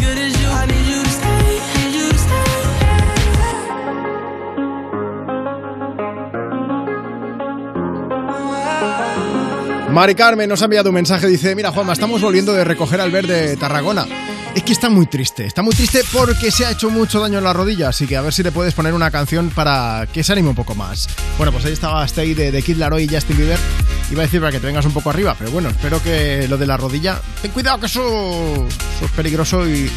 Mari Carmen nos ha enviado un mensaje, dice, mira Juanma, estamos volviendo de recoger al verde Tarragona. Es que está muy triste, está muy triste porque se ha hecho mucho daño en la rodilla, así que a ver si te puedes poner una canción para que se anime un poco más. Bueno, pues ahí estaba Stay de, de Kid Laroi y Justin Bieber. Iba a decir para que te vengas un poco arriba, pero bueno, espero que lo de la rodilla... Ten cuidado que eso es peligroso y...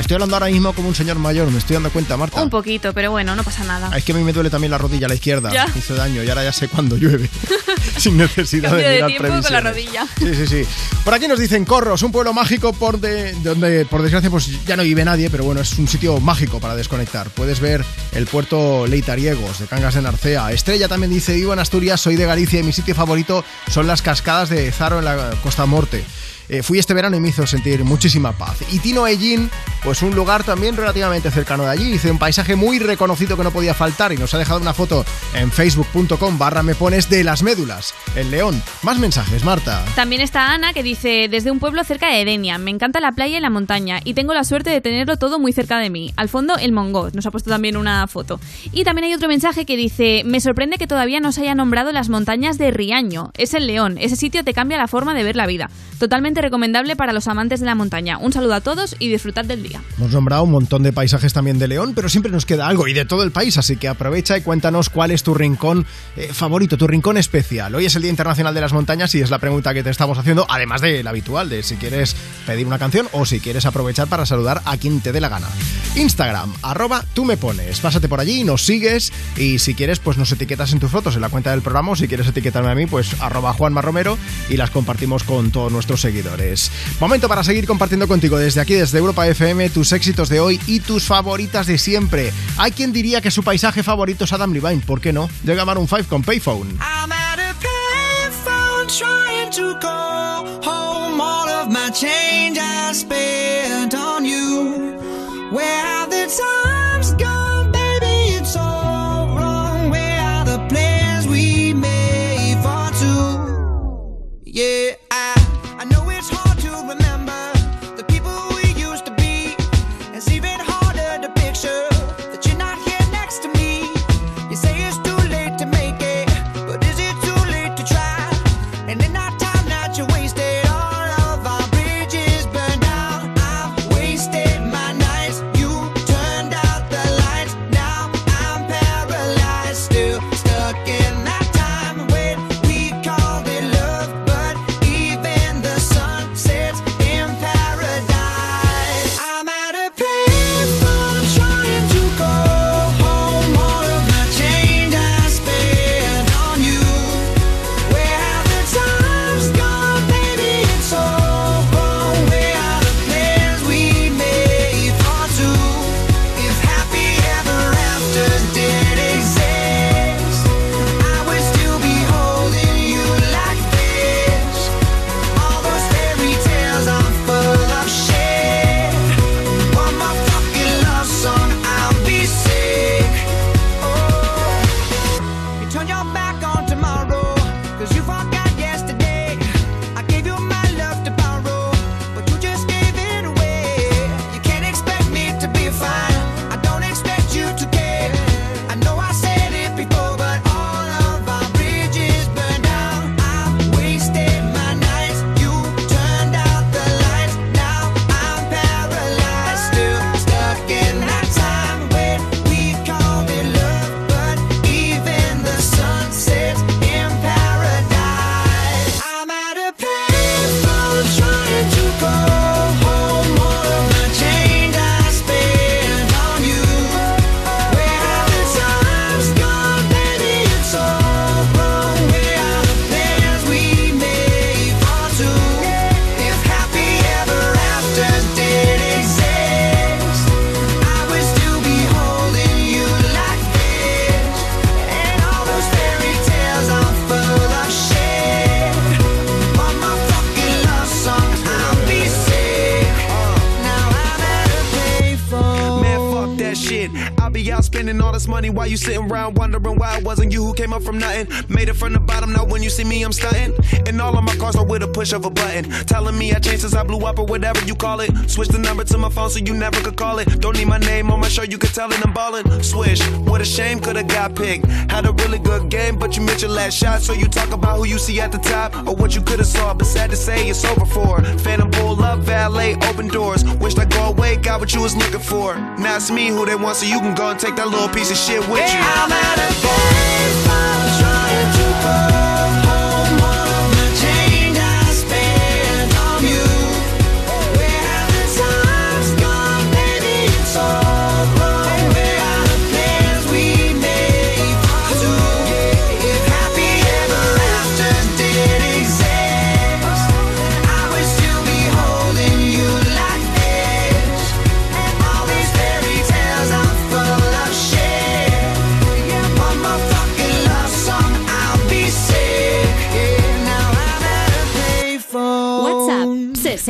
Estoy hablando ahora mismo como un señor mayor, me estoy dando cuenta, Marta. Un poquito, pero bueno, no pasa nada. Ah, Es que a mí me duele también la rodilla, la izquierda. Ya. Hizo daño y ahora ya sé cuándo llueve. Sin necesidad de de mirar tiempo con la previsiones. rodilla. Sí, sí, sí. Por aquí nos dicen Corros, un pueblo mágico por de, donde, por desgracia, pues ya no vive nadie, pero bueno, es un sitio mágico para desconectar. Puedes ver el puerto Leitariegos de Cangas de Narcea. Estrella también dice, vivo en Asturias, soy de Galicia y mi sitio favorito son las cascadas de Zaro en la Costa Morte. Eh, fui este verano y me hizo sentir muchísima paz. Y Tino Ellín, pues un lugar también relativamente cercano de allí. Dice un paisaje muy reconocido que no podía faltar y nos ha dejado una foto en facebook.com barra me pones de las médulas, en León. Más mensajes, Marta. También está Ana que dice, desde un pueblo cerca de Edenia, me encanta la playa y la montaña y tengo la suerte de tenerlo todo muy cerca de mí. Al fondo, el Mongot, nos ha puesto también una foto. Y también hay otro mensaje que dice, me sorprende que todavía no se haya nombrado las montañas de Riaño. Es el León, ese sitio te cambia la forma de ver la vida. Totalmente recomendable para los amantes de la montaña. Un saludo a todos y disfrutad del día. Hemos nombrado un montón de paisajes también de León, pero siempre nos queda algo y de todo el país, así que aprovecha y cuéntanos cuál es tu rincón eh, favorito, tu rincón especial. Hoy es el Día Internacional de las Montañas y es la pregunta que te estamos haciendo, además de la habitual, de si quieres pedir una canción o si quieres aprovechar para saludar a quien te dé la gana. Instagram, arroba tú me pones. Pásate por allí, nos sigues y si quieres, pues nos etiquetas en tus fotos en la cuenta del programa o si quieres etiquetarme a mí, pues arroba Juanma y las compartimos con todos nuestros seguidores. Momento para seguir compartiendo contigo desde aquí, desde Europa FM, tus éxitos de hoy y tus favoritas de siempre. Hay quien diría que su paisaje favorito es Adam Levine, ¿por qué no? Llega Maroon 5 con Payphone. The times you sitting around wondering why it wasn't you who came up from nothing. Made it from the bottom, now when you see me, I'm stunting. And all of my cars are with a push of a button. Telling me I changed since I blew up or whatever Switch the number to my phone so you never could call it. Don't need my name on my show, you could tell it I'm ballin'. Swish, what a shame, could've got picked. Had a really good game, but you missed your last shot. So you talk about who you see at the top or what you could've saw. But sad to say, it's over for. Phantom pull up, valet, open doors. Wished I go away, got what you was looking for. Now it's me who they want, so you can go and take that little piece of shit with you. I'm at a baseball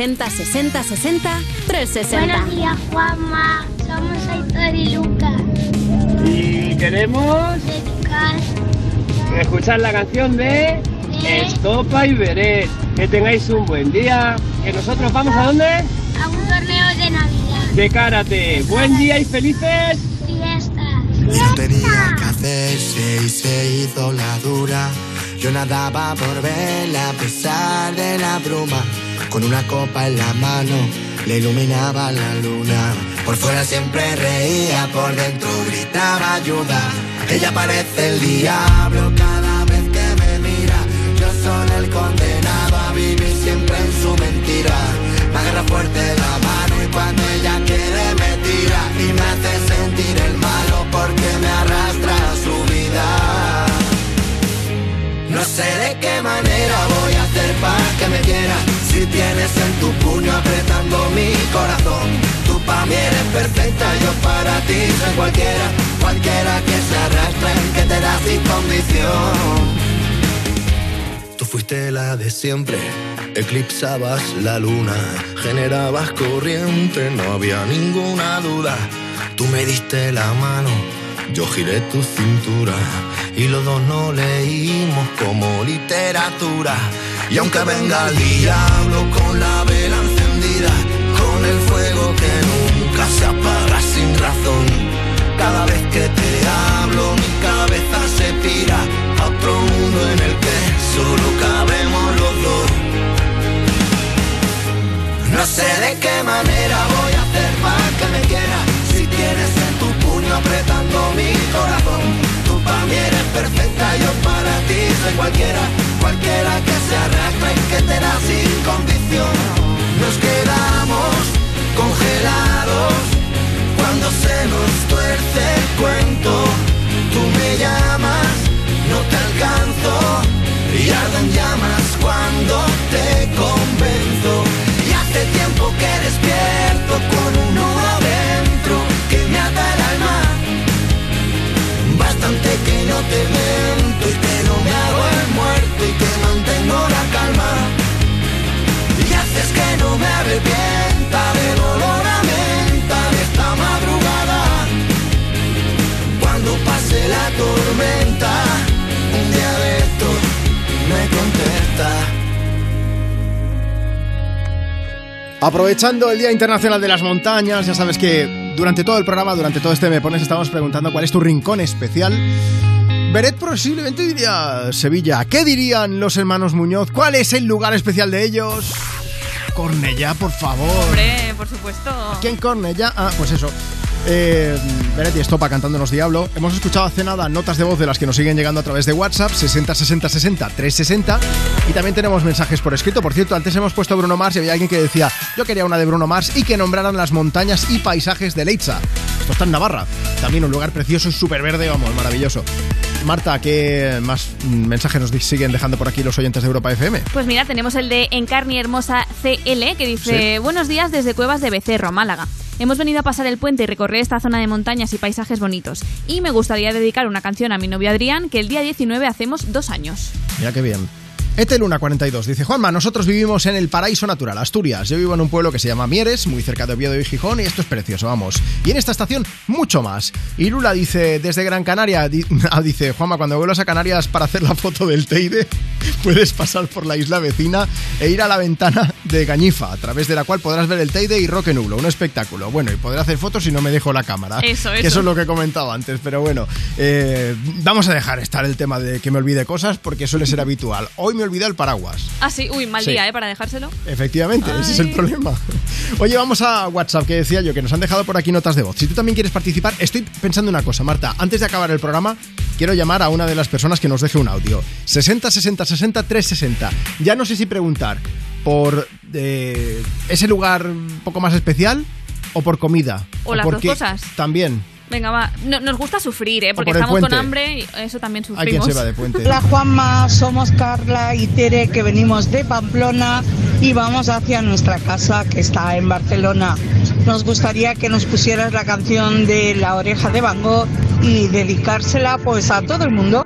60 60 60 360. Buenos días, Juanma. Somos Aitor y Lucas. Y queremos escuchar la canción de Estopa y Beret. Que tengáis un buen día. Que nosotros vamos a dónde? a un torneo de Navidad. De karate. Buen día y felices. Fiestas. No tenía que hacerse y se hizo la dura. Yo nadaba por verla a pesar de la bruma. Con una copa en la mano le iluminaba la luna. Por fuera siempre reía, por dentro gritaba ayuda. Ella parece el diablo cada vez que me mira. Yo soy el condenado a vivir siempre en su mentira. Me agarra fuerte la mano y cuando ella quiere me tira y me hace sentir el malo porque me arrastra a su vida. No sé de qué manera voy a hacer para que me quiera Si tienes en tu puño apretando mi corazón Tú para mí eres perfecta, yo para ti soy cualquiera Cualquiera que se arrastre, que te da sin condición Tú fuiste la de siempre, eclipsabas la luna, generabas corriente, no había ninguna duda. Tú me diste la mano, yo giré tu cintura y los dos no leímos como literatura. Y aunque venga el diablo con la vela encendida, con el fuego que nunca se apaga sin razón, cada vez que te hablo mi cabeza se pira a otro mundo en el que solo cabemos los dos. No sé de qué manera voy a hacer para que me quiera Si tienes en tu puño apretando mi corazón Tú para mí eres perfecta, yo ti soy cualquiera Cualquiera que se arrastre y que te da sin condición. Nos quedamos congelados Cuando se nos tuerce el cuento. Tú me llamas, no te alcanzo Y ardo en llamas cuando te convenzo. Y hace tiempo que despierto con un nudo dentro que me ata el alma. Bastante que no te miento muerto y que mantengo la calma. Y haces que no me arrepienta del olor a menta de esta madrugada. Cuando pase la tormenta, un día de estos me contesta. Aprovechando el Día Internacional de las Montañas, ya sabes que durante todo el programa, durante todo este Me Pones, estamos preguntando cuál es tu rincón especial. Beret posiblemente diría Sevilla. ¿Qué dirían los hermanos Muñoz? ¿Cuál es el lugar especial de ellos? Cornellá, por favor. Hombre, por supuesto. ¿Quién Cornellá? Ah, pues eso. Eh, Beret y Estopa cantándonos Diablo. Hemos escuchado hace nada notas de voz de las que nos siguen llegando a través de WhatsApp 60 60 60 360 y también tenemos mensajes por escrito. Por cierto, antes hemos puesto Bruno Mars y había alguien que decía yo quería una de Bruno Mars y que nombraran las montañas y paisajes de Leitza. Esto está en Navarra. También un lugar precioso y súper verde, vamos, maravilloso. Marta, ¿qué más mensajes nos siguen dejando por aquí los oyentes de Europa FM? Pues mira, tenemos el de Encarni Hermosa CL que dice: Sí. Buenos días desde Cuevas de Becerro, Málaga. Hemos venido a pasar el puente y recorrer esta zona de montañas y paisajes bonitos. Y me gustaría dedicar una canción a mi novio Adrián, que el día 19 hacemos dos años. Mira qué bien. Eteluna 42 dice Juanma, nosotros vivimos en el paraíso natural, Asturias. Yo vivo en un pueblo que se llama Mieres, muy cerca de Oviedo y Gijón, y esto es precioso, vamos. Y en esta estación, mucho más. Y Lula dice, desde Gran Canaria, di- ah, dice Juanma, cuando vuelvas a Canarias para hacer la foto del Teide, puedes pasar por la isla vecina e ir a la ventana de Gañifa, a través de la cual podrás ver el Teide y Roque Nulo, un espectáculo. Bueno, y podré hacer fotos si no me dejo la cámara. Eso, Que eso. eso es lo que he comentado antes, pero bueno, eh, vamos a dejar estar el tema de que me olvide cosas porque suele ser habitual. Hoy me olvidé el paraguas. Ah, sí, uy, mal Sí. día, ¿eh? Para dejárselo. Efectivamente, ese es el problema. Oye, vamos a WhatsApp, que decía yo, que nos han dejado por aquí notas de voz. Si tú también quieres participar, estoy pensando una cosa, Marta. Antes de acabar el programa, quiero llamar a una de las personas que nos deje un audio. 60 60 60 360. Ya no sé si preguntar por eh, ese lugar un poco más especial o por comida. O las dos cosas. También. Venga, va. No- nos gusta sufrir, ¿eh? Porque por estamos con hambre y eso también Hay quien sufrimos. se va de puente. Hola Juanma, somos Carla y Tere que venimos de Pamplona y vamos hacia nuestra casa que está en Barcelona. Nos gustaría que nos pusieras la canción de La oreja de Van Gogh y dedicársela pues a todo el mundo.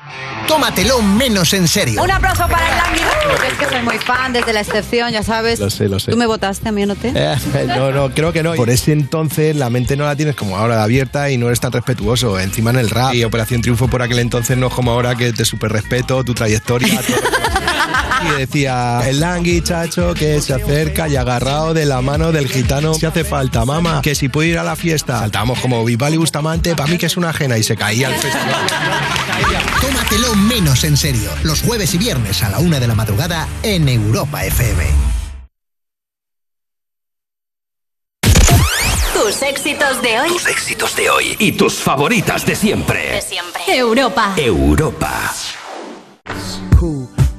Tómatelo menos en serio. Un aplauso para el Langui Es que soy muy fan desde la excepción, ya sabes. Lo sé, lo sé. Tú me votaste, a mí no te. Eh, no, no, creo que no. Por ese entonces la mente no la tienes como ahora de abierta y no eres tan respetuoso. Encima en el rap y Operación Triunfo por aquel entonces no es como ahora que te super respeto, tu trayectoria. todo. Y decía, el langui, chacho, que se acerca y agarrado de la mano del gitano. Si hace falta, mamá, que si puedo ir a la fiesta. Saltábamos como Vivali Bustamante, para mí que es una ajena y se caía el festival. Tómatelo menos en serio. Los jueves y viernes a la una de la madrugada en Europa FM. Tus éxitos de hoy. Tus éxitos de hoy y tus favoritas de siempre. De siempre. Europa. Europa.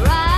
right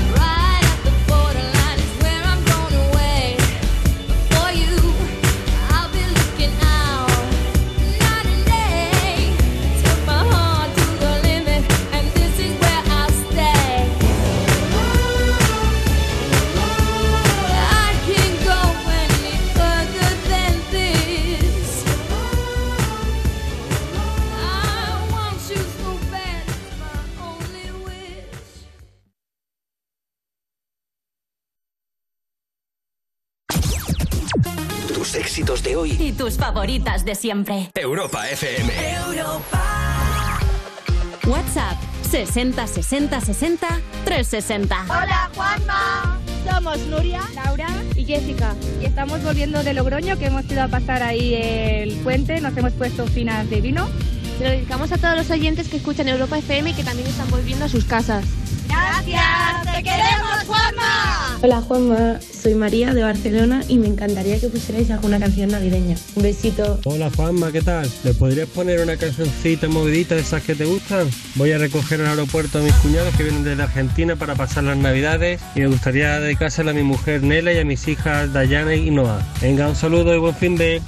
Tus éxitos de hoy. Y tus favoritas de siempre. Europa FM. WhatsApp 60 60 60 360. Hola Juanma, somos Nuria, Laura y Jessica y estamos volviendo de Logroño que hemos ido a pasar ahí el puente, nos hemos puesto finas de vino. Se lo dedicamos a todos los oyentes que escuchan Europa FM y que también están volviendo a sus casas. Gracias, te queremos, Juanma. Hola Juanma, soy María de Barcelona y me encantaría que pusierais alguna canción navideña. Un besito. Hola Juanma, ¿qué tal? ¿Le podrías poner una cancioncita movidita de esas que te gustan? Voy a recoger al aeropuerto a mis cuñados que vienen desde Argentina para pasar las navidades y me gustaría dedicársela a mi mujer Nela y a mis hijas Dayana y Noah. Venga, un saludo y buen fin de...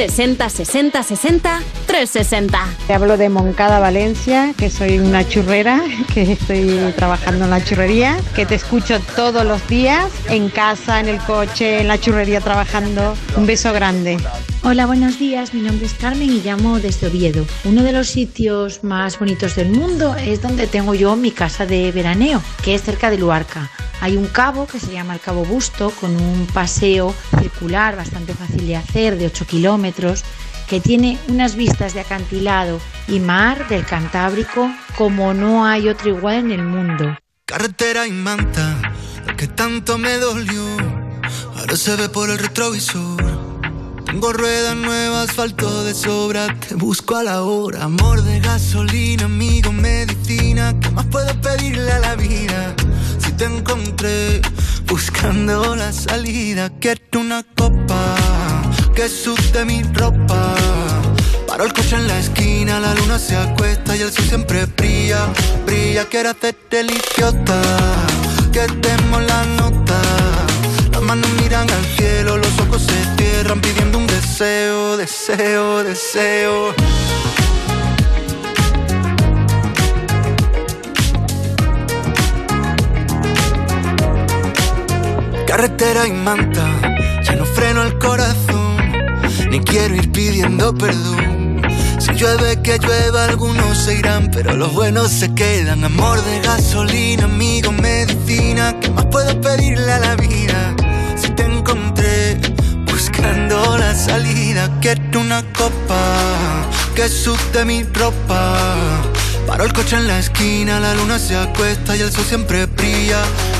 60 60 60 360. Te hablo de Moncada, Valencia, que soy una churrera, que estoy trabajando en la churrería, que te escucho todos los días, en casa, en el coche, en la churrería trabajando. Un beso grande. Hola, buenos días. Mi nombre es Carmen y llamo desde Oviedo. Uno de los sitios más bonitos del mundo es donde tengo yo mi casa de veraneo, que es cerca de Luarca. Hay un cabo que se llama el Cabo Busto, con un paseo circular bastante fácil de hacer, de 8 kilómetros, que tiene unas vistas de acantilado y mar del Cantábrico como no hay otro igual en el mundo. Carretera y manta, lo que tanto me dolió, ahora se ve por el retrovisor. Tengo ruedas nuevas, asfalto de sobra, te busco a la hora. Amor de gasolina, amigo, medicina, ¿qué más puedo pedirle a la vida? Te encontré buscando la salida, quiero una copa que sude mi ropa. Paro el coche en la esquina, la luna se acuesta y el sol siempre brilla, brilla. Quiero hacerte el idiota, que demos la nota. Las manos miran al cielo, los ojos se cierran pidiendo un deseo, deseo, deseo. Carretera y manta, ya no freno el corazón, ni quiero ir pidiendo perdón. Si llueve que llueva, algunos se irán, pero los buenos se quedan. Amor de gasolina, amigo, medicina, ¿qué más puedo pedirle a la vida? Si te encontré buscando la salida, quiero una copa que sude mi ropa. Paro el coche en la esquina, la luna se acuesta y el sol siempre brilla,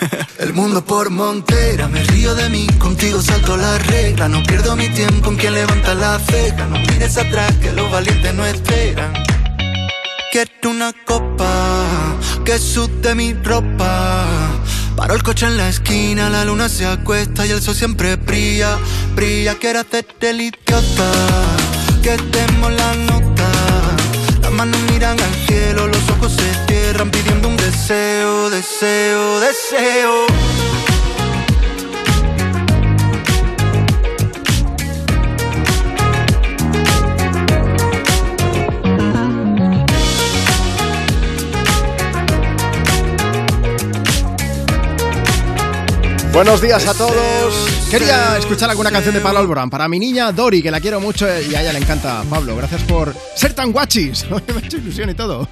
El mundo por montera, me río de mí, contigo salto la regla, no pierdo mi tiempo en quien levanta la ceja, no mires atrás que los valientes no esperan. Quiero una copa que sude mi ropa. Paro el coche en la esquina, la luna se acuesta y el sol siempre brilla, brilla. Quiero hacerte el idiota, que demos la nota. Las manos miran al cielo, los ojos se cierran pidiendo un deseo, deseo, deseo. Buenos días a todos. Quería escuchar alguna canción de Pablo Alborán para mi niña Dori, que la quiero mucho y a ella le encanta. Pablo, gracias por ser tan guachis. Me ha hecho ilusión y todo.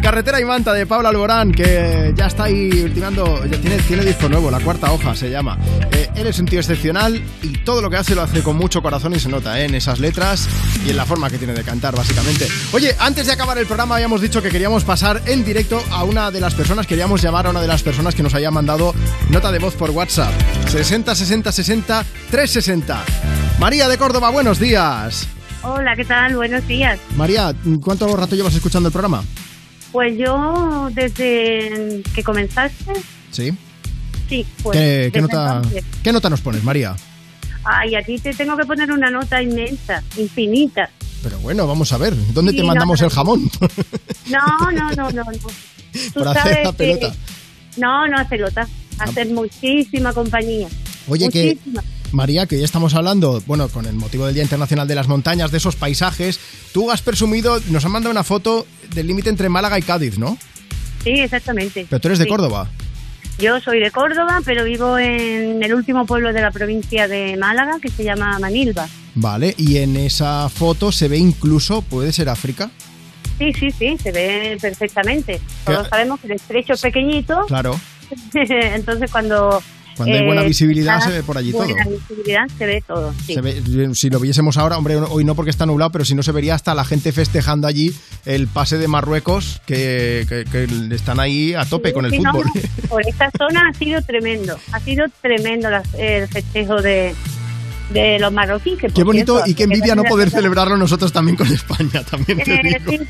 Carretera y manta de Pablo Alborán, que ya está ahí ultimando, ya tiene, tiene disco nuevo, la cuarta hoja se llama. Eh, él es un tío excepcional y todo lo que hace lo hace con mucho corazón y se nota ¿eh? en esas letras y en la forma que tiene de cantar, básicamente. Oye, antes de acabar el programa habíamos dicho que queríamos pasar en directo a una de las personas, queríamos llamar a una de las personas que nos haya mandado nota de voz por WhatsApp. 60 60 60 360. María de Córdoba, buenos días. Hola, ¿qué tal? Buenos días. María, ¿cuánto rato llevas escuchando el programa? Pues yo, desde que comenzaste, Sí. sí, pues. ¿Qué, nota, entonces. ¿Qué nota nos pones, María? Ay, a ti te tengo que poner una nota inmensa, infinita. Pero bueno, vamos a ver, ¿dónde Sí, te no, mandamos no. el jamón? No, no, no, no. no. Tú hacer sabes la pelota. que. No, no pelota. Hacer muchísima compañía. Oye, que. María, que ya estamos hablando, bueno, con el motivo del Día Internacional de las Montañas, de esos paisajes, tú has presumido, nos han mandado una foto del límite entre Málaga y Cádiz, ¿no? Sí, exactamente. Pero tú eres de. Córdoba. Yo soy de Córdoba, pero vivo en el último pueblo de la provincia de Málaga, que se llama Manilva. Vale, y en esa foto se ve incluso, puede ser África. Sí, sí, sí, se ve perfectamente. Todos sabemos que el estrecho es pequeñito, Claro, entonces cuando... Cuando hay buena visibilidad, está se ve por allí buena todo. visibilidad se ve todo, sí. se ve- si lo viésemos ahora, hombre, hoy no porque está nublado, pero si no se vería hasta la gente festejando allí el pase de Marruecos, que, que- que están ahí a tope con el Sí, no, fútbol. no, por esta zona ha sido tremendo, ha sido tremendo las- el festejo de, de los marroquíes. Qué bonito cierto, y qué envidia no poder celebrarlo nosotros también con España, también te Eh, digo. sí,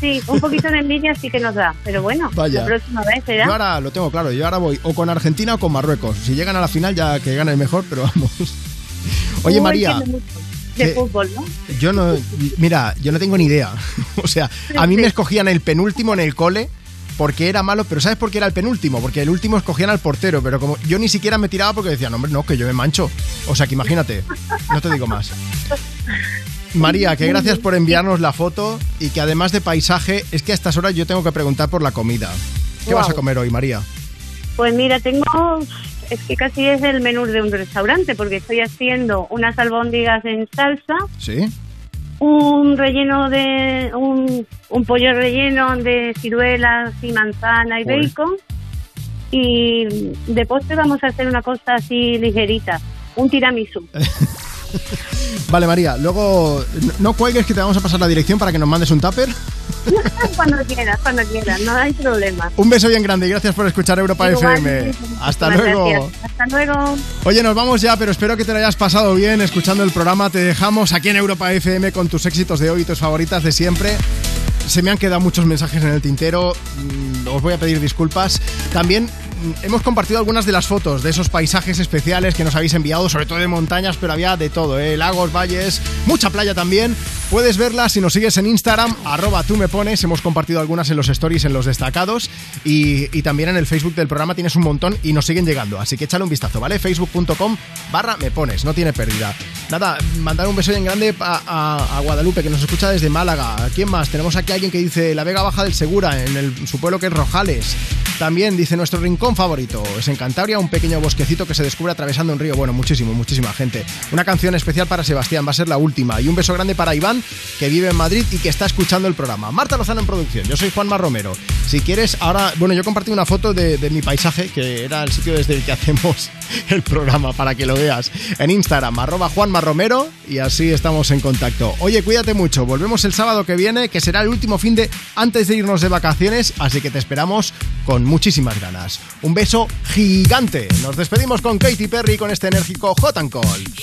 sí, un poquito de envidia sí que nos da, pero bueno, Vaya. la próxima vez será. Yo ahora lo tengo claro, yo ahora voy o con Argentina o con Marruecos. Si llegan a la final ya que gane el mejor, pero vamos. Oye Tú María, de ¿qué- fútbol, ¿no? yo no, mira, yo no tengo ni idea. O sea, a mí me escogían el penúltimo en el cole porque era malo, pero ¿sabes por qué era el penúltimo? Porque el último escogían al portero, pero como yo ni siquiera me tiraba porque decían, hombre, no, que yo me mancho. O sea, que imagínate, no te digo más. María, que gracias por enviarnos la foto y que además de paisaje, es que a estas horas yo tengo que preguntar por la comida. ¿Qué vas a comer hoy, María? Pues mira, tengo, es que casi es el menú de un restaurante, porque estoy haciendo unas albóndigas en salsa, ¿Sí? un relleno de, un, un pollo relleno de ciruelas y manzana y bacon, y de postre vamos a hacer una cosa así ligerita, un tiramisú. Vale, María, luego no- cuelgues que te vamos a pasar la dirección para que nos mandes un tupper. cuando quieras, cuando quieras, no hay problema. Un beso bien grande y gracias por escuchar Europa Igual, FM. Hasta luego. gracias. Hasta luego. Oye, nos vamos ya, pero espero que te lo hayas pasado bien escuchando el programa. Te dejamos aquí en Europa FM con tus éxitos de hoy y tus favoritas de siempre. Se me han quedado muchos mensajes en el tintero. mm, Os voy a pedir disculpas. También hemos compartido algunas de las fotos de esos paisajes especiales que nos habéis enviado, sobre todo de montañas, pero había de todo, ¿eh? lagos, valles, mucha playa también. Puedes verlas si nos sigues en Instagram, arroba tú me pones. Hemos compartido algunas en los stories, en los destacados. Y, también en el Facebook del programa tienes un montón y nos siguen llegando. Así que échale un vistazo, ¿vale? Facebook.com barra me pones, no tiene pérdida. Nada, mandar un beso bien grande a, Guadalupe, que nos escucha desde Málaga. ¿A quién más? Tenemos aquí a alguien que dice La Vega Baja del Segura, en su pueblo que es Rojales. También dice nuestro rincón favorito. Es en Cantabria, un pequeño bosquecito que se descubre atravesando un río. Bueno, muchísimo, muchísima gente. Una canción especial para Sebastián, va a ser la última. Y un beso grande para Iván, que vive en Madrid y que está escuchando el programa. Marta Lozano en producción. Yo soy Juanma Romero. Si quieres, ahora, bueno, yo compartí una foto de, mi paisaje, que era el sitio desde el que hacemos el programa, para que lo veas. En Instagram, arroba Juanma y así estamos en contacto. Oye, cuídate mucho. Volvemos el sábado que viene, que será el último fin de antes de irnos de vacaciones, así que te esperamos con muchísimas ganas. Un beso gigante. Nos despedimos con Katy Perry con este enérgico Hot and Cold.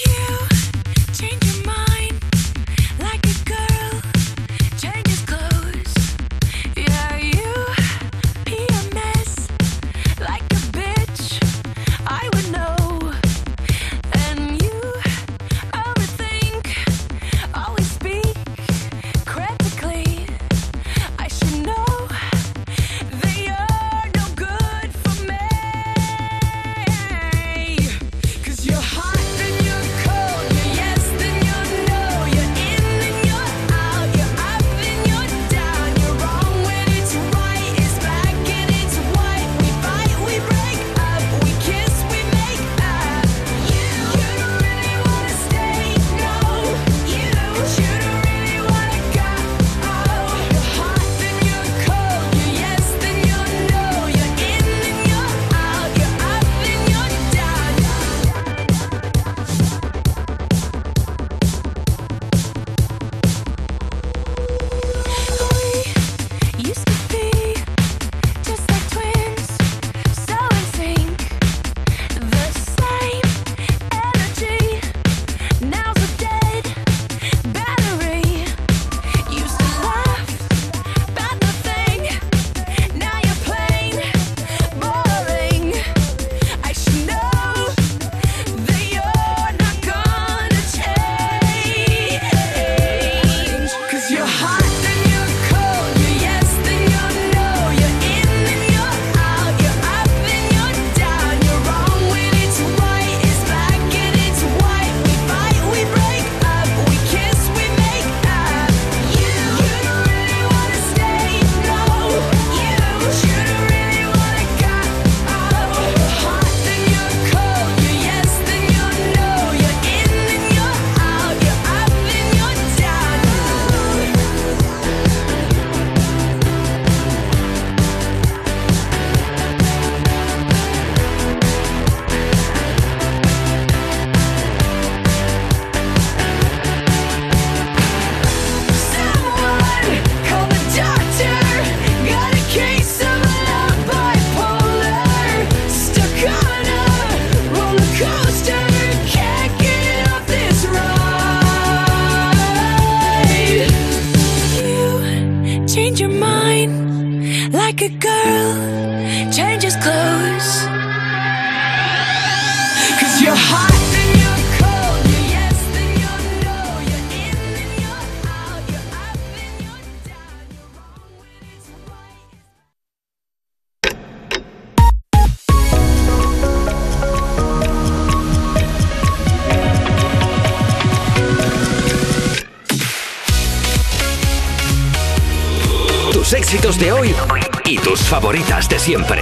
Siempre.